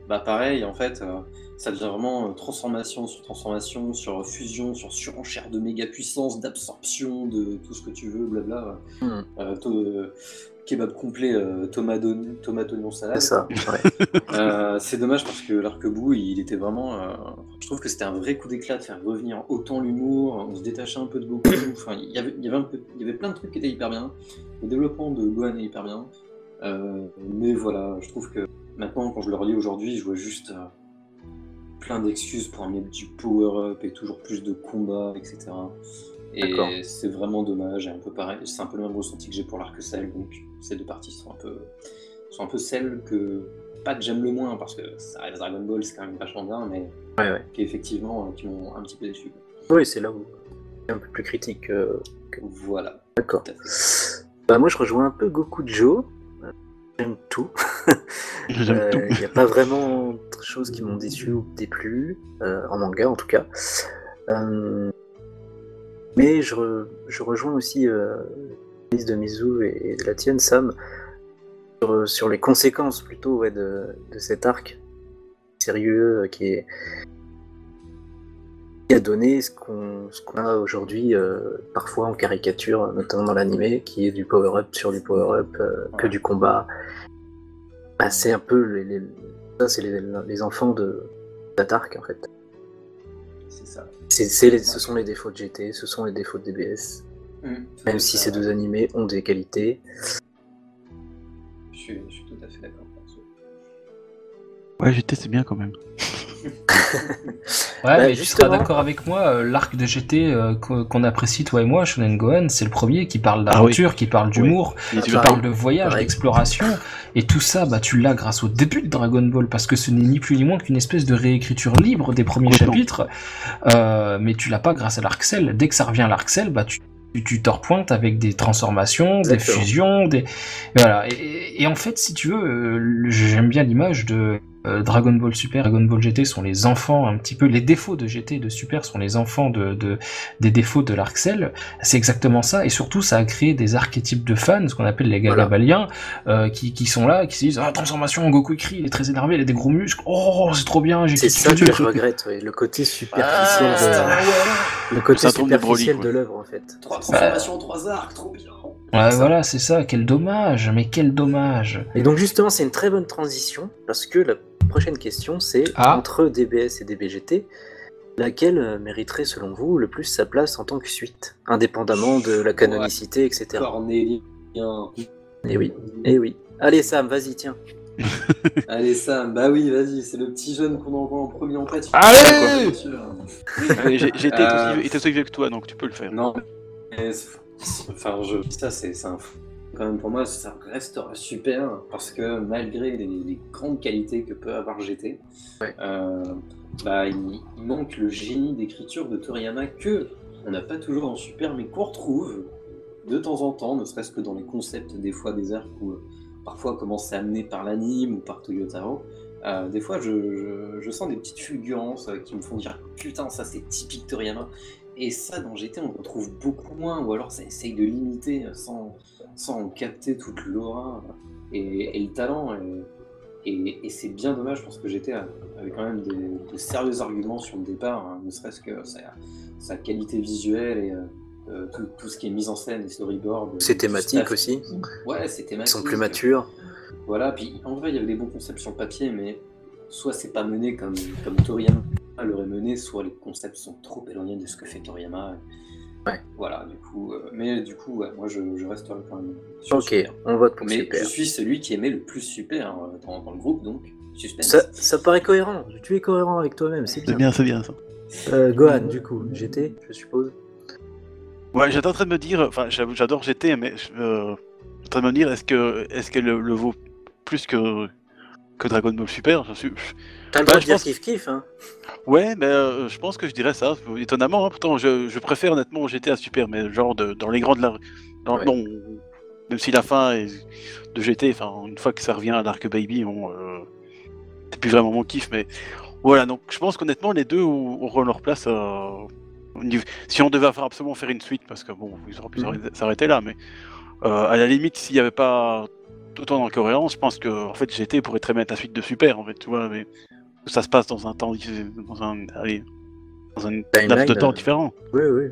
bah pareil, en fait, euh, ça devient vraiment euh, transformation sur transformation, sur fusion, sur surenchère de méga puissance, d'absorption, de tout ce que tu veux, blabla. Hmm. Euh, to- euh, kebab complet, euh, tomate, oignon- tomate oignon salade. C'est ça. Ouais. Euh, c'est dommage parce que l'arc-bout, il était vraiment. euh, je trouve que c'était un vrai coup d'éclat de faire revenir autant l'humour. On se détachait un peu de Goku. Enfin, il y avait, y avait un peu, il y avait plein de trucs qui étaient hyper bien. Le développement de Gohan est hyper bien. Euh, mais voilà, je trouve que maintenant, quand je le relis aujourd'hui, je vois juste euh, plein d'excuses pour amener du power-up et toujours plus de combats, etc. D'accord. Et c'est vraiment dommage. Et un peu pareil, c'est un peu le même ressenti que j'ai pour l'arc Cell. Donc ces deux parties sont un peu, sont un peu celles que pas que j'aime le moins parce que ça reste Dragon Ball, c'est quand même vachement bien, mais Ouais, ouais. qui effectivement euh, qui m'ont un petit peu déçu. Oui, c'est là où c'est un peu plus critique. euh, Voilà. D'accord. Bah, moi, je rejoins un peu Goku Joe. Euh, J'aime tout. Il n'y a pas vraiment de choses qui m'ont déçu ou déplu, euh, en manga en tout cas. Euh, mais je, re- je rejoins aussi euh, l'analyse de Mizu et, et de la tienne, Sam, sur, sur les conséquences plutôt ouais, de, de cet arc sérieux euh, qui est qui a donné ce qu'on a aujourd'hui euh, parfois en caricature, notamment dans l'animé, qui est du power-up sur du power-up, euh, que du combat. Bah, c'est un peu les, les- ça, c'est les, les enfants de d'Atark en fait. C'est ça. Les- ce sont les défauts de GT, ce sont les défauts de DBS. Tout Même si ces deux animés ont des qualités. Je suis, je suis tout à fait d'accord. Ouais, j'étais, c'est bien quand même. Ouais, Bah, mais tu seras d'accord avec moi, euh, l'arc de GT euh, qu'on apprécie toi et moi, Shonen Gohan, c'est le premier qui parle Ah d'aventure, qui parle d'humour, qui parle de voyage, d'exploration, et tout ça, bah tu l'as grâce au début de Dragon Ball, parce que ce n'est ni plus ni moins qu'une espèce de réécriture libre des premiers chapitres, euh, mais tu l'as pas grâce à l'arc Cell. Dès que ça revient à l'arc Cell, bah tu tu- tu te repointes avec des transformations, des fusions, des voilà. Et, en fait, si tu veux, j'aime bien l'image de euh, Dragon Ball Super, Dragon Ball GT sont les enfants un petit peu, les défauts de GT et de Super sont les enfants de, de des défauts de l'arc Cell. C'est exactement ça, et surtout ça a créé des archétypes de fans, ce qu'on appelle les Voilà. gagabaliens, euh, qui, qui sont là, qui se disent ah transformation, Goku il crie, il est très énervé, il a des gros muscles, oh c'est trop bien, j'ai C'est ça que je regrette, le côté Ah, superficiel de... le côté superficiel de l'œuvre en fait. Trois transformations, trois arcs, trop bien. Ouais, voilà, c'est ça, quel dommage, mais quel dommage. Et donc justement, c'est une très bonne transition parce que la prochaine question, c'est Ah. entre DBS et DBGT, laquelle euh, mériterait selon vous le plus sa place en tant que suite, indépendamment de la canonicité, etc. Cornélien. Et oui, et oui. Allez Sam, vas-y, tiens. Allez Sam, bah oui, vas-y, c'est le petit jeune qu'on envoie en premier en tête. Allez. Allez, j'ai- J'étais Euh, aussi, aussi vieux que toi, donc tu peux le faire. Non, mais c'est- c'est- enfin, je ça, c'est un fou. Quand même, pour moi, ça restera super parce que malgré les, les grandes qualités que peut avoir GT, Ouais. euh, bah, il, il manque le génie d'écriture de Toriyama que on n'a pas toujours en super, mais qu'on retrouve de temps en temps, ne serait-ce que dans les concepts des fois des arcs où euh, parfois comment c'est amené par l'anime ou par Toyotaro. Euh, des fois, je, je- je sens des petites fulgurances euh, qui me font dire putain, ça c'est typique Toriyama. Et ça, dans GT, on le retrouve beaucoup moins, ou alors ça essaye de limiter euh, sans, sans en capter toute l'aura et, et le talent. Et, et- et c'est bien dommage parce que GT avait quand même des, de sérieux arguments sur le départ, hein, ne serait-ce que sa, sa qualité visuelle et euh, euh, tout, tout ce qui est mise en scène, les storyboards. C'est tout thématique staff. aussi, Ouais, c'est ils thématique. sont plus matures. Voilà, puis en vrai, il y avait des bons concepts sur le papier, mais soit c'est pas mené comme, comme Toriyama l'aurait mené, soit les concepts sont trop éloignés de ce que fait Toriyama. Ouais. Voilà, du coup, euh, mais du coup, ouais, moi je, je resterai quand même sur Ok, Super. on vote pour Mais super. je suis celui qui aimait le plus Super hein, dans, dans le groupe, donc suspense. Ça, ça paraît cohérent, tu es cohérent avec toi-même, c'est C'est bien. bien, c'est bien ça. Euh, Gohan, du coup, GT, je suppose. Ouais, j'étais en train de me dire, enfin, j'a- j'adore GT, mais je euh, j'étais en train de me dire, est-ce que, est-ce qu'elle le, le vaut plus que, que Dragon Ball Super je suis... T'as le droit de dire kiff kiff, hein. Ouais, mais euh, je pense que je dirais ça, étonnamment, hein, pourtant je, je préfère honnêtement GT à Super, mais genre de, dans les grands de la... Dans, Ouais. non, même si la fin est de GT, enfin, une fois que ça revient à l'Arc Baby, on, euh, c'est plus vraiment mon kiff, mais voilà, donc je pense qu'honnêtement les deux auront leur place euh, si on devait absolument faire une suite, parce que bon, ils auraient pu s'arrêter- s'arrêter là, mais euh, à la limite, s'il n'y avait pas autant d'incohérence, je pense que en fait GT pourrait très bien être la suite de Super, en fait, tu vois, mais ça se passe dans un temps, dans un, allez, dans un laps de temps euh, différent. Oui, oui.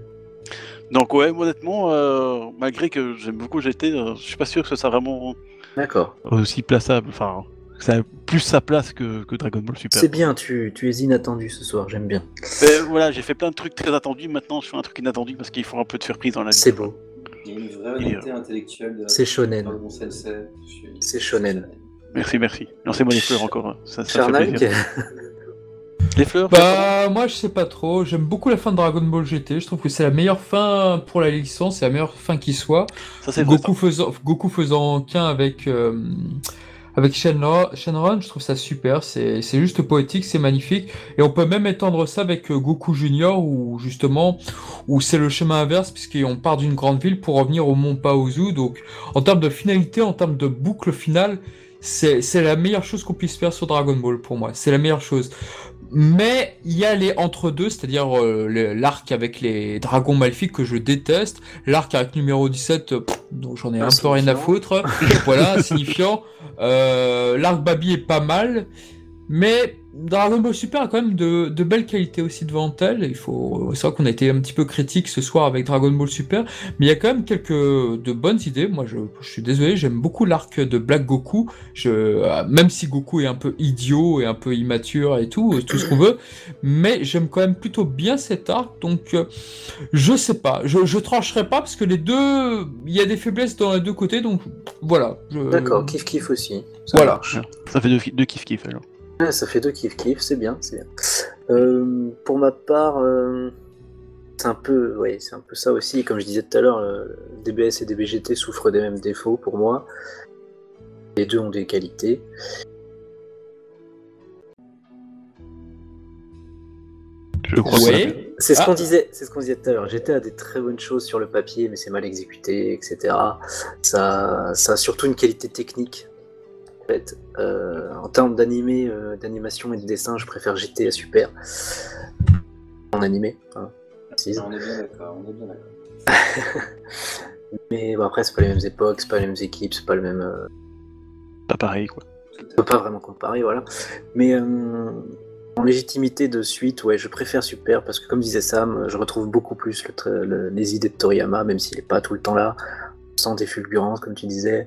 Donc ouais, honnêtement, euh, malgré que j'aime beaucoup GT, euh, je suis pas sûr que ce soit vraiment D'accord. Aussi plaçable, enfin, ça a plus sa place que, que Dragon Ball Super. C'est bien, tu, tu es inattendu ce soir, j'aime bien. Mais voilà, j'ai fait plein de trucs très attendus, maintenant je fais un truc inattendu parce qu'il faut un peu de surprise dans la vie. C'est beau, Il y a une vraie honnêteté intellectuelle C'est shonen. C'est shonen. Merci, merci. Lancez-moi les fleurs encore, hein. ça, ça fait Charnac, plaisir. Les fleurs Bah, moi je sais pas trop. J'aime beaucoup la fin de Dragon Ball GT. Je trouve que c'est la meilleure fin pour la licence, c'est la meilleure fin qui soit. ça vrai. Goku faisant, Goku faisant qu'un avec, euh, avec Shenron, je trouve ça super. C'est juste poétique, c'est magnifique. Et on peut même étendre ça avec euh, Goku Junior, où justement, où c'est le chemin inverse, puisqu'on part d'une grande ville pour revenir au mont Paozu. Donc, en termes de finalité, en termes de boucle finale, c'est la meilleure chose qu'on puisse faire sur Dragon Ball pour moi. C'est la meilleure chose. Mais il y a les entre-deux, c'est-à-dire euh, l'arc avec les dragons maléfiques que je déteste, l'arc avec numéro 17, euh, pff, dont j'en ai un peu rien à foutre, voilà, insignifiant. Euh, l'arc Babi est pas mal, mais Dragon Ball Super a quand même de, de belles qualités aussi devant elle. Il faut, c'est vrai qu'on a été un petit peu critique ce soir avec Dragon Ball Super, mais il y a quand même quelques de bonnes idées. Moi, je, je suis désolé, j'aime beaucoup l'arc de Black Goku. Je, euh, même si Goku est un peu idiot et un peu immature et tout, tout ce qu'on veut, mais j'aime quand même plutôt bien cet arc. Donc, euh, je sais pas, je, je trancherai pas parce que les deux, il y a des faiblesses dans les deux côtés. Donc, voilà. je- D'accord, kiff kiff aussi. Ça Voilà. marche. Ça fait deux, deux kiff kiff alors. Ouais, ça fait deux kiff kiff, c'est bien, c'est bien. Euh, pour ma part, euh, c'est un peu, ouais, c'est un peu ça aussi. Comme je disais tout à l'heure, euh, DBS et DBGT souffrent des mêmes défauts pour moi. Les deux ont des qualités. Je crois que Ouais. C'est ce Ah. qu'on disait, c'est ce qu'on disait tout à l'heure. J'étais à des très bonnes choses sur le papier, mais c'est mal exécuté, etc. Ça, ça a surtout une qualité technique. Fait, Euh, en termes d'animé, euh, d'animation et de dessin, je préfère GT à Super. En animé, hein. On est bien d'accord, on est bien d'accord. Mais bon, après, c'est pas les mêmes époques, c'est pas les mêmes équipes, c'est pas le même. euh, pas pareil quoi. on peut pas vraiment comparer, voilà. Mais euh, en légitimité de suite, ouais, je préfère Super parce que, comme disait Sam, je retrouve beaucoup plus le tra- le- les idées de Toriyama, même s'il est pas tout le temps là, sans des fulgurances, comme tu disais.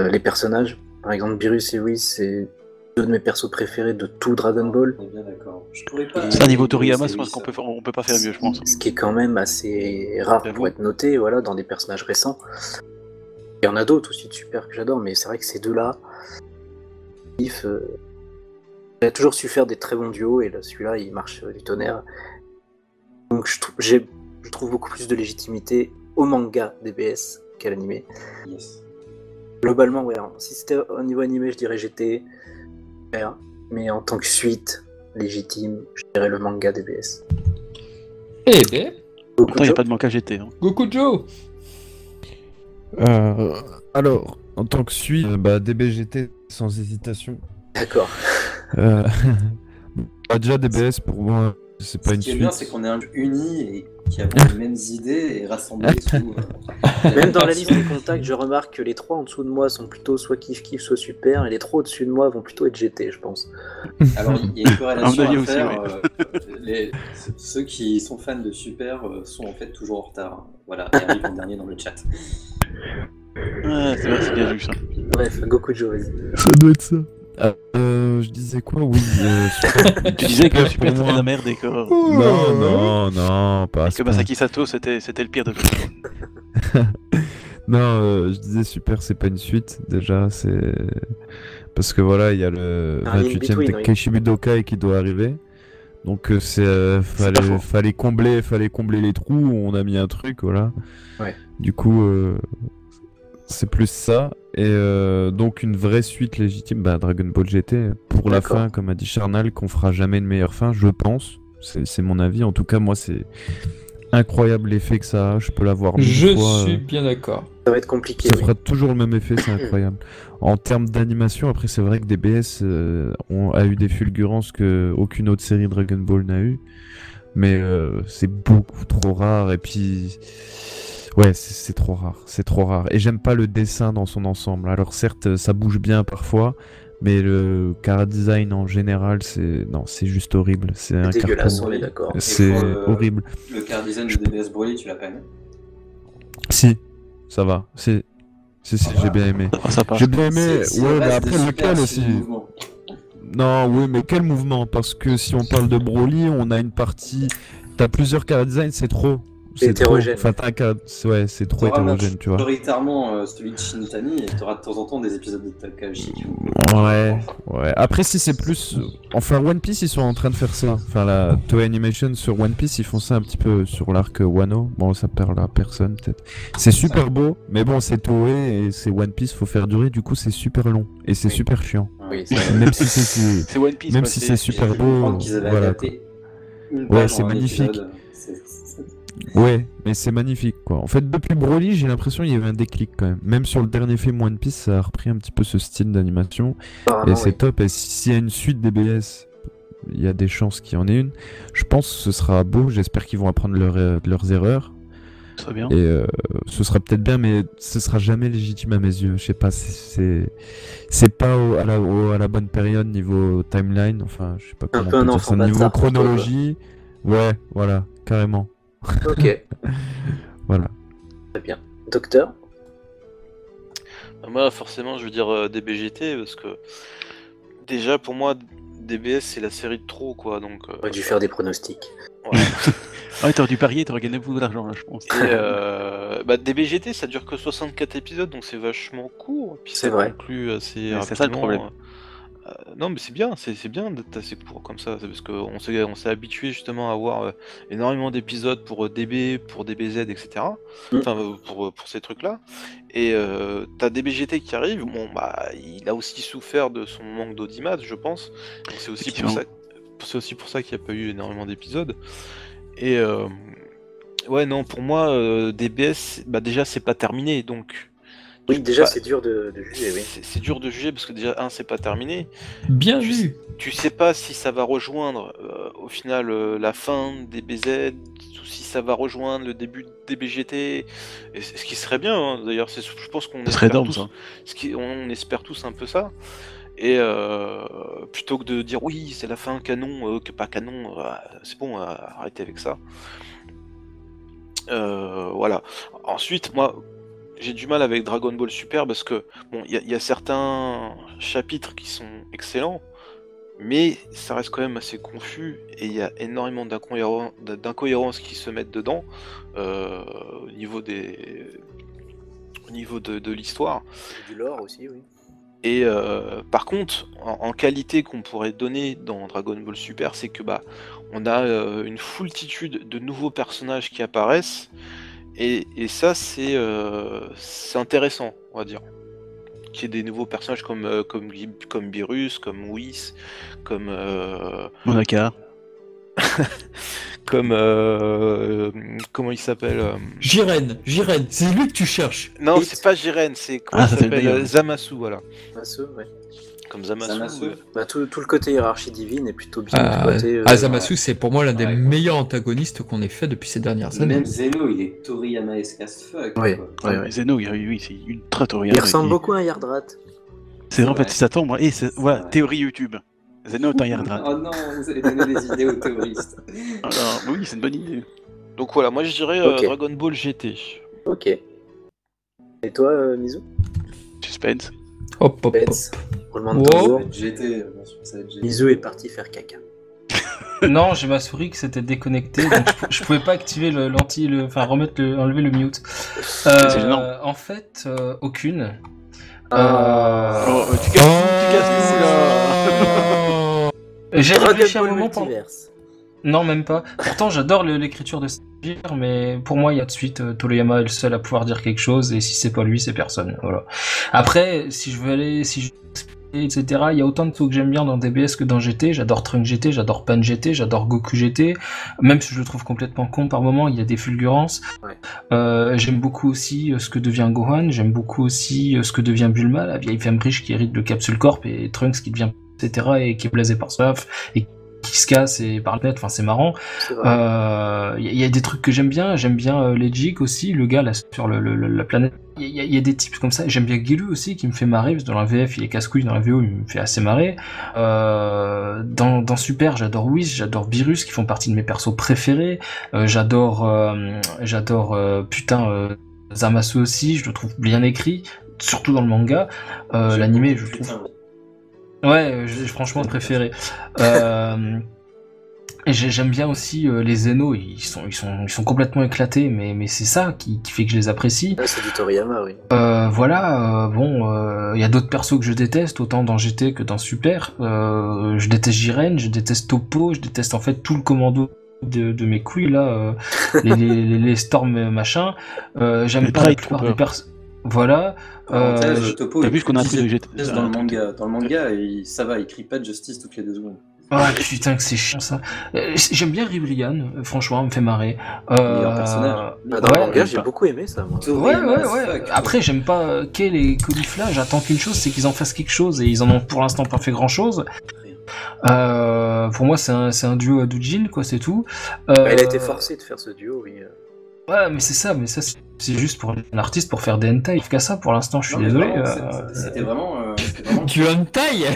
Euh, les personnages, par exemple, Beerus et Whis, c'est deux de mes persos préférés de tout Dragon Ball. Bien d'accord. Un niveau Toriyama, c'est je pense qu'on peut, on peut pas faire mieux, je pense. Ce qui est quand même assez rare pour être noté, voilà, dans des personnages récents. Il y en a d'autres aussi de super que j'adore, mais c'est vrai que ces deux-là, If, euh, il a toujours su faire des très bons duos, et là, celui-là, il marche euh, du tonnerre. Donc je, trou- j'ai- je trouve beaucoup plus de légitimité au manga DBS qu'à l'animé. Yes. Globalement, ouais, hein, si c'était au niveau animé, je dirais GT, mais en tant que suite légitime, je dirais le manga DBS. Eh ben, il n'y a pas de manque à GT. Hein. Goku Joe Euh, alors, en tant que suite, euh, bah, DBGT sans hésitation. D'accord. Euh, bah, déjà, DBS pour moi, c'est pas Ce une qui est suite. bien, c'est qu'on est un unis et qui avons les mêmes idées et rassemblés sous. euh, Même dans la liste des contacts, je remarque que les trois en dessous de moi sont plutôt soit kiff kiff, soit super, et les trois au-dessus de moi vont plutôt être GT, je pense. Alors, il y a une corrélation À aussi, faire. ouais. euh, les- ceux qui sont fans de Super euh, sont en fait toujours en retard. Voilà, et arrivent en dernier dans le chat. Ah, c'est vrai, c'est bien vu ça. Bref, Goku Joe, vas-y. Ça doit être ça. Ah, euh, je disais quoi? Oui. euh, super- Tu disais que Super la merde et que, Non, non, non, pas à et ce que point. Masaki Sato c'était c'était le pire de tout. Non, euh, je disais super, c'est pas une suite déjà, c'est parce que voilà, il y a le Un in 28e between, oui. Takeshi Budokai qui doit arriver. Donc euh, c'est euh, C'est pas fallait, faux. fallait combler, fallait combler les trous, on a mis un truc, voilà. Ouais. Du coup, euh, c'est plus ça et euh, donc une vraie suite légitime, bah Dragon Ball GT pour la fin, comme a dit Charnal, qu'on fera jamais une meilleure fin, je pense. C'est mon avis. En tout cas, moi, c'est incroyable l'effet que ça a. Je peux l'avoir Je fois. euh, suis bien d'accord. Ça va être compliqué. ça oui. fera toujours le même effet, c'est incroyable. En termes d'animation, après, c'est vrai que DBS euh, ont, a eu des fulgurances que aucune autre série Dragon Ball n'a eu. Mais euh, c'est beaucoup trop rare. Et puis, ouais, c'est c'est trop rare. C'est trop rare. Et j'aime pas le dessin dans son ensemble. Alors, certes, ça bouge bien parfois. Mais le cara design en général, c'est non, c'est juste horrible. C'est un C'est dégueulasse, carton. on est d'accord. C'est pour, euh, horrible. Le car design de DBS Broly, tu l'as pas aimé Si, ça va. Si, si, si, Ah, j'ai bien aimé. Ah, ça passe. J'ai bien aimé. C'est- c'est Ouais, mais après lequel c'est aussi. Non, oui, mais quel mouvement? Parce que si on parle de Broly, on a une partie. T'as plusieurs cara design, c'est trop. C'est trop. hétérogène. Enfin, t'as un cara- Ouais, c'est trop hétérogène, tu vois. Majoritairement euh, celui de Shinitani et t'auras de temps en temps des épisodes de Takahashi. Ouais, ouais. Après, si c'est plus. Enfin, One Piece, ils sont en train de faire ça. Enfin, la Toei Animation sur One Piece, ils font ça un petit peu sur l'arc Wano. Bon, ça perd la personne, peut-être. C'est super beau, mais bon, c'est Toei et c'est One Piece, faut faire durer, du coup, c'est super long. Et c'est Oui. super chiant. Oui, c'est Même si c'est- One Piece. Même quoi, si c'est- super beau, comprendre qu'ils avaient voilà, Ouais, c'est magnifique. épisode. Ouais, mais c'est magnifique quoi. En fait, depuis Broly, j'ai l'impression qu'il y avait un déclic quand même. Même sur le dernier film One Piece, ça a repris un petit peu ce style d'animation. apparemment, Et c'est oui. top. Et si- s'il y a une suite DBS, il y a des chances qu'il y en ait une. Je pense que ce sera beau. J'espère qu'ils vont apprendre leur, euh, de leurs erreurs. Très bien. Et euh, ce sera peut-être bien, mais ce sera jamais légitime à mes yeux. Je sais pas, c'est- pas au- à, la, au- à la bonne période niveau timeline. Enfin, je sais pas comment peu on un dire enfant ça. Niveau chronologie, ouais, voilà, carrément. Ok, Voilà. très bien. Docteur Bah, Moi, forcément, je veux dire euh, DBGT parce que déjà pour moi, DBS c'est la série de trop quoi. Donc, euh, On aurait dû faire des pronostics. ouais. Ouais, t'aurais dû parier, t'aurais gagné beaucoup d'argent là, je pense. Et, euh, bah, DBGT ça dure que 64 épisodes donc c'est vachement court. Puis C'est ça vrai. conclut assez ça le problème. Euh, non, mais c'est bien, c'est bien d'être assez court comme ça, c'est parce qu'on s'est on s'est habitué justement à avoir euh, énormément d'épisodes pour euh, DB, pour DBZ, etc. Mm. Enfin, pour, pour ces trucs-là. Et euh, t'as DBGT qui arrive, bon, bah, il a aussi souffert de son manque d'audimat, je pense. C'est aussi pour ça, aussi pour ça qu'il n'y a pas eu énormément d'épisodes. Et euh, ouais, non, pour moi, DBS, bah déjà, c'est pas terminé, donc. Oui, déjà, c'est dur de, de juger, oui. c'est dur de juger parce que déjà, un, c'est pas terminé. Bien Tu vu. Tu sais pas si ça va rejoindre euh, au final euh, la fin des BZ ou si ça va rejoindre le début des BGT. Et ce qui serait bien, hein, d'ailleurs, c'est je pense qu'on Ce serait espère énorme, tous, ça. ce qui, on espère tous un peu ça. Et euh, plutôt que de dire oui, c'est la fin canon, euh, que pas canon, euh, c'est bon, euh, arrêtez avec ça. Euh, voilà. Ensuite, moi, j'ai du mal avec Dragon Ball Super parce que bon, il y, a- il y a certains chapitres qui sont excellents, mais ça reste quand même assez confus et il y a énormément d'incohéren- d'incohérences qui se mettent dedans euh, au niveau des au niveau de, de l'histoire. Du lore aussi, oui. Et euh, par contre, en, en qualité qu'on pourrait donner dans Dragon Ball Super, c'est que bah on a euh, une foultitude de nouveaux personnages qui apparaissent, et, et ça c'est euh, c'est intéressant, on va dire. Qu'il y ait des nouveaux personnages comme euh, comme comme Beerus, comme Whis, comme euh, Monaka. comme euh, comment il s'appelle euh, Jiren, Jiren, c'est lui que tu cherches. Non, c'est pas Jiren, c'est comment Ah, fait le s'appelle euh, Zamasu, voilà. Maso, ouais. Comme Zamasu. Zamasu. euh, Bah, tout, tout le côté hiérarchie divine est plutôt bien Ah, exploité. euh, ah, Zamasu, c'est pour moi l'un des Ouais. meilleurs antagonistes qu'on ait fait depuis ces dernières années. Même Zeno, il est Toriyama-esque as fuck. Oui, quoi. ouais, ouais. Zeno, oui, oui, c'est ultra Il Toriyama. ressemble il- beaucoup à un Yardrat. C'est vrai, en fait, ça tombe. Et c'est- voilà, théorie YouTube. Zeno est un Yardrat. Oh non, vous allez donner des idées aux terroristes. Alors, oui, c'est une bonne idée. Donc voilà, moi je dirais euh. Dragon Ball GT. Ok. Et toi, euh, Mizu? Suspense. Hop, hop, hop. Roulement de Wow. Tambour. GT, bien sûr, ça va être GT. Mizu est parti faire caca. Non, j'ai ma souris qui s'était déconnectée, donc je, pou- je pouvais pas activer le l'anti, le, enfin remettre le, enlever le mute. Euh, C'est gênant. en fait, euh, aucune. Ah. Oh, euh, tu casses tout, tu casses tout, là. J'ai Dragon réfléchi un Ball moment pendant. Multiverse. Non, même pas. Pourtant, j'adore le- l'écriture de Mais pour moi, il y a de suite euh, Toriyama est le seul à pouvoir dire quelque chose, et si c'est pas lui, c'est personne. Voilà. Après, si je veux aller, si je etc. Il y a autant de trucs que j'aime bien dans DBS que dans GT. J'adore Trunk GT, j'adore Pan GT, j'adore Goku GT. Même si je le trouve complètement con par moment, il y a des fulgurances. Ouais. Euh, j'aime beaucoup aussi euh, ce que devient Gohan. J'aime beaucoup aussi ce que devient Bulma, la vieille femme riche qui hérite de Capsule Corp et Trunks qui devient etc. et qui est blasé par ça et qui se casse et par net. Enfin, c'est marrant. Vrai. Euh, Il y, a- y a des trucs que j'aime bien. J'aime bien euh, Legic aussi, le gars là sur le, le- le- la planète. Il y, a- y a des types comme ça. J'aime bien Gilu aussi qui me fait marrer parce que dans la VF il est casse-couille, dans la VO il me fait assez marrer. Euh, dans, dans Super j'adore Whis, j'adore Virus qui font partie de mes persos préférés. Euh, j'adore, j'adore putain Zamasu aussi. Je le trouve bien écrit, surtout dans le manga. L'animé je le trouve. Ouais, euh, j'ai franchement préféré. Euh, j'aime bien aussi euh, les Zeno, ils sont, ils sont, ils sont complètement éclatés, mais, mais c'est ça qui, qui fait que je les apprécie. Ouais, c'est du Toriyama, oui. Euh, voilà, euh, bon, il y a d'autres persos que je déteste, autant dans GT que dans Super. Euh, je déteste Jiren, je déteste Topo, je déteste en fait tout le commando de, de mes couilles là, euh, les, les, Storm machin. Euh, J'aime pas la plupart des persos. Voilà. Euh, Topo, t'as vu ce qu'on a appris de GT Justice dans le manga. Dans le manga, il- ça va, il crie pas de justice toutes les deux secondes. Ah putain que c'est chiant ça. Euh, J'aime bien Ribrian, euh, franchement, elle me fait marrer. Euh, Meilleur personnage. Bah, dans le manga, j'ai beaucoup aimé ça, moi. Ouais, ouais, as ouais. Après, j'aime pas euh, Kel et Caulifla, j'attends qu'une chose, c'est qu'ils en fassent quelque chose et ils en ont pour l'instant pas fait grand chose. Euh, pour moi, c'est un, c'est un duo à Doujin, quoi, c'est tout. Euh, Bah, il a été forcé de faire ce duo, oui. Ouais, mais c'est ça, mais ça, c'est- c'est juste pour un artiste pour faire des hentai. Qu'à ça, pour l'instant, je suis Non, désolé. vraiment, euh, vraiment. euh, c'était vraiment- Tu as une taille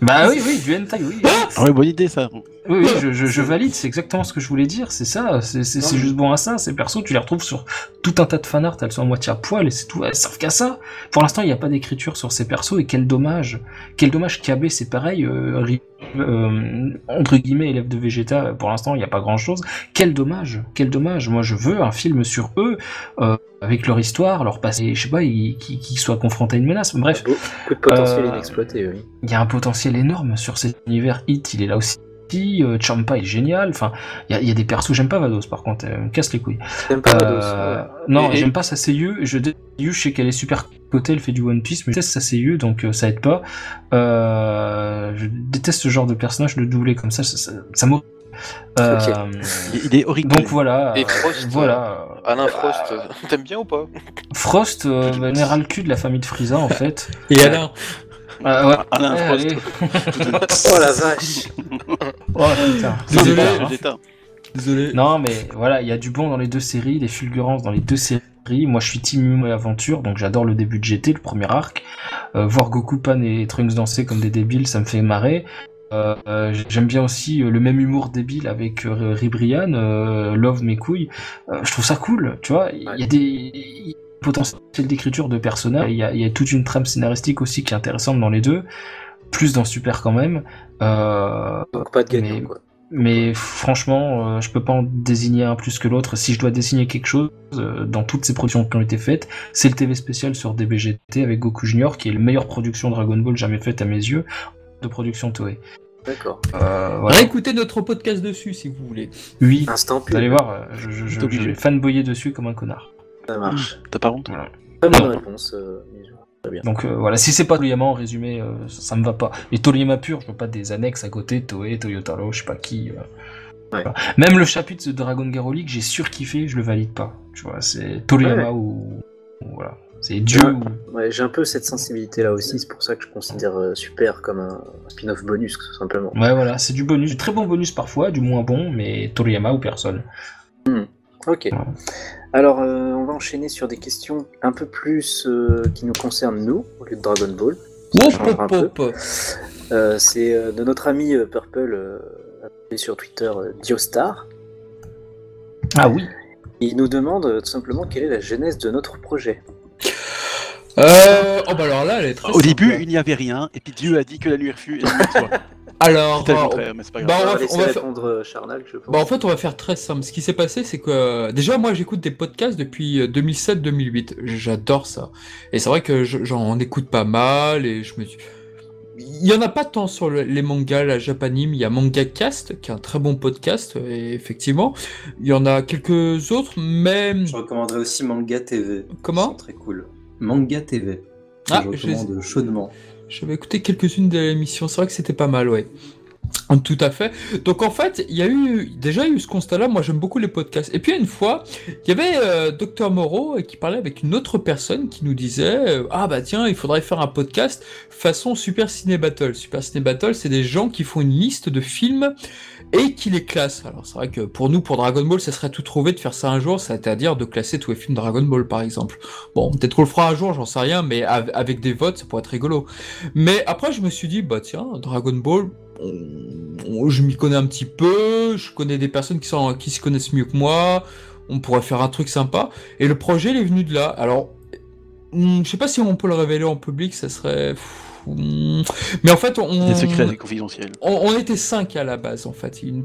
Bah oui, oui, du hentai, oui. Ah ouais, bonne idée ça. Oui, oui, je, je, je valide, c'est exactement ce que je voulais dire, c'est ça, c'est juste bon à ça, ces persos, tu les retrouves sur tout un tas de fanart, elles sont à moitié à poil et c'est tout, elles servent qu'à ça. Pour l'instant, il n'y a pas d'écriture sur ces persos et quel dommage, quel dommage KB, c'est pareil, euh, euh, entre guillemets, élève de Vegeta, pour l'instant, il n'y a pas grand chose. Quel dommage, quel dommage, moi je veux un film sur eux, euh, avec leur histoire, leur passé, je sais pas, ils- qui, qui soient confrontés à une menace, bref. Beaucoup de potentiel Euh, inexploité, oui. Il y a un potentiel énorme sur cet univers. Hit, il est là aussi. Euh, Champa est génial. Enfin, il y a, il y a des persos. J'aime pas Vados par contre. Elle me casse les couilles. T'aimes pas Euh, Vados, ouais. Non, Et- j'aime pas sa seiyuu. Je je sais qu'elle est super cotée, elle fait du One Piece, mais je déteste sa seiyuu, donc euh, ça aide pas. Euh, je déteste ce genre de personnage de doublé comme ça. Ça, ça, Euh, Il, il est horrible. Donc voilà. Et euh, Frost, voilà. Alain Frost, euh, t'aimes bien ou pas? Frost, euh, bah, cul de la famille de Frieza en fait. Et Alain Euh, ouais. Alain Ouais, Frost. allez. Oh la vache Oh putain. Désolé. Désolé. Non, mais voilà, il y a du bon dans les deux séries, des fulgurances dans les deux séries. Moi, je suis Team et Aventure, donc j'adore le début de GT, le premier arc. Euh, voir Goku, Pan et Trunks danser comme des débiles, ça me fait marrer. Euh, euh, J'aime bien aussi euh, le même humour débile avec euh, Ribrian, euh, Love mes couilles. Euh, je trouve ça cool, tu vois. Il y a des potentiel d'écriture de personnages. Il y, a, il y a toute une trame scénaristique aussi qui est intéressante dans les deux, plus dans Super quand même. Euh, Donc pas de gagnant, Mais- quoi. mais franchement, euh, je peux pas en désigner un plus que l'autre. Si je dois désigner quelque chose euh, dans toutes ces productions qui ont été faites, c'est le TV spécial sur DBGT avec Goku Junior, qui est la meilleure production Dragon Ball jamais faite à mes yeux de production Toei. D'accord. Euh, voilà. Réécoutez notre podcast dessus si vous voulez. Oui, Instant vous allez voir, euh, je, je, je, vais fanboyer dessus comme un connard. Ça marche. T'as pas honte Très bonne réponse. euh. Très bien. Donc euh, voilà, si c'est pas Toriyama en résumé, euh, ça, ça me va pas. Mais Toriyama pur, je veux pas des annexes à côté, Toei, Toyotaro, je sais pas qui. euh. Ouais. Voilà. Même le chapitre de Dragon Garo League, j'ai surkiffé, je le valide pas. Tu vois, c'est Toriyama Ouais. ou, ou voilà, c'est Dieu. Ouais. ou- Ouais, j'ai un peu cette sensibilité là aussi, c'est pour ça que je considère euh, Super comme un spin-off bonus, tout simplement. Ouais, voilà, c'est du bonus, du très bon bonus parfois, du moins bon, mais Toriyama ou personne. Ok. Alors, euh, on va enchaîner sur des questions un peu plus euh, qui nous concernent nous, au lieu de Dragon Ball. Euh, c'est euh, de notre ami euh, Purple, euh, appelé sur Twitter euh, Diostar. Ah oui. Il nous demande tout simplement quelle est la genèse de notre projet. Euh, oh bah alors là, elle est très Au simple. début, il n'y avait rien, et puis Dieu a dit que la nuit refut. Alors, C'était le euh, contraire, mais c'est pas grave. on on va, va- laisser on va faire- répondre euh, Charnal, je pense. Bah en fait on va faire très simple. Ce qui s'est passé c'est que euh, déjà moi j'écoute des podcasts depuis euh, 2007-2008. J'adore ça. Et c'est vrai que je- j'en écoute pas mal et je me suis... Il y en a pas tant sur le- les mangas, la japanime. Il y a Manga Cast qui est un très bon podcast et effectivement. Il y en a quelques autres mais... Je recommanderais aussi Manga TV. Comment? Très cool. Manga TV. Ah, je je recommande chaudement. J'avais écouté quelques-unes de l'émission, c'est vrai que c'était pas mal, ouais. Tout à fait. Donc en fait, il y a eu déjà eu ce constat-là. Moi, j'aime beaucoup les podcasts. Et puis une fois, il y avait euh, Dr Moreau euh, qui parlait avec une autre personne qui nous disait euh, ah bah tiens, il faudrait faire un podcast façon Super Ciné Battle. Super Ciné Battle, c'est des gens qui font une liste de films et qui les classent. Alors c'est vrai que pour nous, pour Dragon Ball, ça serait tout trouvé de faire ça un jour, c'est-à-dire de classer tous les films Dragon Ball, par exemple. Bon, peut-être qu'on le fera un jour, j'en sais rien, mais av- avec des votes, ça pourrait être rigolo. Mais après, je me suis dit, bah tiens, Dragon Ball, je m'y connais un petit peu, je connais des personnes qui, sont, s'y connaissent mieux que moi, on pourrait faire un truc sympa. Et le projet, il est venu de là. Alors, hmm, je sais pas si on peut le révéler en public, ça serait... Mais en fait, on... Des secrets des confidentiels. On, on était cinq à la base, en fait. Une-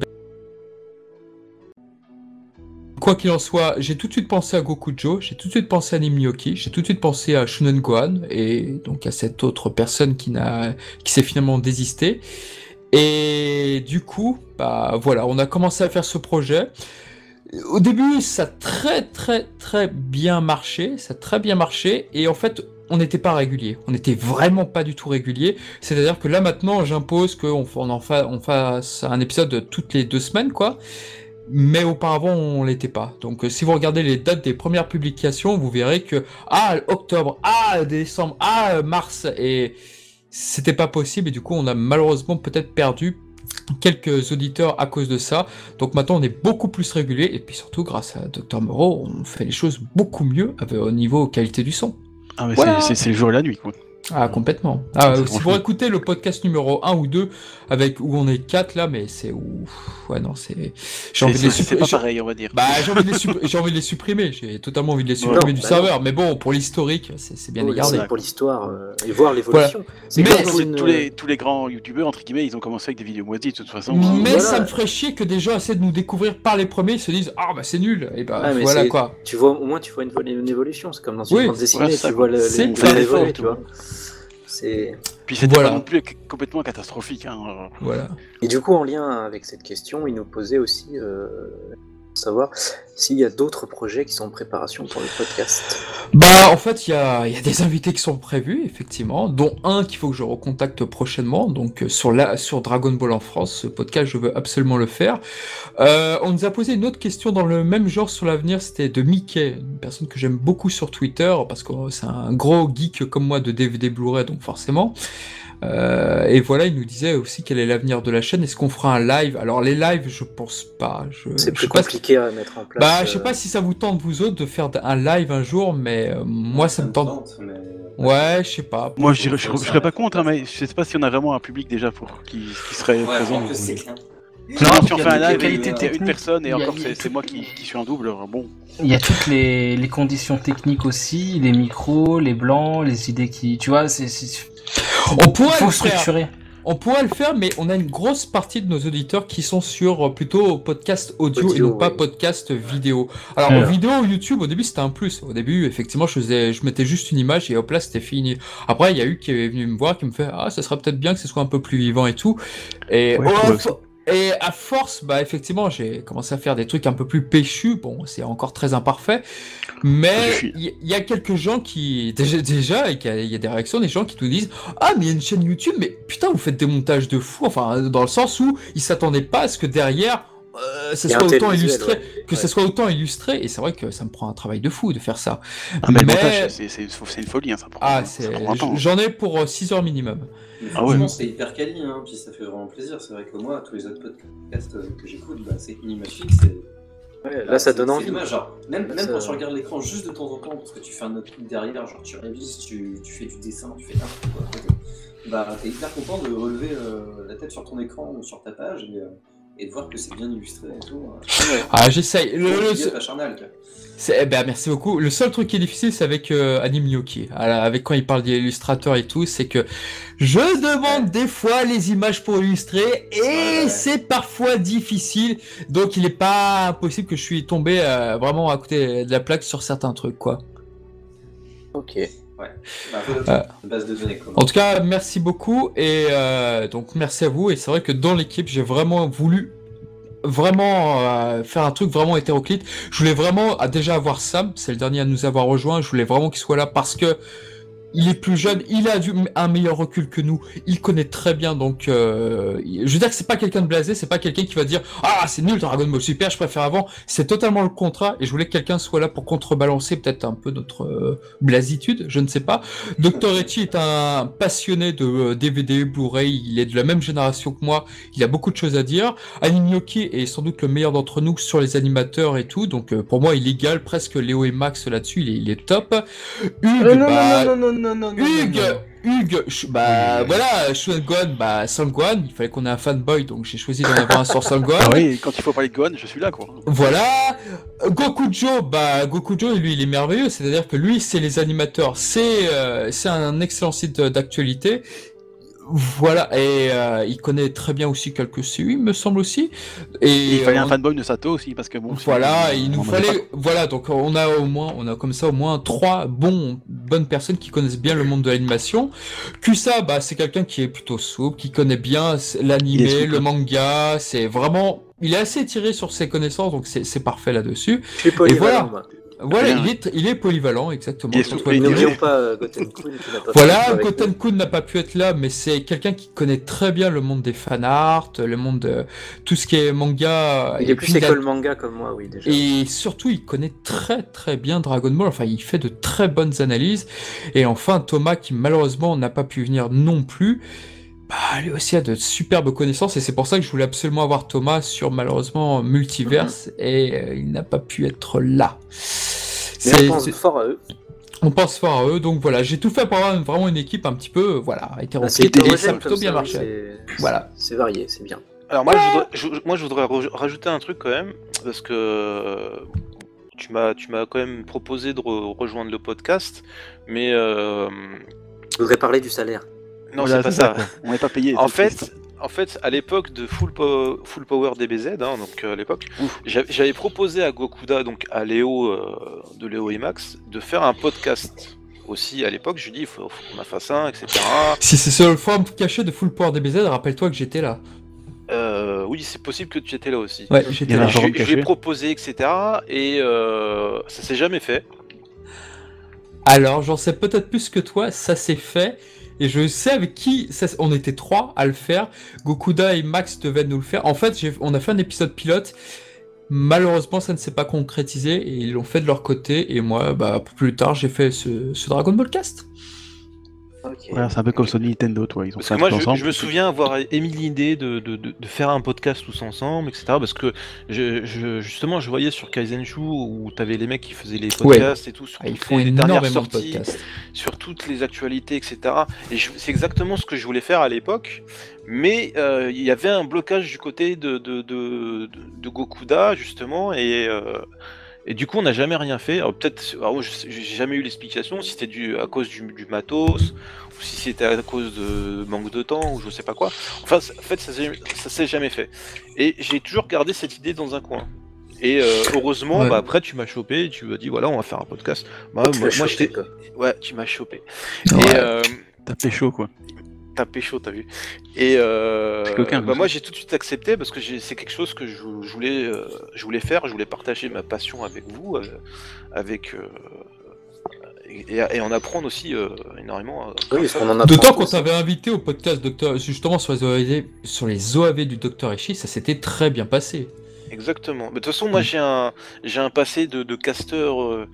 Quoi qu'il en soit, j'ai tout de suite pensé à Gokujo, j'ai tout de suite pensé à Nimyoki, j'ai tout de suite pensé à Shunen Gohan, et donc à cette autre personne qui n'a, qui s'est finalement désistée. Et du coup, bah voilà, on a commencé à faire ce projet. Au début, ça a très très très bien marché, ça a très bien marché, et en fait, on n'était pas régulier. On n'était vraiment pas du tout régulier. C'est-à-dire que là maintenant, j'impose qu'on on en fasse un épisode toutes les deux semaines, quoi. Mais auparavant, on l'était pas. Donc, euh, si vous regardez les dates des premières publications, vous verrez que ah octobre, ah décembre, ah mars, et c'était pas possible. Et du coup, on a malheureusement peut-être perdu quelques auditeurs à cause de ça. Donc maintenant, on est beaucoup plus régulier. Et puis surtout, grâce à Dr Moreau, on fait les choses beaucoup mieux avec- au niveau qualité du son. Ah, mais Voilà. c'est- c'est c'est le jour et la nuit, quoi. Ah, complètement. Ah, C'est si vous écoutez le podcast numéro 1 ou 2, avec, où on est 4 là, mais c'est ouf. Ouais, non, c'est. J'ai envie de les supprimer. pareil, on va dire. Bah, j'ai envie, de les supp- j'ai envie de les supprimer. J'ai totalement envie de les supprimer Non, du bah serveur. Mais bon, pour l'historique, c'est c'est bien Oui, gardé. pour l'histoire euh, et voir l'évolution. C'est Mais tous, une- tous les, tous les grands youtubeurs, entre guillemets, ils ont commencé avec des vidéos moisies de toute façon. Mais Voilà. ça me ferait chier que des gens essaient de nous découvrir par les premiers, ils se disent Ah bah c'est nul, et bah Ah, mais voilà quoi. Tu vois, au moins tu vois une, une évolution. C'est comme dans une Oui, bande dessinée, tu vois tout. tu vois. C'est Puis c'était Voilà. pas non plus complètement catastrophique. Hein. Voilà. et du coup en lien avec cette question, il nous posait aussi euh, savoir s'il y a d'autres projets qui sont en préparation pour le podcast. Bah en fait il y a, y a des invités qui sont prévus effectivement, dont un qu'il faut que je recontacte prochainement. Donc euh, sur la sur Dragon Ball en France, ce podcast je veux absolument le faire. Euh, on nous a posé une autre question dans le même genre sur l'avenir, c'était de Mickey, une personne que j'aime beaucoup sur Twitter parce que c'est un gros geek comme moi de DVD Blu-ray donc forcément. Euh, et voilà, il nous disait aussi quel est l'avenir de la chaîne. Est-ce qu'on fera un live? Alors les lives, je pense pas. Je, C'est je plus sais pas si- compliqué à mettre en place. Bah, je sais euh, pas si ça vous tente vous autres de faire un live un jour, mais euh, moi ça me tente. mais- Ouais, je sais pas. Moi, je, serais pas contre, hein, mais je sais pas si on a vraiment un public déjà pour qui, qui serait Ouais, présent. Non, Non, si on fait un live, y a une personne et encore c'est moi qui, qui suis en double. Bon, Il y a toutes les, les conditions techniques aussi, les micros, les blancs, les idées qui. Tu vois, c'est. On pourrait le faire. On pourrait le faire, mais on a une grosse partie de nos auditeurs qui sont sur euh, plutôt podcast audio, Audio, et non pas podcast vidéo. Alors, vidéo YouTube, au début, c'était un plus. Au début, effectivement, je faisais, je mettais juste une image et hop là, c'était fini. Après, il y a eu qui est venu me voir, qui me fait, ah, ça serait peut-être bien que ce soit un peu plus vivant et tout. Et, Ouais, oh, et à force, bah, effectivement, j'ai commencé à faire des trucs un peu plus péchus. Bon, c'est encore très imparfait. Mais il y, a quelques gens qui, déjà, déjà et qu'il y a- il y a des réactions, des gens qui nous disent, ah, mais il y a une chaîne YouTube, mais putain, vous faites des montages de fou. Enfin, dans le sens où ils s'attendaient pas à ce que derrière, euh, ça soit autant visuel, illustré, ouais. que Ouais. ça soit autant illustré. Et c'est vrai que ça me prend un travail de fou de faire ça. Ah, mais Mais- c'est- c'est c'est une folie, hein, ça prend, Ah, c'est, prend temps. j'en ai pour 6 heures minimum. Ah ouais. c'est hyper quali, hein, puis ça fait vraiment plaisir. C'est vrai que moi, tous les autres podcasts euh, que j'écoute, bah, c'est une image fixe. et- Ouais, là, ça c'est- donne c'est envie. genre, même même Ça- quand tu regardes l'écran juste de temps en temps, parce que tu fais un autre truc derrière, genre tu révises, tu, tu fais du dessin, tu fais n'importe quoi à côté, bah t'es hyper content de relever euh, la tête sur ton écran ou sur ta page et, euh, et de voir que c'est bien illustré et tout. euh. Ah, j'essaye. Le- le- Charnal, eh ben, merci beaucoup. Le seul truc qui est difficile, c'est avec euh, Anime Yoki. Alors, Avec quand il parle d'illustrateur et tout, c'est que je demande des fois les images pour illustrer et Ouais, ouais. c'est parfois difficile. Donc, il est pas impossible que je suis tombé euh, vraiment à côté de la plaque sur certains trucs, quoi. Ok. Bah, faut Euh. base de données. En tout cas, merci beaucoup et euh, donc merci à vous. Et c'est vrai que dans l'équipe, j'ai vraiment voulu vraiment euh, faire un truc vraiment hétéroclite. Je voulais vraiment ah, déjà avoir Sam, c'est le dernier à nous avoir rejoint. Je voulais vraiment qu'il soit là parce que il est plus jeune, il a du, un meilleur recul que nous, il connaît très bien, donc euh, je veux dire que c'est pas quelqu'un de blasé, c'est pas quelqu'un qui va dire ah c'est nul Dragon Ball Super, je préfère avant. C'est totalement le contraire et je voulais que quelqu'un soit là pour contrebalancer peut-être un peu notre euh, blasitude, je ne sais pas. Dr. Eti est un passionné de euh, DVD, Blu-ray, il est de la même génération que moi, il a beaucoup de choses à dire. Animyoki est sans doute le meilleur d'entre nous sur les animateurs et tout, donc euh, pour moi il égale presque Léo et Max là-dessus, il est, il est top. Hugues, Euh, non, bah, non, non, non, non, Hugues, non. Hugues, je- bah voilà, Shuanguan, bah Sangwan, il fallait qu'on ait un fanboy, donc j'ai choisi d'en avoir un sur Sangwan. Ah oui, quand il faut parler de Gohan, je suis là, quoi. Voilà, Gokujo, bah Gokujo, lui, il est merveilleux, c'est-à-dire que lui, c'est les animateurs, c'est euh, c'est un excellent site d'actualité. Voilà, et euh, il connaît très bien aussi quelques CU, il me semble aussi. Et il fallait euh, un fanboy de Sato aussi, parce que bon. voilà, il nous fallait, voilà, donc on a au moins, on a comme ça au moins trois bons, bonnes personnes qui connaissent bien le monde de l'animation. Kusa, bah, c'est quelqu'un qui est plutôt souple, qui connaît bien l'animé, le manga, c'est vraiment, il est assez étiré sur ses connaissances, donc c'est c'est parfait là-dessus. Polyvalent, voilà. moi. Voilà, il est, il est polyvalent, exactement. Et. N'oublions pas euh, Goten Kun qui n'a pas Voilà, fait avec Goten nous. Kun n'a pas pu être là, mais c'est quelqu'un qui connaît très bien le monde des fan art, le monde de tout ce qui est manga. Il est plus école manga comme moi, oui, déjà. Et surtout, il connaît très très bien Dragon Ball. Enfin, il fait de très bonnes analyses. Et enfin, Thomas, qui malheureusement n'a pas pu venir non plus, bah, lui aussi a de superbes connaissances. Et c'est pour ça que je voulais absolument avoir Thomas sur malheureusement Multiverse. Et euh, il n'a pas pu être là. Mais on pense fort à eux. On pense fort à eux, donc voilà, j'ai tout fait pour avoir vraiment une équipe un petit peu, voilà, Ah, c'est hétéroclite et ça a plutôt bien ça, marché. c'est- Voilà. C'est varié, c'est bien. Alors moi, je voudrais, je- moi, je voudrais rajouter un truc quand même, parce que euh, tu m'as, tu m'as quand même proposé de re- rejoindre le podcast, mais euh, Je voudrais parler du salaire. Non, Voilà, c'est pas ça. On n'est pas payé. En triste. fait, en fait, à l'époque de Full, Po- Full Power DBZ, hein, donc euh, à l'époque, j'a- j'avais proposé à Gokuda, donc à Léo euh, de Léo et Max, de faire un podcast. Aussi à l'époque, je lui dis il faut, faut qu'on en fasse un, etc. Si c'est sur le forum caché de Full Power DBZ, rappelle-toi que j'étais là. Euh, oui, c'est possible que tu étais là aussi. Ouais, j'étais là. Je, forum je lui ai caché. proposé, etc. Et euh, ça s'est jamais fait. Alors, j'en sais peut-être plus que toi, ça s'est fait. Et je sais avec qui, on était trois à le faire. Gokuda et Max devaient nous le faire. En fait, on a fait un épisode pilote. Malheureusement, ça ne s'est pas concrétisé et ils l'ont fait de leur côté. Et moi, bah, plus tard, j'ai fait ce Dragon Ball Cast. Ouais, c'est un peu comme Sony Nintendo, toi. Ils ont Parce fait que un moi, je, ensemble. je me souviens avoir émis l'idée de, de, de, de faire un podcast tous ensemble, etc. Parce que je, je- justement, je voyais sur Kaizenshu où t'avais les mecs qui faisaient les podcasts et tout, sur Ah, ils toutes font les dernières de sorties, sur toutes les actualités, etc. Et c'est exactement ce que je voulais faire à l'époque. Mais euh, il y avait un blocage du côté de, de, de, de- de Gokuda, justement, et, euh, et du coup, on n'a jamais rien fait. Alors, peut-être, sais- j'ai jamais eu l'explication, si c'était dû à cause du, du matos, ou si c'était à cause de manque de temps, ou je sais pas quoi. Enfin, en fait, ça s'est- ça s'est jamais fait. Et j'ai toujours gardé cette idée dans un coin. Et euh, heureusement, Ouais. bah, après, tu m'as chopé, et tu m'as dit, voilà, on va faire un podcast. Bah, Tu moi, moi, chopé, j'étais. quoi. Ouais, tu m'as chopé. Ouais. Et. euh, T'as pécho, quoi. T'as pécho, t'as vu. Et euh, coquin, bah moi j'ai tout de suite accepté parce que j'ai- c'est quelque chose que je, je voulais, euh, je voulais faire, je voulais partager ma passion avec vous, euh, avec euh, et, et en apprendre aussi euh, énormément. Oui, comme parce ça. qu'on en a D'autant qu'on t'avait invité au podcast docteur, justement sur les OAV, sur les OAV du Docteur Ishii, ça s'était très bien passé. Exactement. Mais de toute façon, moi Mm. j'ai un, j'ai un passé de, de casteur euh,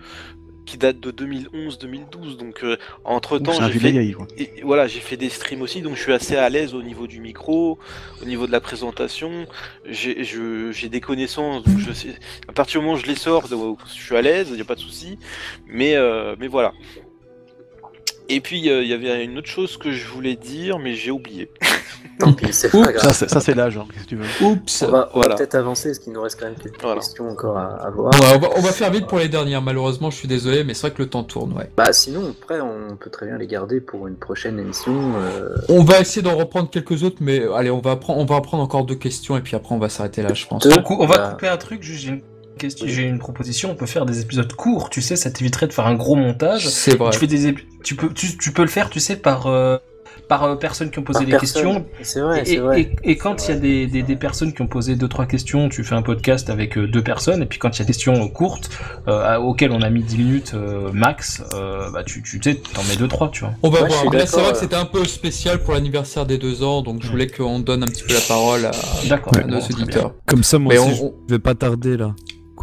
qui date de 2011-2012, donc entre temps j'ai fait. Et voilà, j'ai fait des streams aussi, donc je suis assez à l'aise au niveau du micro, au niveau de la présentation. J'ai je- j'ai des connaissances, donc je sais. À partir du moment où je les sors, je suis à l'aise, il n'y a pas de souci. Mais, euh, mais voilà. Et puis euh, il y avait une autre chose que je voulais dire, mais j'ai oublié. Tant pis, c'est pas grave. Ça, c'est- ça, c'est l'âge, hein, qu'est-ce que tu veux. Oups On va, peut-être avancer, parce qu'il nous reste quand même quelques Voilà. questions encore à, à voir. Ouais, on, va, on va faire vite pour les dernières, malheureusement, je suis désolé, mais c'est vrai que le temps tourne, ouais. Bah sinon, après, on peut très bien les garder pour une prochaine émission. euh, On va essayer d'en reprendre quelques autres, mais allez, on va, prendre, on va prendre encore deux questions et puis après on va s'arrêter là, je pense. Deux. On va Bah. couper un truc, juste j'ai une question, j'ai une proposition, on peut faire des épisodes courts, tu sais, ça t'éviterait de faire un gros montage. C'est vrai. Tu fais des ép- tu peux tu, tu peux le faire, tu sais, par euh, par euh, personnes qui ont posé par des personne. questions. C'est vrai, Et, c'est vrai. et- et quand il y a des, des, des personnes qui ont posé deux trois questions, tu fais un podcast avec euh, deux personnes, et puis quand il y a des questions euh, courtes euh, auxquelles on a mis 10 minutes euh, max, euh, bah tu tu sais, t'en mets deux trois, tu vois. On va voir. Là, c'est vrai que c'était un peu spécial pour l'anniversaire des deux ans, donc je voulais qu'on donne un petit peu la parole à, à nos auditeurs. Comme ça, moi Mais aussi, on- je- je vais pas tarder là.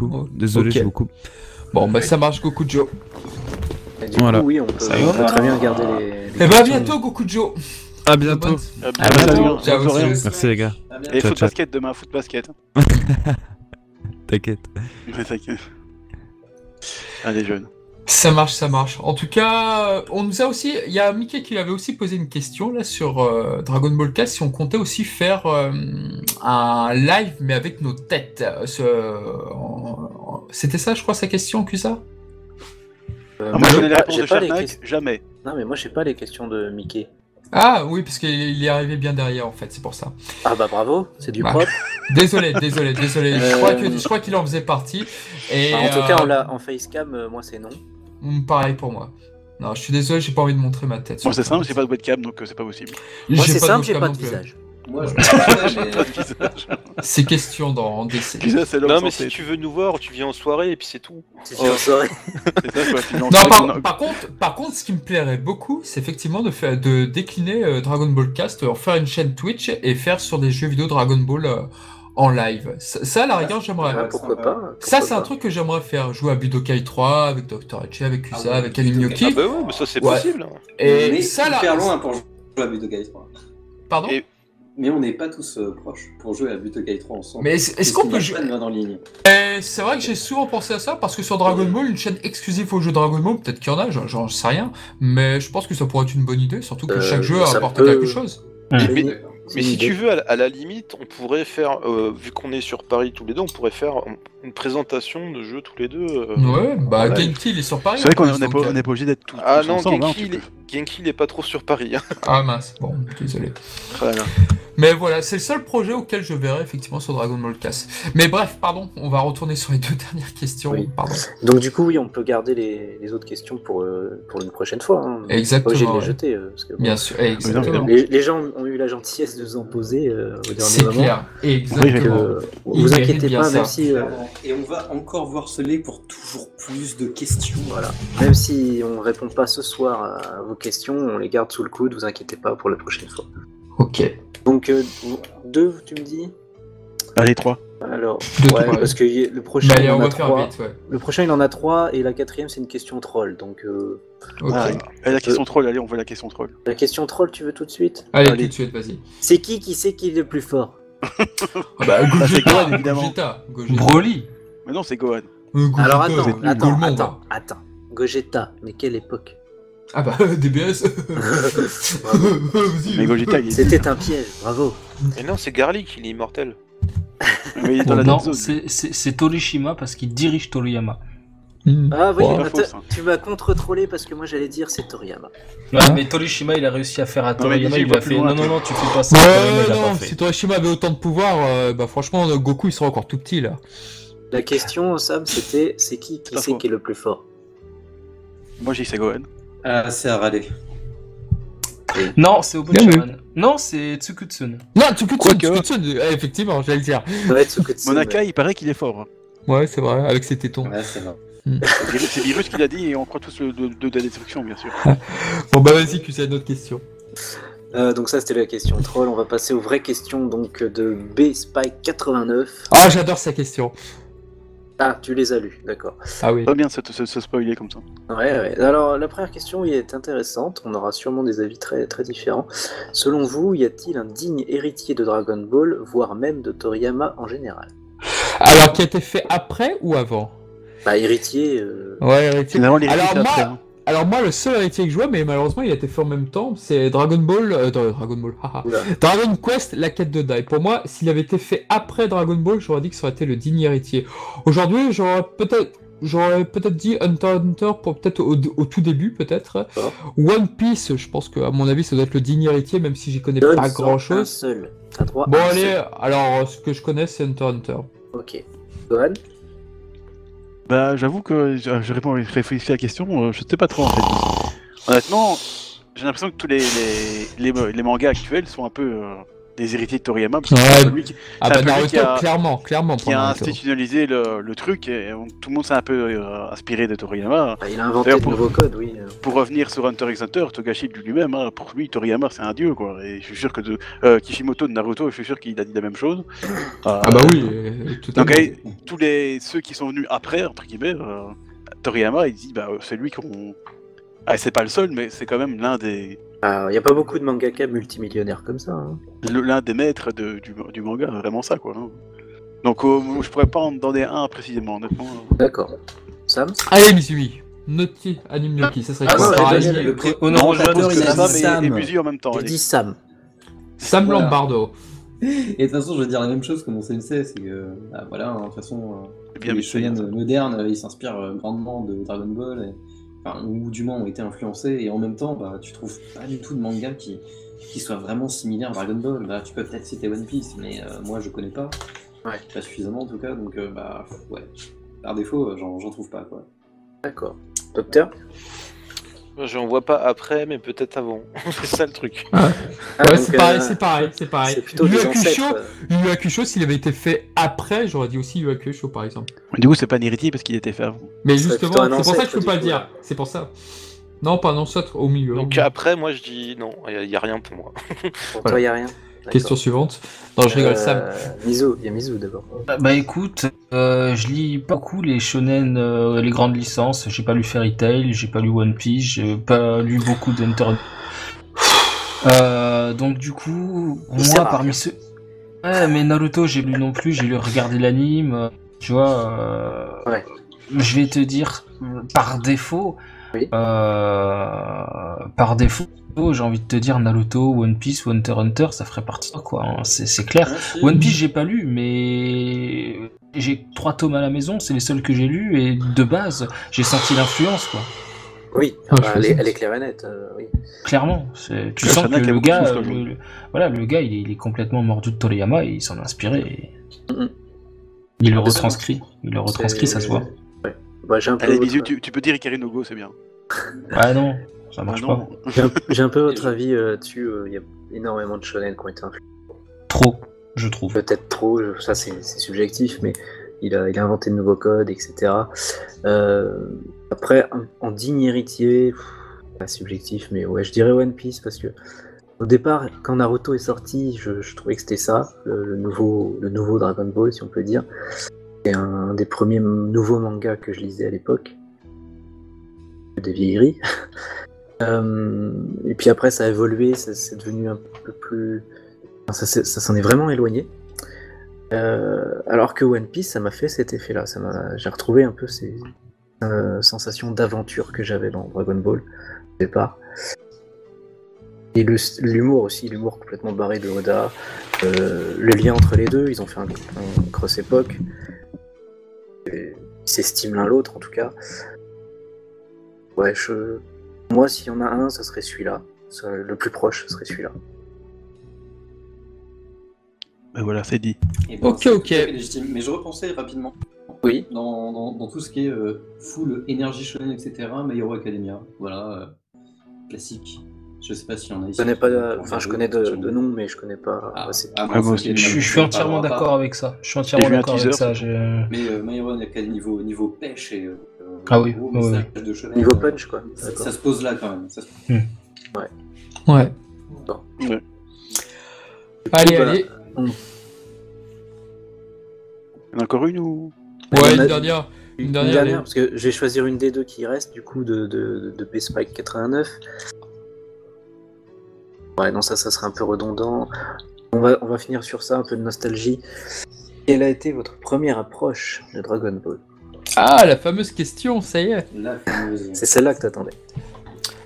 Oh, Désolé, ok. je vous coupe. Bon, bah ça marche, Gokujo. Et du Voilà. coup, oui, on peut, Ça on va. peut très bien garder les. les Et bah à bientôt, Gokujo. À bientôt. À bien, bientôt. Ciao. Merci les gars. Et foot ciao. basket demain, foot basket. T'inquiète. Allez, jeune. Ça marche, ça marche. En tout cas, on nous a aussi, il y a Mickey qui avait aussi posé une question là sur euh, Dragon Ball 4 si on comptait aussi faire euh, un live mais avec nos têtes. C'était ça, je crois, sa question, Kusa Euh, Ah, moi, je la pas- réponse de pas les Sharnak, jamais. Non, mais moi, j'ai pas les questions de Mickey. Ah oui, parce qu'il il est arrivé bien derrière en fait, c'est pour ça. Ah bah bravo, c'est du propre. Désolé, désolé, désolé. Je Euh, crois que je crois qu'il en faisait partie. Et Enfin, en tout euh, cas, on en facecam, moi, c'est non. Mm, pareil pour moi. Non, je suis désolé, j'ai pas envie de montrer ma tête. Sur c'est le simple, j'ai pas de webcam, donc euh, c'est pas possible. Moi, J'ai c'est simple, j'ai pas de visage. Moi, je Pas de visage. C'est question dans DC. Non, mais si tu veux nous voir, tu viens en soirée et puis c'est tout. Si tu en Non, par, contre, par contre, ce qui me plairait beaucoup, c'est effectivement de faire, de décliner euh, Dragon Ball Cast, en faire une chaîne Twitch et faire sur des jeux vidéo Dragon Ball euh, en live. Ça, ça, à la rigueur, j'aimerais. Ouais, pourquoi pas Ça, c'est un truc que j'aimerais faire. Jouer à Budokai 3 avec Dr. Eche, avec Kusa, Ah ouais, avec Anime Budokai. Ah bah ouais, mais ça c'est Ouais. possible. hein. Et mais ça, là. hyper loin pour jouer à Budokai 3. Pardon Et- mais on n'est pas tous euh, proches pour jouer à Butokai 3 ensemble. Mais est-ce qu'on peut jouer en ligne Euh, C'est vrai que j'ai souvent pensé à ça parce que sur Dragon Ball, une chaîne exclusive aux jeux Dragon Ball, peut-être qu'il y en a, j'en- sais rien, mais je pense que ça pourrait être une bonne idée, surtout que Euh, chaque jeu ça apporte peut- quelque chose. Mais- si idée. tu veux, à la, à la limite, on pourrait faire, euh, vu qu'on est sur Paris tous les deux, on pourrait faire une présentation de jeux tous les deux. euh. Ouais, bah. Genki il est sur Paris. C'est vrai qu'on n'est pas, pas obligé d'être tous, Ah tous non, ensemble. hein, il est, Genki, il est pas trop sur Paris. hein. Ah mince, bon, désolé. Voilà. Mais voilà, c'est le seul projet auquel je verrai effectivement sur Dragon Ball Cass. Mais bref, pardon, on va retourner sur les deux dernières questions. Oui. Pardon. Donc du coup, oui, on peut garder les, les autres questions pour, euh, pour une prochaine fois. Hein. Exactement, Pas obligé de les ouais. jeter. euh, parce que, bon, Bien sûr, exactement. les, les gens ont eu la gentillesse de nous en poser euh, au dernier C'est moment. clair, Donc, exactement. vous inquiétez pas, ça. même si, euh, Et on va encore vous harceler pour toujours plus de questions. voilà, même si on répond pas ce soir à vos questions, on les garde sous le coude. Vous inquiétez pas pour la prochaine fois. Ok. Donc euh, deux, tu me dis? Allez, trois. Alors, Deux, ouais, trois. parce que le prochain, Bah, allez, il en on a va faire trois. vite, ouais. Le prochain, il en a trois, et la quatrième, c'est une question troll. Donc, euh, Ok. Ah, et la question troll, allez, on voit la question troll. la question troll, tu veux tout de suite? Allez, Allez. tout de suite, vas-y. C'est qui qui sait qui est le plus fort? Ah bah, c'est Gogeta, Gohan, évidemment. Gogeta, Gogeta. Broly. Mais non, c'est Gohan. Euh, Gogeta, Alors attends, attends, attends, quoi. attends. Gogeta, mais quelle époque? Ah bah, DBS. Vas-y. Mais Gogeta, il est. C'était un piège, bravo. Mais non, c'est Garlic, il est immortel. Mais il est dans la non, c'est- c'est c'est Torishima parce qu'il dirige Toriyama. Ah oui, Oh, fausse, hein. tu m'as contre-trollé parce que moi j'allais dire c'est Toriyama. Ouais, Hein mais Torishima, il a réussi à faire à Toriyama, dis, il a fait loin, non, non, non, tu fais pas ça. Toriyama, Ouais, il a non, si Torishima avait autant de pouvoir, euh, bah franchement, euh, Goku il serait encore tout petit là. La question, Sam, c'était c'est qui qui Pas sait faux. qui est le plus fort? Moi, j'ai dit c'est Gohan. Ah, c'est à râler. Non, c'est. Obuchaman. Non, c'est Tsukutsun. Non, Tsukutsun, Quoique. Tsukutsun, euh, effectivement, j'allais le dire. Monaka, ouais. il paraît qu'il est fort. hein. Ouais, c'est vrai, avec ses tétons. Ouais, c'est vrai. C'est Virus- C'est Virus qui l'a dit et on croit tous le de, de, de la destruction, bien sûr. Bon bah vas-y, que c'est une autre question. Euh, donc ça c'était la question troll. On va passer aux vraies questions donc de B Spike 89. Ah, j'adore sa question. Ah, tu les as lues, d'accord. Ah oui. Pas bien de se, se, se spoiler comme ça. Ouais, ouais. Alors la première question oui, est intéressante. On aura sûrement des avis très très différents. Selon vous, y a-t-il un digne héritier de Dragon Ball, voire même de Toriyama en général? Alors, qui a été fait après ou avant? Bah héritier. euh, Ouais, héritier. Alors c'est moi, après. hein. Alors moi, le seul héritier que je vois, mais malheureusement il a été fait en même temps, c'est Dragon Ball, euh, Dra- Dragon Ball, haha. Dragon Quest, la quête de Dai. Pour moi, s'il avait été fait après Dragon Ball, j'aurais dit que ça aurait été le digne héritier. Aujourd'hui, j'aurais peut-être, j'aurais peut-être dit Hunter x Hunter pour peut-être au, au tout début, peut-être. D'accord. One Piece, je pense que à mon avis, ça doit être le digne héritier, même si j'y connais Donne pas un grand-chose. seul. T'as droit Bon un allez, seul. alors ce que je connais, c'est Hunter x Hunter. Ok. Gohan Bah, j'avoue que je, je réponds, je réfléchis à la question, euh, je sais pas trop en fait. Honnêtement, j'ai l'impression que tous les, les, les, les mangas actuels sont un peu euh, des héritiers de Toriyama, parce que Ouais. c'est lui qui, Ah bah lui Naruto, qui a- clairement, clairement. qui a institutionnalisé le, le truc, et tout le monde s'est un peu euh, inspiré de Toriyama. Bah, Il a inventé de pour- nouveaux codes, oui. Pour revenir sur Hunter x Hunter, Togashi lui-même, hein, pour lui, Toriyama c'est un dieu quoi. Et je suis sûr que de, euh, Kishimoto de Naruto, je suis sûr qu'il a dit la même chose. Euh, Ah bah oui, tout à Donc fait. eh, tous les ceux qui sont venus après, entre guillemets, euh, Toriyama, il dit bah c'est lui qu'on. Ah, c'est pas le seul, mais c'est quand même l'un des Il n'y a pas beaucoup de mangaka multimillionnaires comme ça. hein. le- l'un des maîtres de- du, du manga, vraiment ça quoi. hein. Donc euh, je pourrais pas en donner un précisément, honnêtement. D'accord. Sam? Allez, Mitsui. Noti, anime Noki, ça serait Ah, quoi Pareil, le parce que que Sam et, et en même temps. J'ai allez. dit Sam. Sam Voilà. Lombardo. Et de toute façon, je vais dire la même chose que mon sensei, c'est que, bah, voilà, hein, de toute façon, euh, C'est bien les hein. shonen modernes, euh, ils s'inspirent euh, grandement de Dragon Ball, et- enfin, ou du moins ont été influencés, et en même temps, bah, tu trouves pas du tout de manga qui, qui soit vraiment similaire à Dragon Ball. Bah, tu peux peut-être citer One Piece, mais euh, moi je connais pas, Ouais. pas suffisamment en tout cas, donc euh, bah, ouais, par défaut, euh, j'en j'en trouve pas quoi. D'accord. Docteur? J'en vois pas après, mais peut-être avant. c'est ça le truc. Ah, Ouais, c'est pareil, euh, c'est pareil, c'est pareil. C'est plutôt Yu des Hakusho, ancêtres. euh. S'il avait été fait après, j'aurais dit aussi Yu Hakusho par exemple. Du coup, c'est pas un héritier parce qu'il était fait avant. Mais justement, c'est pour ça que je peux pas le dire. C'est pour ça. Non, pas un ancêtre au milieu. Donc après, moi je dis non, il y, a rien pour moi. Pour Voilà. toi, il n'y a rien Question suivante. Non, je rigole, Euh, Sam. Mizu, il y a Mizu d'abord. Bah, bah, écoute, euh, je lis pas beaucoup les shonen, euh, les grandes licences. J'ai pas lu Fairy Tail, j'ai pas lu One Piece, j'ai pas lu beaucoup d'Hunter. Euh, donc du coup, Il moi parmi ceux... Ouais, mais Naruto, j'ai lu non plus, j'ai lu regarder l'anime, tu vois. euh, Ouais. Je vais te dire, par défaut, Oui. euh, par défaut, j'ai envie de te dire Naruto, One Piece, Hunter x Hunter, ça ferait partie de quoi, hein, c'est clair. Ah. One Piece, j'ai pas lu, mais j'ai trois tomes à la maison, c'est les seuls que j'ai lus, et de base, j'ai senti l'influence, quoi. Oui, Ah, bah, elle, est, elle est claire et nette. euh, oui. Clairement, c'est- tu Ouais, sens que le gars, euh, le, le- voilà, le gars, il est, il est complètement mordu de Toriyama et il s'en est inspiré. et. Il le Ah, retranscrit, il le retranscrit, ça se voit. Ouais. Bah, j'ai un peu Allez, votre- bisous, tu, tu peux dire Ikari no Go, c'est bien. Ah non, ça marche Ah pas. J'ai un, j'ai un peu votre avis euh, là-dessus. euh, Il y a énormément de shonen qui ont été influencés. Trop, je trouve. Peut-être trop, je- ça c'est c'est subjectif, mais il a, il a inventé de nouveaux codes, etc. Euh, après, en, en digne héritier, pff, pas subjectif, mais ouais, je dirais One Piece parce que au départ, quand Naruto est sorti, je, je trouvais que c'était ça, le, le nouveau, le nouveau Dragon Ball, si on peut dire. Un des premiers nouveaux mangas que je lisais à l'époque. Des vieilleries. Euh, et puis après, ça a évolué, ça- c'est devenu un peu plus. ça s'en est vraiment éloigné. Euh, alors que One Piece, ça m'a fait cet effet-là. J'ai retrouvé un peu ces euh, sensations d'aventure que j'avais dans Dragon Ball au départ. Et l'humour aussi, l'humour complètement barré de Oda. Le lien entre les deux, ils ont fait un, un cross-époque. Et Ils s'estiment l'un l'autre en tout cas. Ouais, je... moi s'il y en a un, ça serait celui-là. Le plus proche, ce serait celui-là. Ben voilà, c'est dit. Et Ok, ok. légitime. Mais je repensais rapidement Oui. dans, dans, dans tout ce qui est euh, full énergie shonen, etc. My Hero Academia, voilà, euh, classique. Je sais pas s'il y en a ici. Je connais pas, enfin je connais de, de nom, mais je connais pas. Ah, assez. ah, Ouais, aussi. c'est- Je, je suis entièrement d'accord avec ça. Je suis entièrement d'accord avec ça. Mais euh, My Hero Academia niveau, niveau pêche et euh, Ah oui, gros message de shonen, Niveau punch quoi. ça, se pose là quand même. ça se- Ouais. Ouais. Allez, bah, allez. Il y en a encore une ou? Il y Ouais, une dernière. Une Une dernière. dernière, allez. parce que je vais choisir une des deux qui reste, du coup, de, de, de P-Spike 89. Ouais, non, ça, ça serait un peu redondant. On va, on va finir sur ça, un peu de nostalgie. Quelle a été votre première approche de Dragon Ball? Ah, la fameuse question, ça y est. C'est celle-là que t'attendais.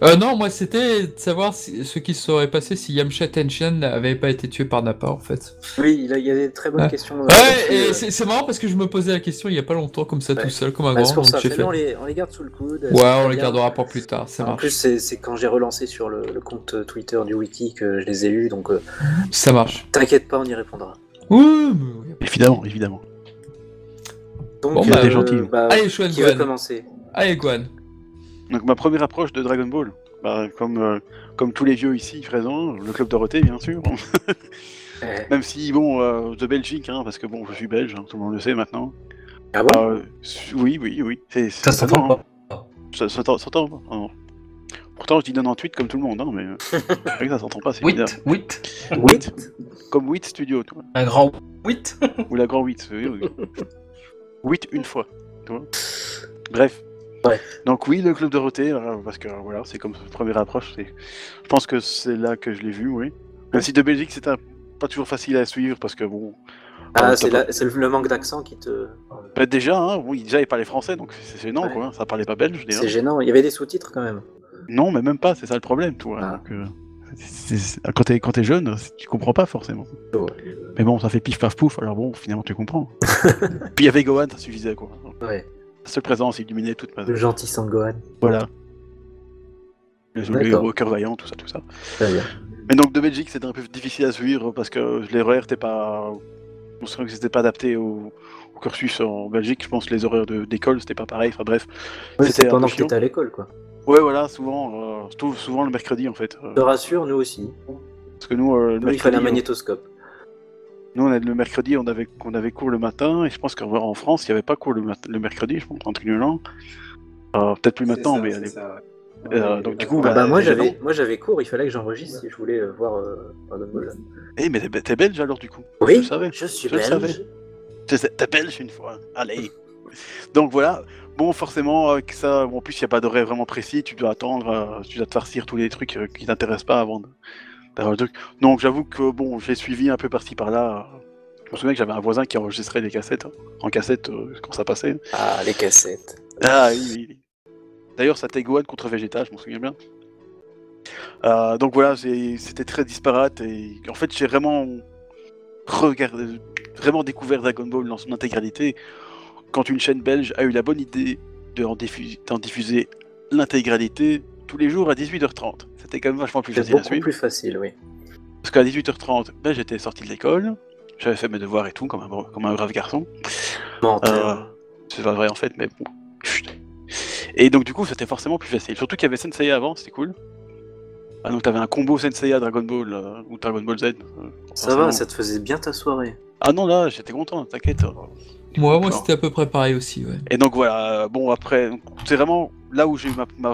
Euh, non, moi c'était de savoir si- ce qui se serait passé si Yamcha Tenshin n'avait pas été tué par Nappa en fait. Oui, il, a- il y a des très bonnes Ouais. questions. euh, Ouais, euh. c'est marrant parce que je me posais la question il y a pas longtemps comme ça Ouais. tout seul, comme un Ouais, grand. pour donc ça, fait. on, les, on les garde sous le coude. Ouais, on les gardera pour plus tard, ça En marche. plus, c'est c'est quand j'ai relancé sur le, le compte Twitter du wiki que je les ai eus, donc euh, Ça marche. t'inquiète pas, on y répondra. Oui, mais- Évidemment, évidemment. Donc, Bon, bah, t'es gentil. bah, Allez, Chouette qui Gwen. commencer? Allez, Gwen. Donc ma première approche de Dragon Ball, bah, comme, euh, comme tous les vieux ici présents, le club Dorothée bien sûr. Eh. Même si bon, euh, de Belgique, hein, parce que bon, je suis belge, hein, tout le monde le sait maintenant. Ah bon? Euh, oui, oui, oui. c'est- Ça s'entend hein. pas. Ça ça s'entend- ça s'entend pas. Ah. Pourtant, je dis 98 comme tout le monde, hein, mais euh, vrai que ça s'entend pas, c'est Wit, bizarre. wit, Oui. Comme 8 Studio, tu vois. un grand wit. Ou la grand 8, oui, oui. 8 une fois, tu vois. Bref. Ouais. Donc oui, le club Dorothée, euh, parce que voilà, c'est comme première approche. c'est- Je pense que c'est là que je l'ai vu, oui. Même si de Belgique, c'était un- pas toujours facile à suivre, parce que bon... Ah, c'est c'est le, manque d'accent qui te. Bah, déjà, hein, oui, déjà, il parlait français, donc c'est c'est gênant, Ouais. quoi. Ça parlait pas belge, déjà. C'est gênant. Il y avait des sous-titres quand même. Non, mais même pas, c'est ça le problème. Ah. Donc, euh, c'est- c'est- quand t'es quand t'es jeune, c'est- tu comprends pas forcément. Ouais. Mais bon, ça fait pif paf pouf, alors bon, finalement tu comprends. Puis il y avait Gohan, ça suffisait quoi. Ouais. La seule présence illuminait toute ma Le gentil Sangohan. Voilà. Le, le héros cœur vaillant, tout ça, tout ça. Très bien. Mais donc de Belgique, c'était un peu difficile à suivre parce que les horaires n'étaient pas. On se que c'était pas adapté au, au cursus en Belgique. Je pense que les horaires de- d'école, c'était pas pareil. Enfin bref. Ouais, C'était pendant que t'étais à l'école, quoi. Ouais, voilà, souvent, euh, souvent le mercredi en fait. Euh, te rassure, nous aussi. Parce que nous, euh, le il fallait un magnétoscope. Nous, on a, le mercredi, on avait, on avait cours le matin, et je pense qu'en France, il n'y avait pas cours le, mercredi, je pense, en Trinidad. Euh, Peut-être plus maintenant, ça, mais allez. ça, ouais. Euh, Ouais, donc, du coup. Ah bah, moi, euh, j'avais, moi, j'avais cours. Il fallait que j'enregistre si je voulais euh, voir euh. Eh, mais t'es belge alors, du coup Oui, Je le savais. je suis Je le belge. savais. T'es belge une fois. Allez. Donc voilà. Bon, forcément, euh, que ça, bon, en plus, il n'y a pas d'horaire vraiment précis. Tu dois attendre, euh, tu dois te farcir tous les trucs euh, qui t'intéressent pas avant de, d'avoir le truc. Donc j'avoue que bon, j'ai suivi un peu par-ci par-là. Je me souviens que j'avais un voisin qui enregistrait des cassettes, hein, en cassette euh, quand ça passait. Ah, les cassettes. Ah oui, oui. D'ailleurs, ça Gohan contre Vegeta, je m'en souviens bien. Euh, donc voilà, c'était très disparate et en fait j'ai vraiment regardé, vraiment découvert Dragon Ball dans son intégralité quand une chaîne belge a eu la bonne idée de diffuser, d'en diffuser l'intégralité tous les jours à 18h30. C'était quand même vachement plus facile à suivre. plus facile, oui. Parce qu'à 18h30, ben, j'étais sorti de l'école, j'avais fait mes devoirs et tout, comme un, comme un brave garçon. Menteur. Euh, c'est pas vrai en fait, mais bon. Chut. Et donc du coup, c'était forcément plus facile. Surtout qu'il y avait Senseiya avant, c'était cool. Ah donc t'avais un combo Senseiya Dragon Ball euh, ou Dragon Ball Z. euh, ça va, ça te faisait bien ta soirée. Ah non là, j'étais content, t'inquiète. Moi, moi c'était à peu près pareil aussi, ouais. Et donc voilà, euh, bon après, c'est vraiment là où j'ai eu ma,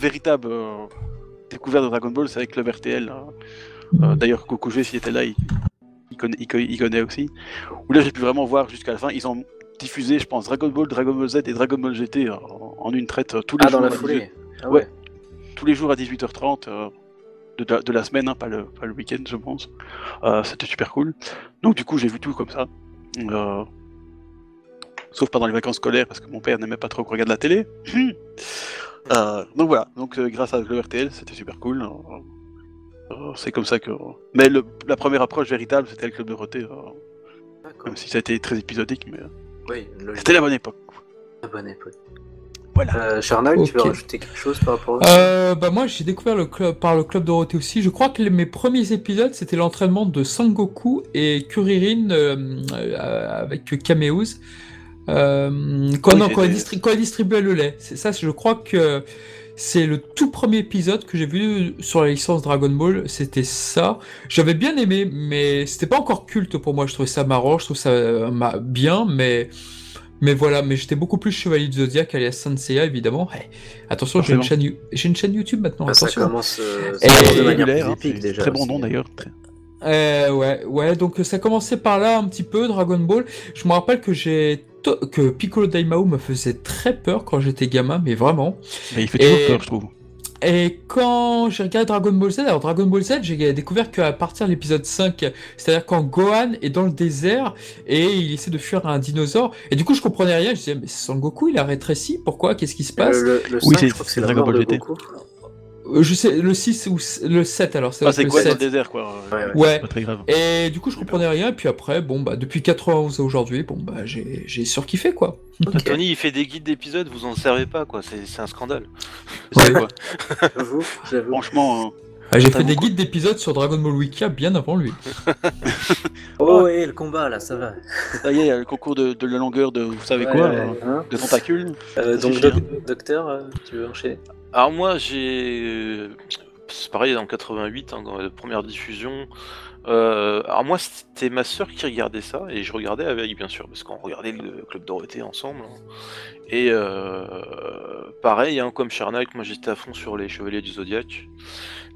véritable euh, découverte de Dragon Ball, c'est avec le RTL. hein. Euh, D'ailleurs, Kokugé, s'il était là, il, il connaît, il, co- il connaît aussi. Où là, j'ai pu vraiment voir jusqu'à la fin. Ils ont diffusé, je pense, Dragon Ball, Dragon Ball Z et Dragon Ball GT en, en une traite euh, tous les Ah, jours. dans la à 18 foulée. Ah Ouais. ouais. tous les jours à 18h30 euh, de, la- de la semaine, hein, pas, le, pas le week-end, je pense. Euh, C'était super cool. Donc, du coup, j'ai vu tout comme ça. Euh, Sauf pendant les vacances scolaires, parce que mon père n'aimait pas trop qu'on regarde la télé. Euh, donc voilà, donc euh, grâce à RTL, c'était super cool. Euh, euh, c'est comme ça que. Mais le- la première approche véritable, c'était le Club Dorothée, euh, D'accord. même si ça a été très épisodique, mais euh, Oui, c'était la bonne époque. la bonne époque. Voilà. Euh, Charnal, tu veux rajouter quelque chose par rapport à ça? Euh, bah moi j'ai découvert le club par le club Dorothée aussi. Je crois que les- mes premiers épisodes c'était l'entraînement de Sangoku et Kuririn euh, euh, avec Kameouz euh, quand, Oui, non, quand, j'étais- ils distri- quand ils distribuaient le lait. C'est ça, je crois que c'est le tout premier épisode que j'ai vu sur la licence Dragon Ball. C'était ça. J'avais bien aimé, mais c'était pas encore culte pour moi. Je trouvais ça marrant, je trouve ça euh, ma- bien, mais mais voilà, mais j'étais beaucoup plus Chevalier du Zodiac alias Senseiya évidemment. Attention, j'ai une, chaîne, You- j'ai une chaîne YouTube maintenant. Ah, Ça attention. commence euh, Et- ça commence de manière Populaire, plus hein, déjà. Très bon aussi. nom d'ailleurs. Euh, ouais, ouais, donc ça commençait par là un petit peu, Dragon Ball. Je me rappelle que j'ai to- que Piccolo Daimao me faisait très peur quand j'étais gamin, mais vraiment. Mais il fait toujours Et- peur, je trouve. Et quand j'ai regardé Dragon Ball Z, alors Dragon Ball Z, j'ai découvert qu'à partir de l'épisode 5, c'est-à-dire quand Gohan est dans le désert et il essaie de fuir un dinosaure, et du coup je comprenais rien, je disais, mais Sangoku il a rétréci, pourquoi? Qu'est-ce qui se passe? Euh, le, le Oui, 5, c'est- je crois que c'est c'est la Dragon Ball GT. Euh, Je sais, le 6 ou le 7 alors, Ah, c'est être quoi le dans le 7. désert, quoi. Ouais, ouais. Ouais. C'est pas très grave. Et du coup, je comprenais rien. Et puis après, bon, bah, depuis 91 à aujourd'hui, bon, bah, j'ai j'ai surkiffé, quoi. Tony, il fait des guides d'épisodes, vous en servez pas, quoi. C'est c'est un scandale. Ouais. C'est quoi J'avoue, j'avoue. Franchement, euh, Ah, j'ai fait des guides d'épisodes sur Dragon Ball Wiki bien avant lui. Oh, et le combat là, ça va. ça y est, il y a le concours de, de la longueur de vous savez Ouais, quoi, ouais, hein. de tentacules. Euh, donc, doc- docteur, euh, tu veux enchaîner? Alors moi j'ai c'est pareil en 88 hein, dans la première diffusion. Euh, alors moi c'était ma sœur qui regardait ça et je regardais avec bien sûr parce qu'on regardait le club Dorothée ensemble. hein. Et euh, pareil hein, comme Charnak, moi j'étais à fond sur les Chevaliers du Zodiac.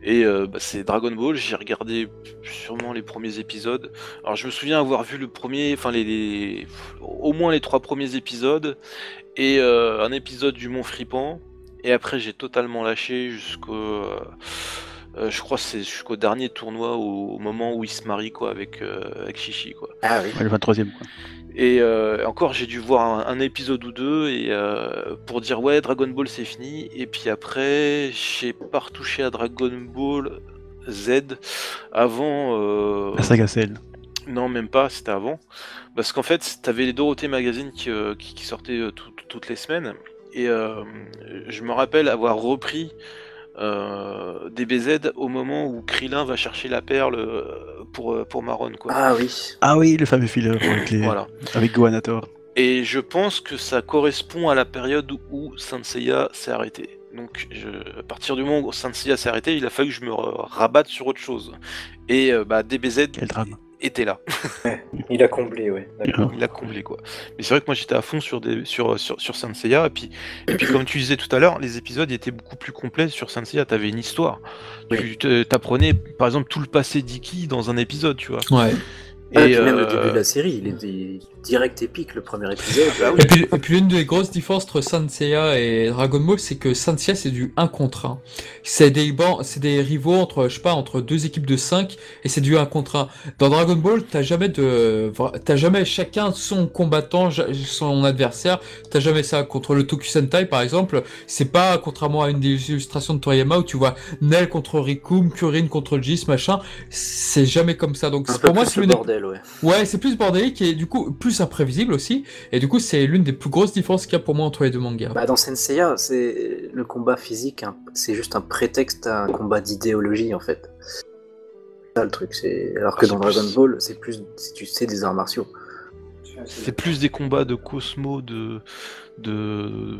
Et euh, bah, c'est Dragon Ball, j'ai regardé sûrement les premiers épisodes. Alors je me souviens avoir vu le premier, enfin les, au moins les trois premiers épisodes et euh, un épisode du Mont Fripant. Et après, j'ai totalement lâché jusqu'au. euh, euh, je crois que c'est jusqu'au dernier tournoi, au, au moment où il se marie quoi, avec, euh, avec Chichi. Quoi. Ah oui. Ouais, le 23ème, quoi. Et euh, encore, j'ai dû voir un, un épisode ou deux et euh, pour dire ouais, Dragon Ball c'est fini. Et puis après, j'ai pas retouché à Dragon Ball Z avant. euh, La saga Cell. non, même pas, c'était avant. Parce qu'en fait, t'avais les Dorothée Magazine qui, euh, qui, qui sortaient euh, tout- tout- toutes les semaines. Et euh, je me rappelle avoir repris euh, DBZ au moment où Krillin va chercher la perle euh, pour, pour Maron. Quoi. Ah oui. Ah oui, le fameux filler avec, les... Voilà. avec tort. Et je pense que ça correspond à la période où Saint s'est arrêté. Donc, je- à partir du moment où Saint s'est arrêté, il a fallu que je me rabatte sur autre chose. Et euh, bah, DBZ Quel drame. Était là. Il a comblé, ouais. D'accord. Il a comblé quoi. Mais c'est vrai que moi j'étais à fond sur des sur sur, sur Saint Seiya et puis et puis comme tu disais tout à l'heure, les épisodes étaient beaucoup plus complets sur Saint Seiya. T'avais une histoire. Tu te- t'apprenais par exemple tout le passé d'Iki dans un épisode, tu vois. Ouais. Ah, Et, puis même le euh, début de la série, il est, il- direct épique le premier épisode. Bah Et puis, puis l'une des grosses différences entre Saint Seiya et Dragon Ball, c'est que Saint Seiya c'est du 1 contre 1. C'est des c'est des rivaux entre, je sais pas, entre deux équipes de 5 et c'est du 1 contre 1. Dans Dragon Ball, t'as jamais de, t'as jamais chacun son combattant, son adversaire. T'as jamais ça contre le Tokusentai par exemple. C'est pas contrairement à une des illustrations de Toriyama où tu vois Nel contre Rikum, Kurin contre Jis, machin. C'est jamais comme ça. Donc Un c'est- peu pour moi plus c'est le bordel, ouais. Ouais, c'est plus bordélique et du coup plus imprévisible aussi. Et du coup, c'est l'une des plus grosses différences qu'il y a pour moi entre les deux mangas. Bah, dans Senseiya, c'est le combat physique, hein, c'est juste un prétexte à un combat d'idéologie en fait. C'est ça le truc. C'est alors que Ah, dans Dragon plus- Ball, c'est plus, si tu sais, des arts martiaux. C'est plus des combats de Cosmo, de. de...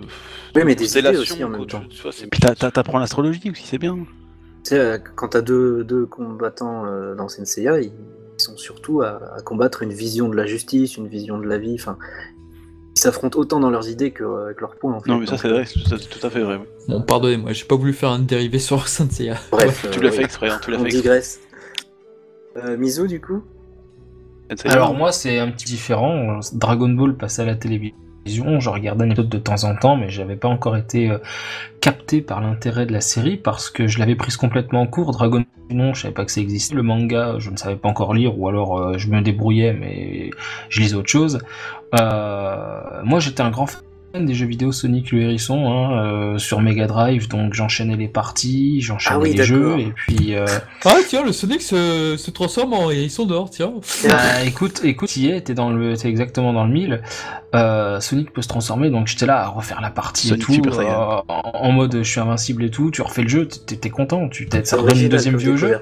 Oui, de mais des idées aussi en même temps. tu- vois, c'est Puis t'a- t'a- t'apprends l'astrologie aussi, c'est bien. Tu sais, euh, quand t'as deux, deux combattants euh, dans Senseiya, ils, ils sont surtout à, à combattre une vision de la justice, une vision de la vie. Enfin, ils s'affrontent autant dans leurs idées qu'avec leurs points. En fait. Non, mais ça, c'est vrai, c'est tout, à- tout à fait vrai. Bon, pardonnez-moi, j'ai pas voulu faire un dérivé sur Saint Seiya. Bref, Tu euh, l'as fait exprès, hein, tu l'as fait exprès. digresse. Euh, Mizu, du coup? Alors moi c'est un petit différent. Dragon Ball passait à la télévision, je regardais un épisode de temps en temps, mais j'avais pas encore été euh, capté par l'intérêt de la série parce que je l'avais prise complètement en cours. Dragon non, je savais pas que ça existait. Le manga, je ne savais pas encore lire ou alors euh, je me débrouillais, mais je lisais autre chose. Euh, moi j'étais un grand fan des jeux vidéo Sonic le Hérisson hein, euh, sur Mega Drive, donc j'enchaînais les parties, j'enchaînais Ah oui, les jeux et puis. euh, Ah tiens, le Sonic se, se transforme en hérisson dehors, tiens. Bah, écoute, écoute, y est, t'es dans le, t'es exactement dans le mille. Euh, Sonic peut se transformer, donc j'étais là à refaire la partie Sonic et tout, euh, en, en mode je suis invincible et tout. Tu refais le jeu, t'es, t'es content, tu t'es, ça redonne une deuxième vie au jeu.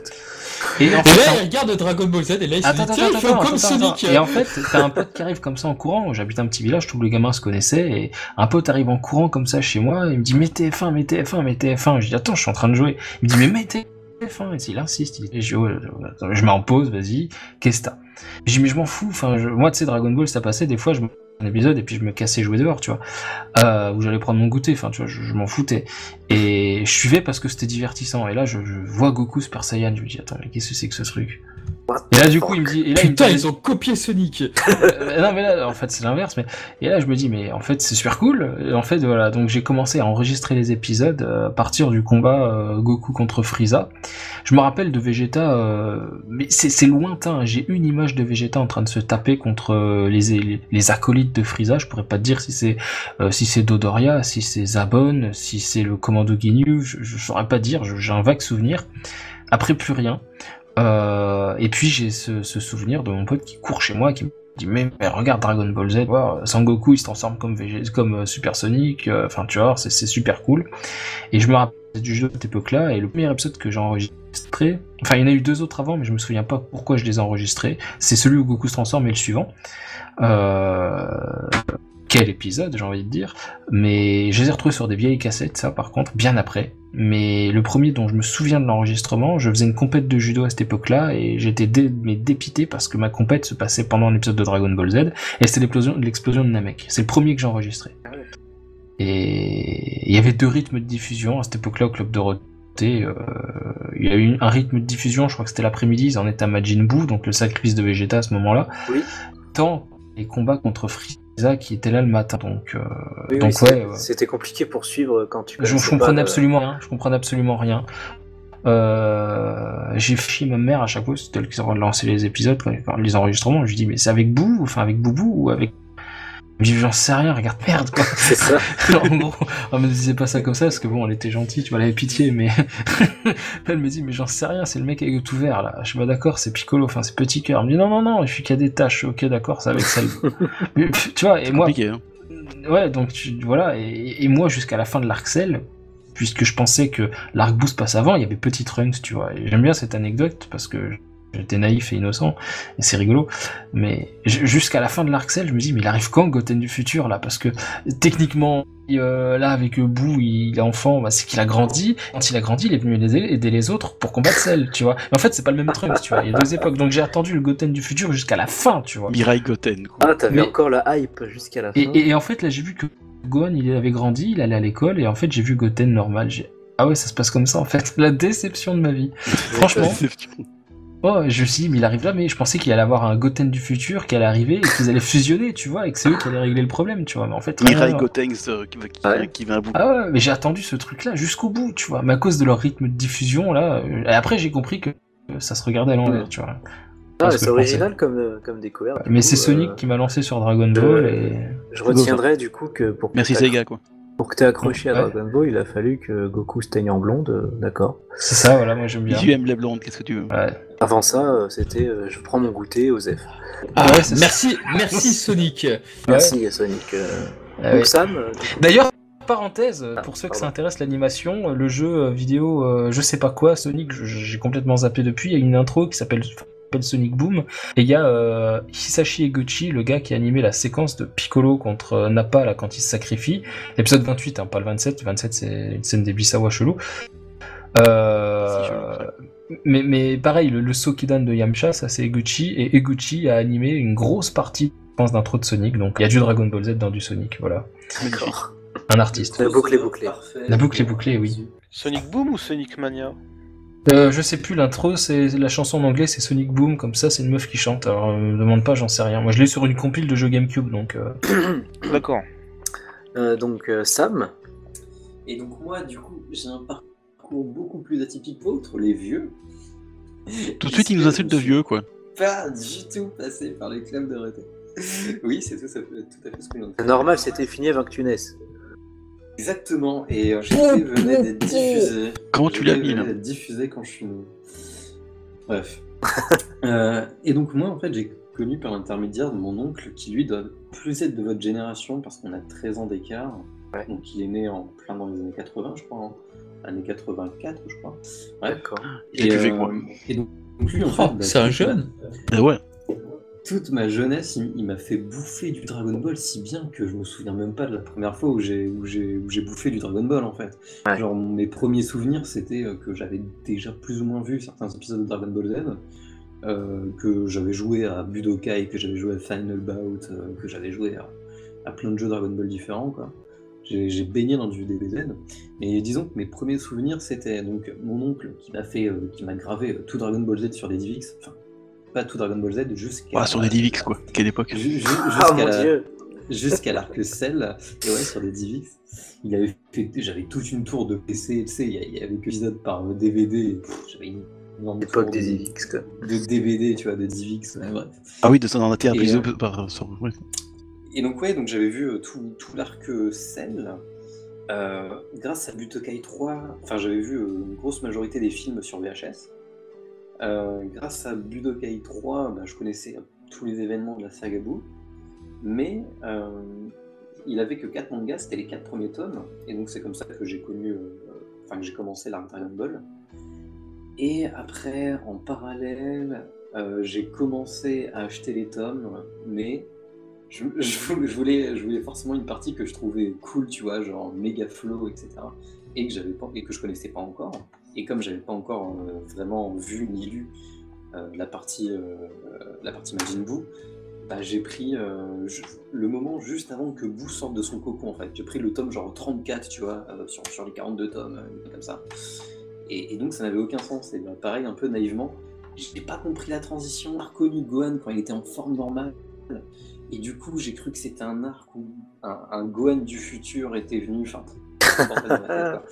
Et en Et fait, là, il regarde Dragon Ball Z et là, il se dit, attends, tiens, il attends, comme Sonic. Et en fait, t'as un pote qui arrive comme ça en courant. J'habite un petit village, tous les gamins se connaissaient. Et un pote arrive en courant comme ça chez moi. Il me dit, mets TF1, mets TF1, mets TF1. Je dis, attends, je suis en train de jouer. Il me dit, mais mets TF1. Et il insiste. Il dit, je, je mets en pause, vas-y. Qu'est-ce que t'as? Je dis, mais je m'en fous. Enfin, je- moi, tu sais, Dragon Ball, ça passait. Des fois, je et puis je me cassais jouer dehors, tu vois. Euh, où j'allais prendre mon goûter. Enfin, tu vois, je, m'en foutais. Et je suivais parce que c'était divertissant. Et là, je, vois Goku Super Saiyan. Je me dis, attends, mais qu'est-ce que c'est que ce truc? Et là, du coup, il me dit, et là, il me Putain, dit- ils ont copié Sonic. euh, non mais là en fait c'est l'inverse mais et là je me dis mais en fait c'est super cool. Et en fait voilà donc j'ai commencé à enregistrer les épisodes euh, à partir du combat euh, Goku contre Frieza. Je me rappelle de Vegeta euh, mais c'est lointain. J'ai une image de Vegeta en train de se taper contre les, les les acolytes de Frieza. Je pourrais pas te dire si c'est euh, si c'est Dodoria si c'est Zabon si c'est le commando Ginyu. Je, je saurais pas dire. J'ai un vague souvenir. Après plus rien euh, et puis j'ai ce, souvenir de mon pote qui court chez moi, qui me dit mais, mais regarde Dragon Ball Z, voir Sangoku il se transforme comme VG, comme euh, Super Sonic, euh, enfin tu vois, c'est super cool. Et je me rappelle du jeu de cette époque-là, et le premier épisode que j'ai enregistré, enfin il y en a eu deux autres avant, mais je me souviens pas pourquoi je les ai enregistrés. C'est celui où Goku se transforme et le suivant. Quel épisode, j'ai envie de dire. Mais je les ai retrouvés sur des vieilles cassettes, ça par contre, bien après. Mais le premier dont je me souviens de l'enregistrement, je faisais une compète de judo à cette époque-là et j'étais dé- mais dépité parce que ma compète se passait pendant un épisode de Dragon Ball Z et c'était l'explosion, de Namek. C'est le premier que j'ai enregistré. Et il y avait deux rythmes de diffusion à cette époque-là au club Dorothée. Euh, il y a eu un rythme de diffusion, je crois que c'était l'après-midi, ils en étaient à Majin Buu, donc le sacrifice de Vegeta à ce moment-là. Oui. Tant les combats contre Qui étaient là le matin. Donc, euh, Oui, donc ouais. C'était compliqué pour suivre quand tu. Je, comprenais pas, absolument rien. Je comprenais absolument rien. Euh, j'ai fait ma mère à chaque fois, c'était elle qui lançait les épisodes, quand- les enregistrements. Je lui dis, mais c'est avec Bou, enfin avec Boubou ou avec. J'en sais rien, regarde, merde, quoi. C'est ça. en gros, elle me disait pas ça comme ça, parce que bon, elle était gentille, tu vois, elle avait pitié, mais. elle me dit, mais j'en sais rien, c'est le mec avec tout vert, là. Je suis pas d'accord, c'est Piccolo, enfin, c'est Petit Cœur. Elle me dit, non, non, non, il fait qu'il y a des tâches, ok, d'accord, c'est avec celle. Mais, tu vois, et moi, hein. Ouais, donc tu, voilà, et, et moi jusqu'à la fin de l'arc puisque je pensais que l'arc Boost passe avant, il y avait Petit Trunks, tu vois. Et j'aime bien cette anecdote parce que j'étais naïf et innocent, et c'est rigolo. Mais jusqu'à la fin de l'arc Cell, je me dis, mais il arrive quand Goten du futur là? Parce que techniquement, euh, là avec Boo, il est enfant, bah, c'est qu'il a grandi. Quand il a grandi, il est venu aider, aider les autres pour combattre Cell, tu vois. Mais en fait, c'est pas le même Trunks, tu vois. Il y a deux époques, donc j'ai attendu le Goten du futur jusqu'à la fin, tu vois. Mirai Goten, quoi. Ah, t'avais Mais- encore la hype jusqu'à la fin. Et, et- et en fait, là, j'ai vu que Gohan, il avait grandi, il allait à l'école, et en fait, j'ai vu Goten normal. J'ai ah ouais, ça se passe comme ça, en fait. La déception de ma vie. Franchement. Oh, je me suis dit, mais il arrive là, mais je pensais qu'il allait avoir un Goten du futur qui allait arriver et qu'ils allaient fusionner, tu vois, et que c'est eux qui allaient régler le problème, tu vois. Mais en fait, Mirai. Gotenks euh, qui, va- qui, Ouais. qui vient à bout. Ah ouais, mais j'ai attendu ce truc-là jusqu'au bout, tu vois. Mais à cause de leur rythme de diffusion, là. euh, Et après, j'ai compris que euh, ça se regardait à l'envers, tu vois. Ah, c'est original comme, comme découverte. Mais c'est Sonic euh, qui m'a lancé sur Dragon Ball et. Je retiendrai du coup que pour que Merci Sega, quoi. Pour que t'aies accroché à Ouais. Dragon Ball, il a fallu que Goku se teigne en blonde, euh, d'accord. C'est ça, voilà, moi j'aime bien. Tu aimes les blondes, qu'est-ce que tu veux Ouais. Avant ça, euh, c'était euh, je prends mon goûter aux F. Ah, Ouais, ça. merci, merci Sonic. Merci Sonic. euh. Ah Donc ouais. Sam, D'ailleurs, parenthèse, Ah, pour ceux que pardon. ça intéresse l'animation, le jeu vidéo, euh, je sais pas quoi, Sonic, j'ai complètement zappé depuis, il y a une intro qui s'appelle s'appelle Sonic Boom, et il y a euh, Hisashi Eguchi, le gars qui a animé la séquence de Piccolo contre euh, Nappa là, quand il se sacrifie, l'épisode 28, hein, pas le 27, le 27 c'est une scène des Bisawa chelou. Euh, mais, mais pareil, le, le Sokidan de Yamcha, ça c'est Eguchi, et Eguchi a animé une grosse partie, je pense, d'intro de Sonic, donc il y a du Dragon Ball Z dans du Sonic, voilà. d'accord. Un artiste. La boucle est bouclée. Parfait. La boucle est bouclée, oui. Sonic Boom ou Sonic Mania? Euh, je sais plus, l'intro, c'est la chanson en anglais, c'est Sonic Boom, comme ça, c'est une meuf qui chante. Alors, euh, me demande pas, j'en sais rien. Moi, je l'ai sur une compile de jeux GameCube, donc. euh, D'accord. Euh, donc euh, Sam, Et donc moi, du coup, j'ai un parcours beaucoup plus atypique qu'autre, les vieux. Tout de suite, il nous insulte de vieux, quoi. Pas du tout passé par les clubs de rété. Oui, c'est tout, à fait- tout à fait ce que l'on c'est normal, c'était fini avant que tu naisses. Exactement, et euh, GT venait d'être diffusé. Comment tu l'as mis, là venait d'être diffusé quand je suis né. Bref. Euh, et donc moi, en fait, j'ai connu par l'intermédiaire de mon oncle, qui lui doit plus être de votre génération, parce qu'on a 13 ans d'écart. Ouais. Donc il est né en plein dans les années 80, je crois. hein. Années 84, je crois. Bref. D'accord. Moi. Et donc, donc lui, en fait, Oh, bah, c'est un toute jeune. Bah ouais. toute ma jeunesse, il, il m'a fait bouffer du Dragon Ball si bien que je me souviens même pas de la première fois où j'ai où j'ai où j'ai bouffé du Dragon Ball en fait. Ouais. Genre mes premiers souvenirs, c'était euh, que j'avais déjà plus ou moins vu certains épisodes de Dragon Ball Z, euh, que j'avais joué à Budokai, que j'avais joué à Final Bout, euh, que j'avais joué à, à plein de jeux Dragon Ball différents quoi. J'ai baigné dans du DBZ. Mais disons que mes premiers souvenirs, c'était donc mon oncle qui m'a fait, euh, qui m'a gravé euh, tout Dragon Ball Z sur des DivX. Enfin, pas tout Dragon Ball Z, jusqu'à. Ah, sur des DivX, quoi. Quelle époque. Ju- ju- Ah Jusqu'à mon la- dieu jusqu'à l'arc cell et ouais sur des DivX il avait fait j'avais toute une tour de PC tu sais il y avait que épisode par euh, DVD et, pff, j'avais une L'époque des de, DivX quoi. de DVD tu vois de DivX ouais, bref Ah oui, de son inter Et, prise euh, par. ouais. Et donc ouais, donc j'avais vu euh, tout, tout l'arc Cell. Euh, grâce à Butokai 3, enfin j'avais vu euh, une grosse majorité des films sur VHS. Euh, grâce à Budokai 3, bah, je connaissais tous les événements de la saga Boo. Mais il avait que 4 mangas, c'était les 4 premiers tomes. Et donc c'est comme ça que j'ai connu, enfin que j'ai commencé l'arc Dragon Ball. Et après, en parallèle, j'ai commencé à acheter les tomes, mais je, voulais, forcément une partie que je trouvais cool, tu vois, genre méga flow, etc. Et que, pas, et que je connaissais pas encore. Et comme j'avais pas encore euh, vraiment vu ni lu euh, la partie, euh, la partie Majin Buu, bah, j'ai pris euh, le moment juste avant que Boo sorte de son cocon en fait. J'ai pris le tome genre 34, tu vois, sur, les 42 tomes, comme ça. Et, et donc ça n'avait aucun sens. Et bah, pareil, un peu naïvement, j'ai pas compris la transition. J'ai reconnu Gohan quand il était en forme normale. Et du coup, j'ai cru que c'était un arc où un, un Gohan du futur était venu. Enfin, bordel dans ma tête, quoi.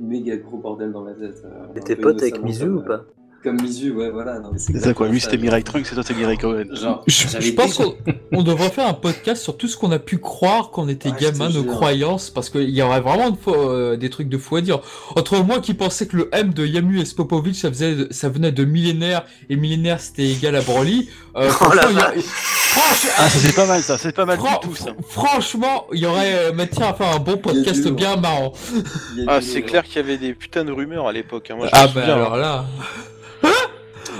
méga gros bordel dans la tête. euh, Et un t'es peu pote avec Mizu comme, ou pas Comme Mizu, ouais, voilà. non, mais C'est ça, quoi. Lui, c'était Mirai Trunks et toi, c'était Mirai Cohen. Genre, Je, pense déjà- qu'on on devrait faire un podcast sur tout ce qu'on a pu croire quand on était Ouais, gamin, nos croyances, parce qu'il y aurait vraiment de faux- euh, des trucs de fou à dire. Entre moi qui pensais que le M de Yamu et Spopovich, ça, faisait, ça venait de millénaire, et millénaire c'était égal à Broly. Euh, Oh la franchement, Ah, ça, c'est pas mal, ça. C'est pas mal fran- du tout, ça. Franchement, il y aurait euh, matière à faire un bon podcast lourd. bien marrant. Ah, c'est clair qu'il y avait des putains de rumeurs à l'époque. hein. Ah bah souviens, alors hein. là...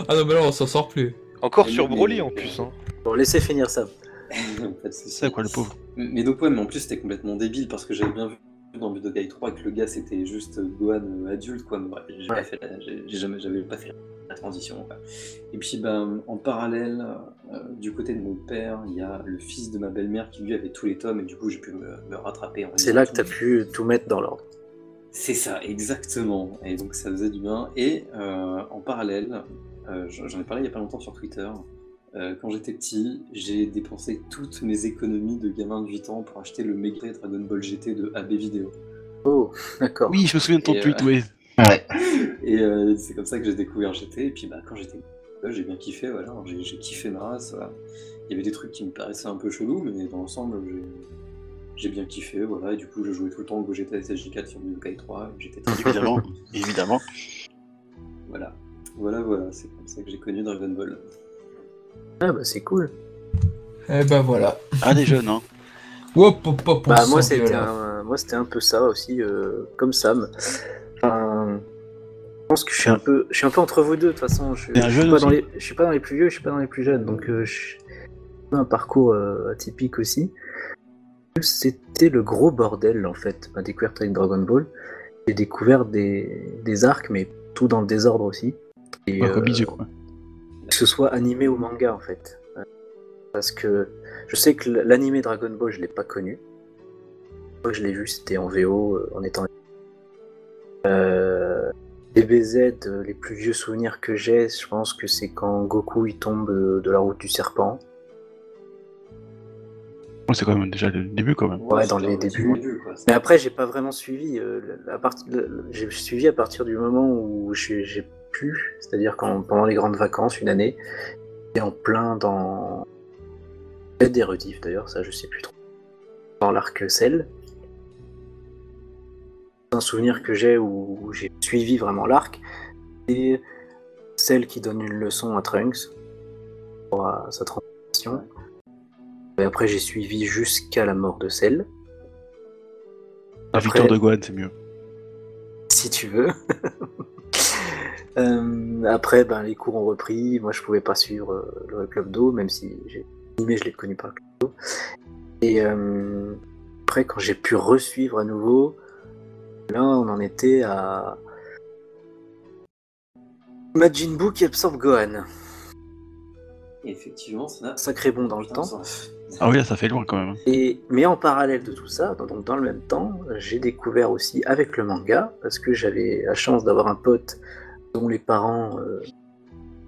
ah non mais là on s'en sort plus. Encore Mais- sur mais- Broly en plus. Hein. Bon, laissez finir ça. C'est ça, quoi, le pauvre. Mais donc ouais, mais en plus c'était complètement débile parce que j'avais bien vu dans Budokai 3 que le gars c'était juste Gohan euh, adulte quoi. J'ai Ouais. pas fait la- j'ai j'ai jamais, j'avais pas fait la transition. quoi. Et puis ben en parallèle, euh, du côté de mon père, il y a le fils de ma belle-mère qui lui avait tous les tomes et du coup j'ai pu me, me rattraper. en C'est là que tout. t'as pu tout mettre dans l'ordre. C'est ça, exactement. Et donc ça faisait du bien. Et euh, en parallèle, euh, j'en ai parlé il y a pas longtemps sur Twitter. Euh, quand j'étais petit, j'ai dépensé toutes mes économies de gamin de 8 ans pour acheter le Mega Dragon Ball GT de AB Vidéo. Oh, d'accord. Oui, je me souviens de ton Et, tweet, euh, oui. Et euh, c'est comme ça que j'ai découvert GT. Et puis bah, quand j'étais j'ai bien kiffé, voilà. J'ai j'ai kiffé ma race. voilà. Il y avait des trucs qui me paraissaient un peu chelous, mais dans l'ensemble, j'ai- j'ai bien kiffé, voilà. Et du coup, je jouais tout le temps au GT SSJ4 sur Budokai 3. et J'étais très Évidemment, évidemment. Voilà. Voilà, voilà. C'est comme ça que j'ai connu Dragon Ball. Ah bah c'est cool. Eh ben voilà. Ah, des jeunes, hein. Hop, hop, Bah moi c'était là. un, moi c'était un peu ça aussi, euh, comme Sam. Pense que je suis un peu, je suis un peu entre vous deux de toute façon. Je, je suis pas dans les, je suis pas dans les plus vieux, je suis pas dans les plus jeunes, donc euh, je suis un parcours euh, atypique aussi. C'était le gros bordel en fait, ma découverte avec Dragon Ball. J'ai découvert des, des arcs, mais tout dans le désordre aussi. Et, euh, quoi. que ce soit animé ou manga en fait. Parce que je sais que l'animé Dragon Ball, je l'ai pas connu. La fois que je l'ai vu, c'était en VO, euh, en étant. Euh, DBZ, euh, les plus vieux souvenirs que j'ai, je pense que c'est quand Goku il tombe euh, de la route du serpent. Ouais, c'est quand même déjà le début, quand même. Ouais, dans les débuts. Mais après, j'ai pas vraiment suivi. euh, à part- j'ai suivi à partir du moment où j'ai pu, c'est-à-dire quand pendant les grandes vacances, une année, et en plein dans peut-être des rediffs d'ailleurs, ça je sais plus trop. Dans l'arc Cell. Un souvenir que j'ai où j'ai suivi vraiment l'arc, et celle qui donne une leçon à Trunks pour euh, sa transformation. Et après, j'ai suivi jusqu'à la mort de Cell. La Après- victoire de Gohan, c'est mieux. si tu veux. Euh, après, ben, les cours ont repris. Moi, je pouvais pas suivre euh, le club d'eau, même si j'ai animé, je l'ai connu par le club d'eau. Et euh, après, quand j'ai pu resuivre à nouveau, là, on en était à Majin Buu qui absorbe Gohan. Et effectivement, ça. Sacré bon dans le temps. Ah oui, là, ça fait loin, quand même. Et, mais en parallèle de tout ça, donc dans le même temps, j'ai découvert aussi avec le manga, parce que j'avais la chance d'avoir un pote dont les parents euh,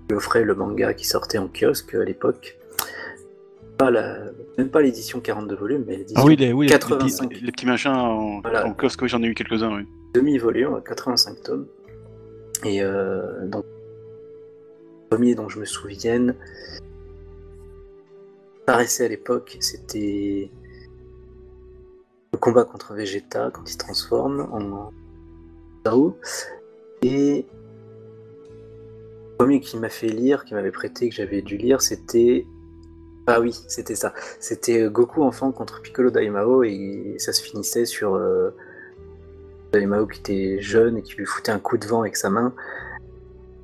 lui offraient le manga qui sortait en kiosque à l'époque. Pas la- même pas l'édition 42 volumes, mais l'édition Ah oui, les, oui, les- les, 85 petits, les petits machins en, Voilà. en kiosque, oui, j'en ai eu quelques-uns, oui. demi-volume, 85 tomes. Et euh, donc, le premier dont je me souvienne, paraissait à l'époque, c'était le combat contre Vegeta quand il se transforme en Tao. Et le premier qui m'a fait lire, qui m'avait prêté, que j'avais dû lire, c'était. Ah oui, c'était ça. C'était Goku enfant contre Piccolo Daimao et ça se finissait sur euh, Daimao qui était jeune et qui lui foutait un coup de vent avec sa main.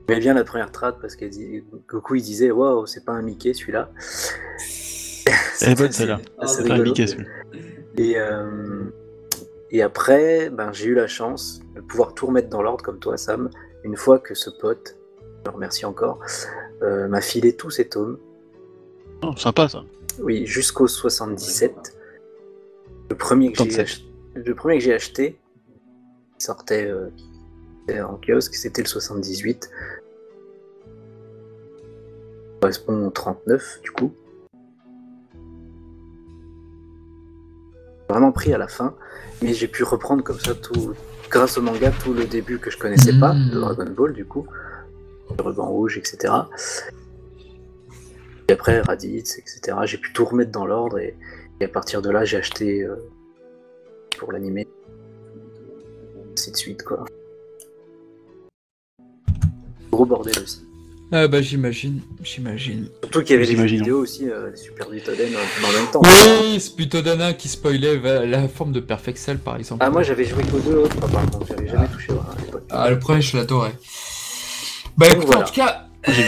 J'aimais bien la première trad parce que Goku il disait Waouh, c'est pas un Mickey celui-là. Elle est bonne, celle-là. C'est C'est pas rigolo. Mickey, celui Et, euh, et après, ben, j'ai eu la chance de pouvoir tout remettre dans l'ordre comme toi, Sam, une fois que ce pote, je le remercie encore, euh, m'a filé tous ces tomes. Oh, sympa, ça. Oui, jusqu'au 77. Le premier que j'ai 77. ach- le premier que j'ai acheté, qui sortait euh, en kiosque, c'était le 78. Ça correspond au 39 du coup. Vraiment pris à la fin, mais j'ai pu reprendre comme ça tout, grâce au manga, tout le début que je connaissais pas Mhm. de Dragon Ball du coup, le ruban rouge, etc. Après Raditz, etc. J'ai pu tout remettre dans l'ordre et, et à partir de là, j'ai acheté euh, pour l'animé. Ainsi de suite, quoi. Gros bordel aussi. Ah bah j'imagine, j'imagine. Surtout qu'il y avait des jeux J'imagine. vidéo aussi, euh, les Super Butoden euh, en même temps. Oui, Sputodana qui spoilait va- la forme de Perfect Cell par exemple. Ah, moi j'avais joué qu'aux deux autres, par contre, j'avais jamais touché à l'époque. Ah, le premier, je l'adorais. Bah écoute, Voilà. en tout cas, j'ai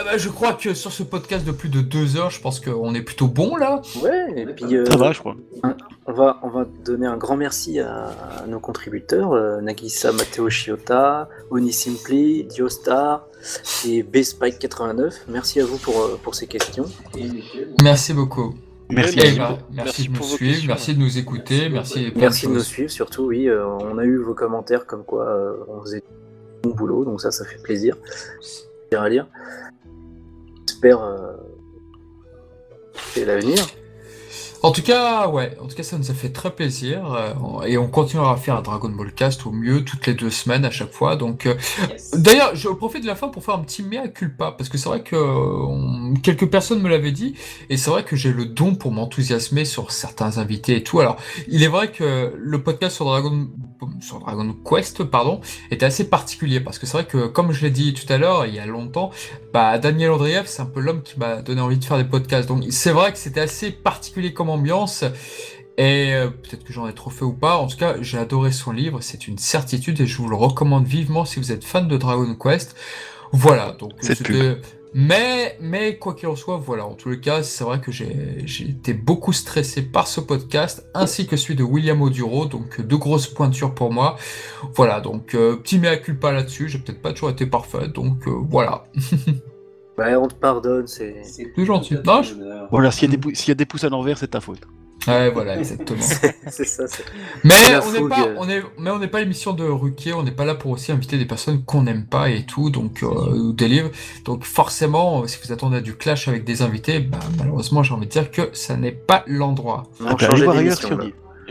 euh, bah, je crois que sur ce podcast de plus de deux heures, je pense qu'on est plutôt bon là. Ouais, et puis euh, Ça va, je crois. on, va, on va donner un grand merci à, à nos contributeurs euh, Nagisa Matteo Shiota, Oni Simply, Diostar et B-Spike89. Merci à vous pour, euh, pour ces questions. Merci beaucoup. Merci. Eh Merci bah, beaucoup. merci, Merci de nous suivre, questions. merci de nous écouter, merci. de nous suivre, surtout, oui. euh, on a eu vos commentaires comme quoi euh, on faisait bon boulot, donc ça, ça fait plaisir. plaisir à lire. J'espère euh, c'est l'avenir. En tout cas, ouais, en tout cas, ça nous a fait très plaisir euh, et on continuera à faire un Dragon Ball Cast au mieux toutes les deux semaines à chaque fois. Donc, euh, Yes. d'ailleurs, je profite de la fin pour faire un petit mea culpa parce que c'est vrai que euh, on- quelques personnes me l'avaient dit et c'est vrai que j'ai le don pour m'enthousiasmer sur certains invités et tout. Alors, il est vrai que le podcast sur Dragon sur Dragon Quest, pardon, était assez particulier parce que c'est vrai que, comme je l'ai dit tout à l'heure, il y a longtemps, bah, Daniel Andreev, c'est un peu l'homme qui m'a donné envie de faire des podcasts. Donc, c'est vrai que c'était assez particulier comme ambiance. Et euh, peut-être que j'en ai trop fait ou pas. En tout cas, j'ai adoré son livre, c'est une certitude et je vous le recommande vivement si vous êtes fan de Dragon Quest. Voilà, donc c'était. Mais, mais quoi qu'il en soit, voilà, en tous les cas, c'est vrai que j'ai été beaucoup stressé par ce podcast, ainsi que celui de William Oduro, donc deux grosses pointures pour moi. Voilà, donc euh, petit mea culpa là-dessus, j'ai peut-être pas toujours été parfait, donc euh, voilà. Bah, on te pardonne, c'est. C'est C'est gentil. Non, je-. Voilà, s'il y, a des pou- s'il y a des pouces à l'envers, c'est ta faute. Ouais, voilà, exactement. c'est ça, c'est. Mais on n'est pas, on est, mais on n'est pas l'émission de Ruquier, on n'est pas là pour aussi inviter des personnes qu'on n'aime pas et tout, donc euh, ou des livres. Donc forcément, si vous attendez à du clash avec des invités, bah, malheureusement, j'ai envie de dire que ça n'est pas l'endroit. On Ah,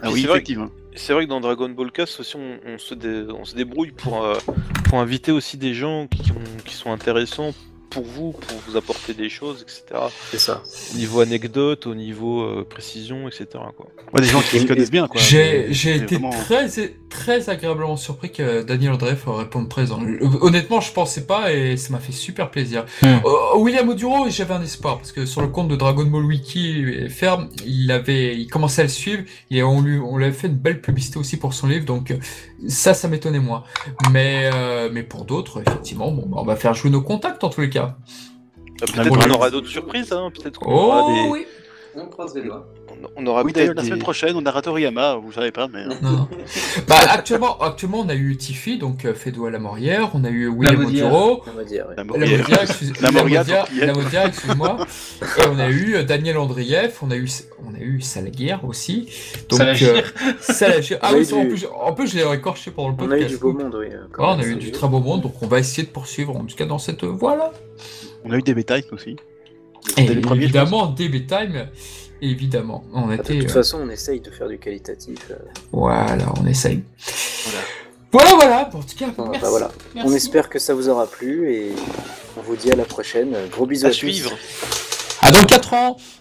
Ah oui, c'est vrai, effectivement. c'est vrai que dans Dragon Ball Cast aussi, on, on se, dé- on se débrouille pour, euh, pour inviter aussi des gens qui, ont- qui sont intéressants pour vous, pour vous apporter des choses, etc. C'est ça. Au niveau anecdote, au niveau euh, précision, etc. Quoi. Ouais, des gens qui se connaissent bien, quoi. J'ai été vraiment- très, très agréablement surpris que Daniel Andreev réponde présent. Euh, Honnêtement, je pensais pas et ça m'a fait super plaisir. Hmm. Euh, William Oduro, j'avais un espoir parce que sur le compte de Dragon Ball Wiki et Ferme, il avait, il commençait à le suivre et on lui, on lui avait fait une belle publicité aussi pour son livre, donc euh, ça, ça m'étonnait moins. Mais, euh, mais pour d'autres, effectivement, bon, bah, on va faire jouer nos contacts en tous les cas. Euh, Ah, peut-être bon, qu'on aura d'autres surprises, hein, peut-être qu'on Oh aura des... oui. On croise les doigts. on- on aura Oui, d'ailleurs, peut-être la semaine prochaine, on aura Toriyama, vous savez pas, mais. Non, non. Bah, actuellement, actuellement, on a eu Tiffy, donc euh, Fédo à la Morière, on a eu William. Oduro, On. La Morière. Excuse-moi. Et on a eu euh, Daniel Andrieff, on a eu, on a eu Salaguerre aussi. Donc, Salagir. euh, Salagir. Ah On oui, c'est- en du- plus, je- en plus, je l'ai écorché pendant le On podcast. a eu du beau monde, oui. euh, on a eu du très beau monde, donc on va essayer de poursuivre, en tout cas dans cette voie-là. On a eu des bétails aussi. Les premiers, évidemment, DB Time, évidemment. On De toute euh, façon, on essaye de faire du qualitatif. euh, Voilà, on essaye. Voilà. Voilà, voilà. En tout cas, merci. bah voilà. merci. On espère que ça vous aura plu et on vous dit à la prochaine. Gros bisous à, à tous. suivre. À dans 4 ans.「